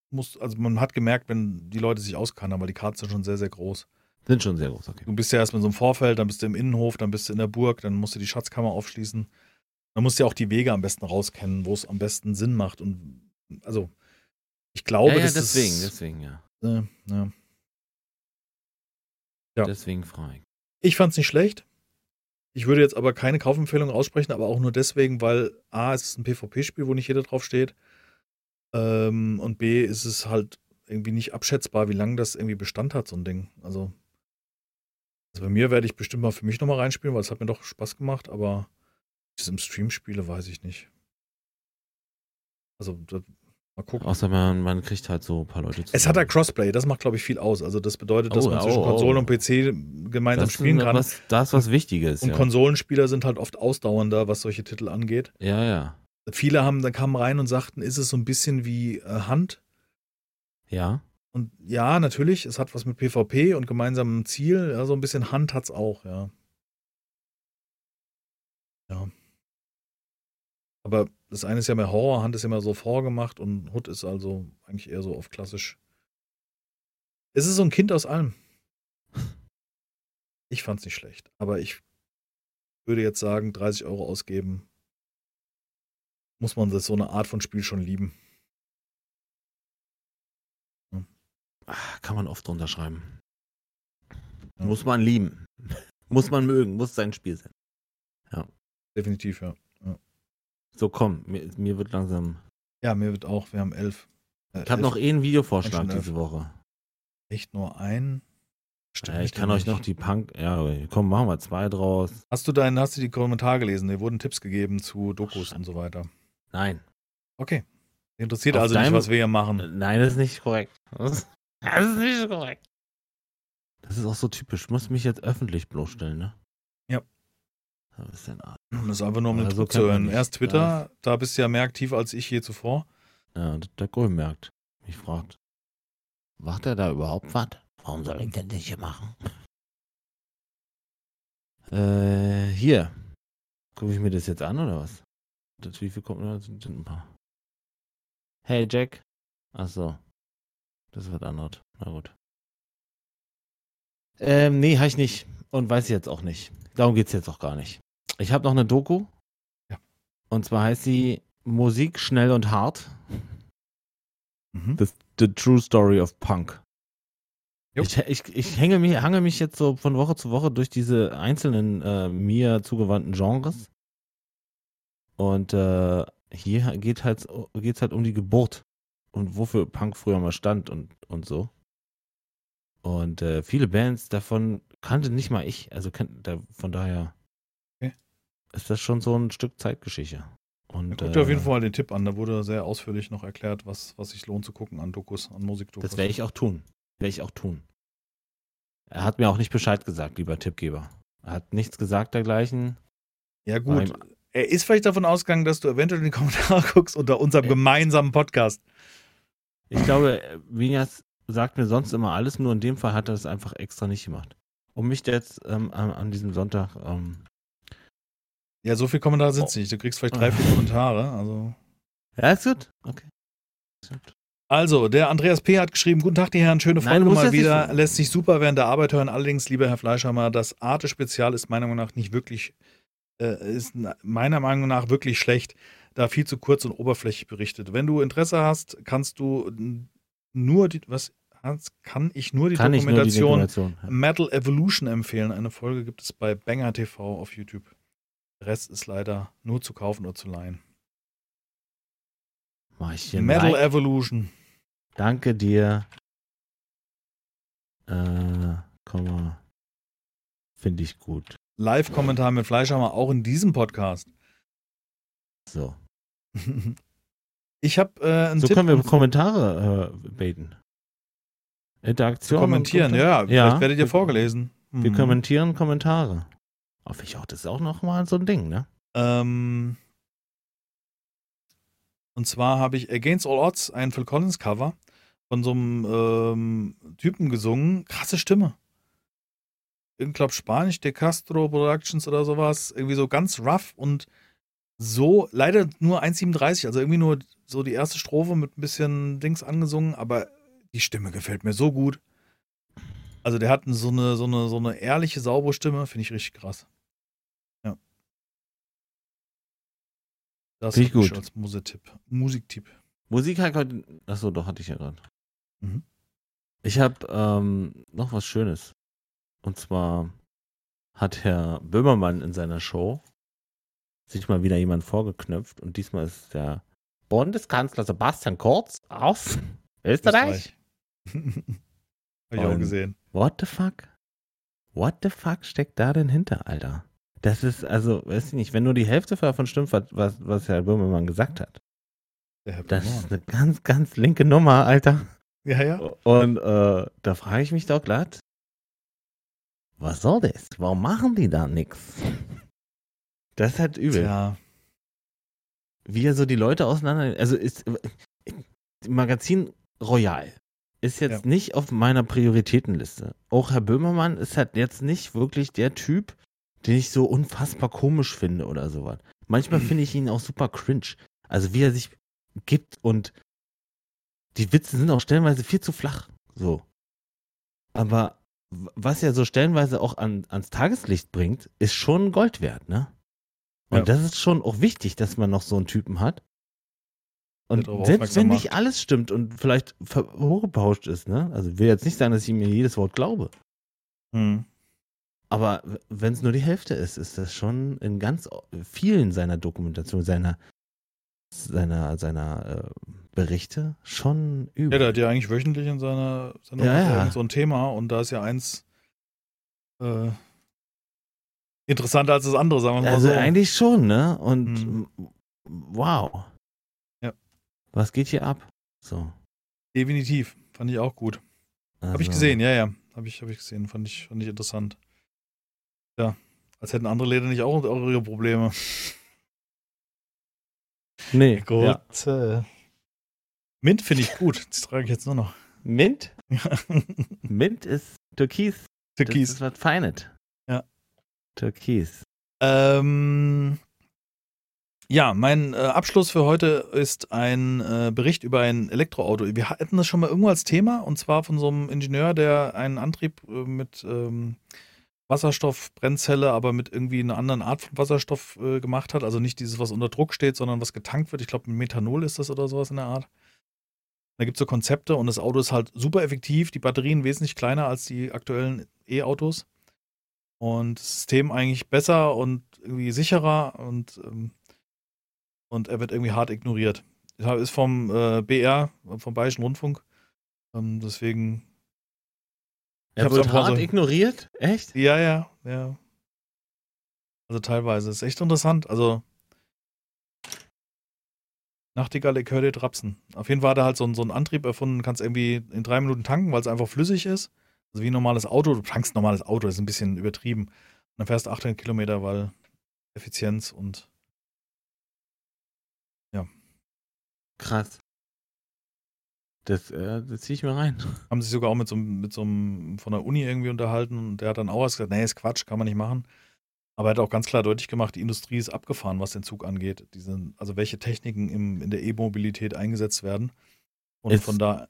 S1: muss, also man hat gemerkt, wenn die Leute sich auskennen, aber die Karten sind schon sehr, sehr groß.
S2: Sind schon sehr groß, okay.
S1: Du bist ja erst mit so einem Vorfeld, dann bist du im Innenhof, dann bist du in der Burg, dann musst du die Schatzkammer aufschließen. Dann musst du ja auch die Wege am besten rauskennen, wo es am besten Sinn macht. Und also, ich glaube,
S2: ja, ja, deswegen,
S1: das,
S2: deswegen, ja.
S1: Äh, ja. Ja.
S2: Deswegen frei.
S1: Ich fand's nicht schlecht. Ich würde jetzt aber keine Kaufempfehlung aussprechen, aber auch nur deswegen, weil A, es ist ein PvP-Spiel, wo nicht jeder drauf steht. Ähm, und B, ist es halt irgendwie nicht abschätzbar, wie lange das irgendwie Bestand hat, so ein Ding. Also, also bei mir werde ich bestimmt mal für mich nochmal reinspielen, weil es hat mir doch Spaß gemacht, aber ich es im Stream spiele, weiß ich nicht. Also, da, mal gucken.
S2: Außer man, man kriegt halt so ein paar Leute
S1: Es hat ja Crossplay, das macht, glaube ich, viel aus. Also, das bedeutet, dass
S2: Oh,
S1: man
S2: ja,
S1: zwischen
S2: oh, oh.
S1: Konsole und PC gemeinsam
S2: das
S1: spielen kann.
S2: Was, das ist was Wichtiges.
S1: Und
S2: ja.
S1: Konsolenspieler sind halt oft ausdauernder, was solche Titel angeht.
S2: ja, ja.
S1: Viele haben, dann kamen rein und sagten, ist es so ein bisschen wie äh, Hand?
S2: Ja.
S1: Und ja, natürlich, es hat was mit PvP und gemeinsamem Ziel. Ja, so ein bisschen Hand hat's auch, ja. Ja. Aber das eine ist ja mehr Horror, Hand ist ja immer so vorgemacht und Hood ist also eigentlich eher so auf klassisch. Es ist so ein Kind aus allem. Ich fand's nicht schlecht, aber ich würde jetzt sagen, 30 Euro ausgeben, muss man das so eine Art von Spiel schon lieben.
S2: Ah, Kann man oft drunter schreiben.
S1: Ja.
S2: Muss man lieben. muss man mögen. Muss sein Spiel sein.
S1: Definitiv, ja.
S2: So, komm. Mir, mir wird langsam.
S1: Ja, mir wird auch, wir haben elf. Äh,
S2: Ich habe noch eh einen Videovorschlag diese Woche.
S1: Echt nur ein?
S2: Ja, ich kann euch noch
S1: nicht.
S2: die Punk. Ja, komm, machen wir zwei draus.
S1: Hast du deinen, hast du die Kommentare gelesen? Dir wurden Tipps gegeben zu Dokus und so weiter.
S2: Nein.
S1: Okay. Interessiert
S2: Auf
S1: also nicht,
S2: deinem-
S1: was wir hier machen.
S2: Nein, das ist nicht korrekt. Das das ist nicht korrekt. Das ist auch so typisch. Ich muss mich jetzt öffentlich bloßstellen, ne? Was ist denn?
S1: Das ist einfach nur um den
S2: Aber so
S1: Druck zu hören. Erst Twitter, da bist du ja mehr aktiv als ich je zuvor.
S2: Ja, der Grün merkt. Mich fragt. Macht er da überhaupt was? Warum soll ich das nicht hier machen? Äh, hier. Gucke ich mir das jetzt an oder was? Das, wie viel kommt noch? Das sind ein paar. Hey Jack. Ach so. Das wird anderes. Na gut. Ähm, nee, habe ich nicht. Und weiß ich jetzt auch nicht. Darum geht's jetzt auch gar nicht. Ich habe noch eine Doku.
S1: Ja.
S2: Und zwar heißt sie Musik schnell und hart.
S1: Mhm.
S2: The, the True Story of Punk.
S1: Jo.
S2: Ich, ich, ich hänge mich, hange mich jetzt so von Woche zu Woche durch diese einzelnen äh, mir zugewandten Genres. Und äh, hier geht halt, geht's halt um die Geburt und wofür Punk früher mal stand und, und so. Und äh, viele Bands davon kannte nicht mal ich. Also von daher. Ist das schon so ein Stück Zeitgeschichte. Und,
S1: Guck dir auf jeden
S2: äh,
S1: Fall mal den Tipp an. Da wurde sehr ausführlich noch erklärt, was, was sich lohnt zu gucken an Dokus, an Musikdokus.
S2: Das werde ich auch tun. Werde ich auch tun. Er hat mir auch nicht Bescheid gesagt, lieber Tippgeber. Er hat nichts gesagt dergleichen.
S1: Ja, gut. Er ist vielleicht davon ausgegangen, dass du eventuell in die Kommentare guckst unter unserem
S2: Ja.
S1: gemeinsamen Podcast.
S2: Ich glaube, Vinyas sagt mir sonst immer alles, nur in dem Fall hat er das einfach extra nicht gemacht. Um mich jetzt ähm, an, an diesem Sonntag. Ähm,
S1: Ja, so viele Kommentare sind
S2: Oh.
S1: es nicht. Du kriegst vielleicht drei, vier Kommentare. Also.
S2: ja, ist gut. Okay. Ist gut.
S1: Also, der Andreas P. hat geschrieben, guten Tag, die Herren, schöne
S2: Nein,
S1: Folge
S2: musst
S1: mal wieder. Lässt sich super während der Arbeit hören. Allerdings, lieber Herr Fleischhammer, das Arte-Spezial ist meiner Meinung nach nicht wirklich, äh, ist meiner Meinung nach wirklich schlecht, da viel zu kurz und oberflächlich berichtet. Wenn du Interesse hast, kannst du nur die, was, Hans, kann ich nur die
S2: Kann ich nur die
S1: Dokumentation
S2: Dokumentation. Ja.
S1: Metal Evolution empfehlen. Eine Folge gibt es bei Banger TV auf YouTube. Der Rest ist leider nur zu kaufen oder zu leihen.
S2: Mach ich hier
S1: Metal
S2: rein.
S1: Evolution.
S2: Danke dir. Äh, komm mal. Finde ich gut.
S1: Live-Kommentar mit Fleischhammer auch in diesem Podcast.
S2: So.
S1: Ich habe äh, einen
S2: So
S1: Tipp.
S2: können wir Kommentare äh, beten. Interaktion.
S1: zu kommentieren. Ja,
S2: Kommentar-
S1: vielleicht werdet ihr vorgelesen.
S2: Wir
S1: Mhm.
S2: kommentieren Kommentare. Auf ich auch, das ist auch noch mal so ein Ding, ne?
S1: Ähm, und zwar habe ich Against All Odds, ein Phil Collins Cover, von so einem ähm, Typen gesungen. Krasse Stimme. Ich glaube Spanisch, De Castro Productions oder sowas. Irgendwie so ganz rough und so, leider nur 1,37, also irgendwie nur so die erste Strophe mit ein bisschen Dings angesungen, aber die Stimme gefällt mir so gut. Also der hat so eine, so eine, so eine ehrliche, saubere Stimme, finde ich richtig krass. Das
S2: Finde ich gut.
S1: als Musiktipp. Musiktipp.
S2: Musik hat heute. Achso, doch, hatte ich ja gerade.
S1: Mhm.
S2: Ich habe ähm, noch was Schönes. Und zwar hat Herr Böhmermann in seiner Show sich mal wieder jemand vorgeknöpft und diesmal ist der Bundeskanzler Sebastian Kurz aus Österreich.
S1: Hab ich auch gesehen.
S2: What the fuck? What the fuck steckt da denn hinter, Alter? Das ist, also, weiß ich nicht, wenn nur die Hälfte davon stimmt, was, was, was Herr Böhmermann gesagt hat. Das ist eine ganz, ganz linke Nummer, Alter.
S1: Ja, ja.
S2: Und äh, da frage ich mich doch glatt, was soll das? Warum machen die da nichts? Das ist halt übel.
S1: Tja.
S2: Wie er so die Leute auseinander. Also ist Magazin Royal ist jetzt
S1: Ja.
S2: nicht auf meiner Prioritätenliste. Auch Herr Böhmermann ist halt jetzt nicht wirklich der Typ, den ich so unfassbar komisch finde oder sowas. Manchmal finde ich ihn auch super cringe. Also wie er sich gibt und die Witze sind auch stellenweise viel zu flach. So. Aber was er so stellenweise auch an, ans Tageslicht bringt, ist schon Gold wert, ne? Und
S1: Ja.
S2: das ist schon auch wichtig, dass man noch so einen Typen hat. Und selbst wenn nicht
S1: macht.
S2: alles stimmt und vielleicht hochgepauscht ist, ne? Also will jetzt nicht sagen, dass ich mir jedes Wort glaube.
S1: Hm.
S2: Aber wenn es nur die Hälfte ist, ist das schon in ganz vielen seiner Dokumentation, seiner, seiner, seiner äh, Berichte schon
S1: Ja,
S2: übel.
S1: der hat ja eigentlich wöchentlich in seiner Sendung
S2: Ja, ja.
S1: so ein Thema und da ist ja eins äh, interessanter als das andere, sagen wir mal
S2: also
S1: so.
S2: eigentlich schon, ne? Und
S1: Mhm.
S2: wow.
S1: Ja.
S2: Was geht hier ab? So.
S1: Definitiv. Fand ich auch gut. Habe ich
S2: also-
S1: gesehen, ja, ja. Habe ich, hab ich gesehen. Fand ich, fand ich interessant. Ja. Als hätten andere Läden nicht auch, ihre Probleme.
S2: Nee.
S1: Gut.
S2: Ja.
S1: äh, Mint finde ich gut. Das trage ich jetzt nur noch.
S2: Mint? Mint ist Türkis. Das
S1: Türkis.
S2: ist was Feines.
S1: Ja.
S2: Türkis.
S1: Ähm, ja, mein äh, Abschluss für heute ist ein äh, Bericht über ein Elektroauto. Wir hatten das schon mal irgendwo als Thema und zwar von so einem Ingenieur, der einen Antrieb äh, mit ähm, Wasserstoffbrennzelle, aber mit irgendwie einer anderen Art von Wasserstoff äh, gemacht hat. Also nicht dieses, was unter Druck steht, sondern was getankt wird. Ich glaube, Methanol ist das oder sowas in der Art. Da gibt es so Konzepte und das Auto ist halt super effektiv. Die Batterien wesentlich kleiner als die aktuellen E-Autos. Und das System eigentlich besser und irgendwie sicherer und, ähm, und er wird irgendwie hart ignoriert. Ist vom äh, BR, vom Bayerischen Rundfunk. Ähm, deswegen, Ich
S2: Er wird
S1: einfach
S2: hart
S1: so-
S2: ignoriert? Echt?
S1: ja, ja, ja. Also teilweise. Ist echt interessant. Also, Nachtigall, ich höre dir Trapsen. Auf jeden Fall hat er halt so, einen- so einen Antrieb erfunden, kannst irgendwie in drei Minuten tanken, weil es einfach flüssig ist. Also wie ein normales Auto. Du tankst ein normales Auto, das ist ein bisschen übertrieben. Und dann fährst du 800 Kilometer, weil Effizienz und
S2: Krass. Das, äh, das ziehe ich mir rein.
S1: haben sich sogar auch mit so, einem- mit so einem von der Uni irgendwie unterhalten und der hat dann auch was gesagt, nee, ist Quatsch, kann man nicht machen. Aber er hat auch ganz klar deutlich gemacht, die Industrie ist abgefahren, was den Zug angeht. Diese, also welche Techniken im, in der E-Mobilität eingesetzt werden. Und
S2: Ist-
S1: von da,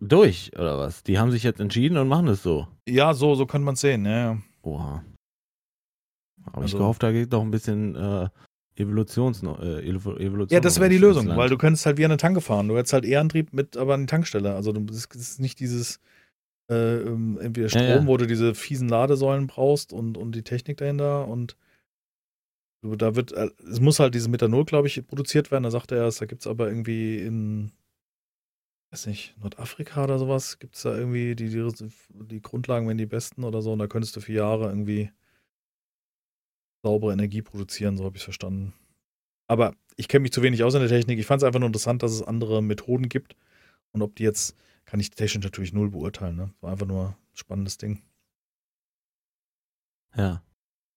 S2: Durch, oder was? Die haben sich jetzt entschieden und machen es so.
S1: ja, so, so könnte man es sehen, ja, ja.
S2: Oha. Ich
S1: Also-
S2: gehofft, da geht noch ein bisschen äh, Evolutions, äh, Evo- Evolution.
S1: Ja, das wäre die Lösung,
S2: Land.
S1: weil du könntest halt wie eine Tanke fahren. Du hättest halt E-Antrieb mit aber an die Tankstelle. Also du, das ist nicht dieses äh, ähm, entweder Strom,
S2: Ja, ja.
S1: wo du diese fiesen Ladesäulen brauchst und, und die Technik dahinter und du, da wird, äh, es muss halt dieses Methanol, glaube ich, produziert werden. Da sagt er erst, da gibt es aber irgendwie in, weiß nicht, Nordafrika oder sowas, gibt es da irgendwie die, die, die Grundlagen, wenn die besten oder so, und da könntest du für Jahre irgendwie saubere Energie produzieren, so habe ich es verstanden. Aber ich kenne mich zu wenig aus in der Technik. Ich fand es einfach nur interessant, dass es andere Methoden gibt. Und ob die jetzt, kann ich technisch natürlich null beurteilen. Ne? War einfach nur ein spannendes Ding.
S2: Ja.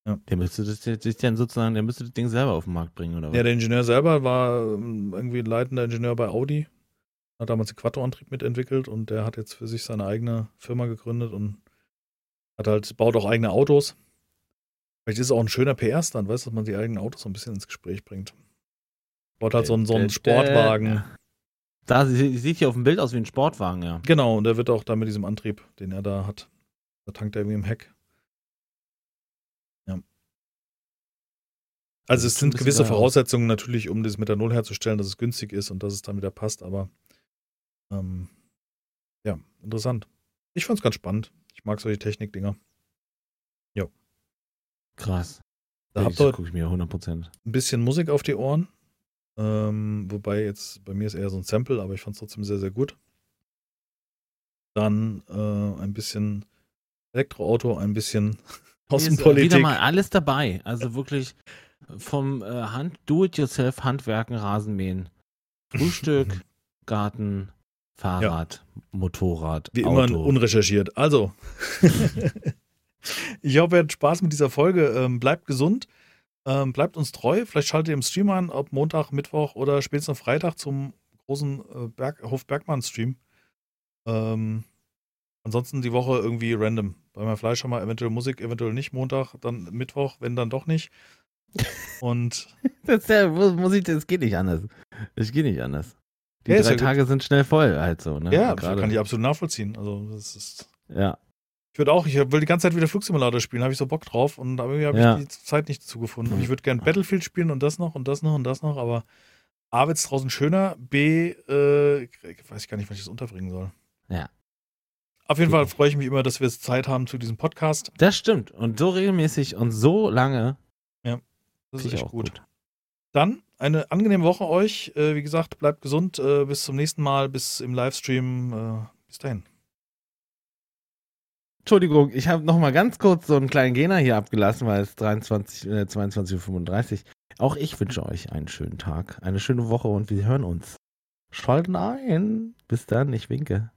S1: Ja.
S2: Der müsste das sich dann sozusagen, der müsste das Ding selber auf den Markt bringen, oder was?
S1: Ja, der Ingenieur selber war ähm, irgendwie ein leitender Ingenieur bei Audi. Hat damals den Quattro-Antrieb mitentwickelt und der hat jetzt für sich seine eigene Firma gegründet und hat halt, baut auch eigene Autos. Vielleicht ist es auch ein schöner PR-Stand, weißt du, dass man die eigenen Autos so ein bisschen ins Gespräch bringt. Baut halt so einen, so einen Sportwagen.
S2: Da sie- sieht hier auf dem Bild aus wie ein Sportwagen, ja.
S1: Genau, und der wird auch da mit diesem Antrieb, den er da hat. Da tankt er irgendwie im Heck. Ja. Also es sind gewisse. Voraussetzungen natürlich, um das Methanol herzustellen, dass es günstig ist und dass es dann wieder passt, aber ähm, ja, interessant. Ich fand's ganz spannend. Ich mag solche Technikdinger.
S2: Krass.
S1: Da habt
S2: das
S1: ihr
S2: ich mir 100%.
S1: ein bisschen Musik auf die Ohren. Ähm, wobei jetzt bei mir ist eher so ein Sample, aber ich fand es trotzdem sehr, sehr gut. Dann äh, ein bisschen Elektroauto, ein bisschen
S2: ist, äh,
S1: Außenpolitik.
S2: Wieder mal alles dabei. Also wirklich vom äh, Hand, Do-it-yourself, Handwerken, Rasenmähen, Frühstück, Garten, Fahrrad, Motorrad,
S1: Wie immer
S2: Auto.
S1: unrecherchiert. Also, ich hoffe, ihr hattet Spaß mit dieser Folge. Ähm, bleibt gesund, ähm, bleibt uns treu. Vielleicht schaltet ihr im Stream ein, ob Montag, Mittwoch oder spätestens Freitag zum großen äh, Berg, Hof Bergmann-Stream. Ähm, ansonsten die Woche irgendwie random. Bei meinem Fleisch haben wir eventuell Musik, eventuell nicht. Montag, dann Mittwoch, wenn dann doch nicht. Und
S2: Das, ist ja, muss, ich, das geht nicht anders. Das geht nicht anders. Die
S1: Ja,
S2: drei
S1: ja gut.
S2: Tage sind schnell voll, halt so. Ne?
S1: ja, kann ich absolut nachvollziehen. Also, das ist.
S2: Ja,
S1: Ich würde auch, ich will die ganze Zeit wieder Flugsimulator spielen, habe ich so Bock drauf und irgendwie habe
S2: Ja.
S1: ich die Zeit nicht dazu gefunden. Und
S2: Mhm.
S1: ich würde gerne Battlefield spielen und das noch und das noch und das noch, aber A wird es draußen schöner, B, äh, weiß ich gar nicht, wann ich das unterbringen soll.
S2: Ja.
S1: Auf jeden Fall freue ich mich immer, dass wir jetzt Zeit haben zu diesem Podcast.
S2: das stimmt. Und so regelmäßig und so lange
S1: Das
S2: finde
S1: ist echt
S2: auch
S1: gut.
S2: gut.
S1: Dann eine angenehme Woche euch. Äh, wie gesagt, bleibt gesund. Äh, bis zum nächsten Mal, bis im Livestream. Äh, bis dahin.
S2: Entschuldigung, ich habe noch mal ganz kurz so einen kleinen Gena hier abgelassen, weil es 23, äh, 22.35 Uhr. Auch ich wünsche euch einen schönen Tag, eine schöne Woche und wir hören uns. Schalten ein. Bis dann, ich winke.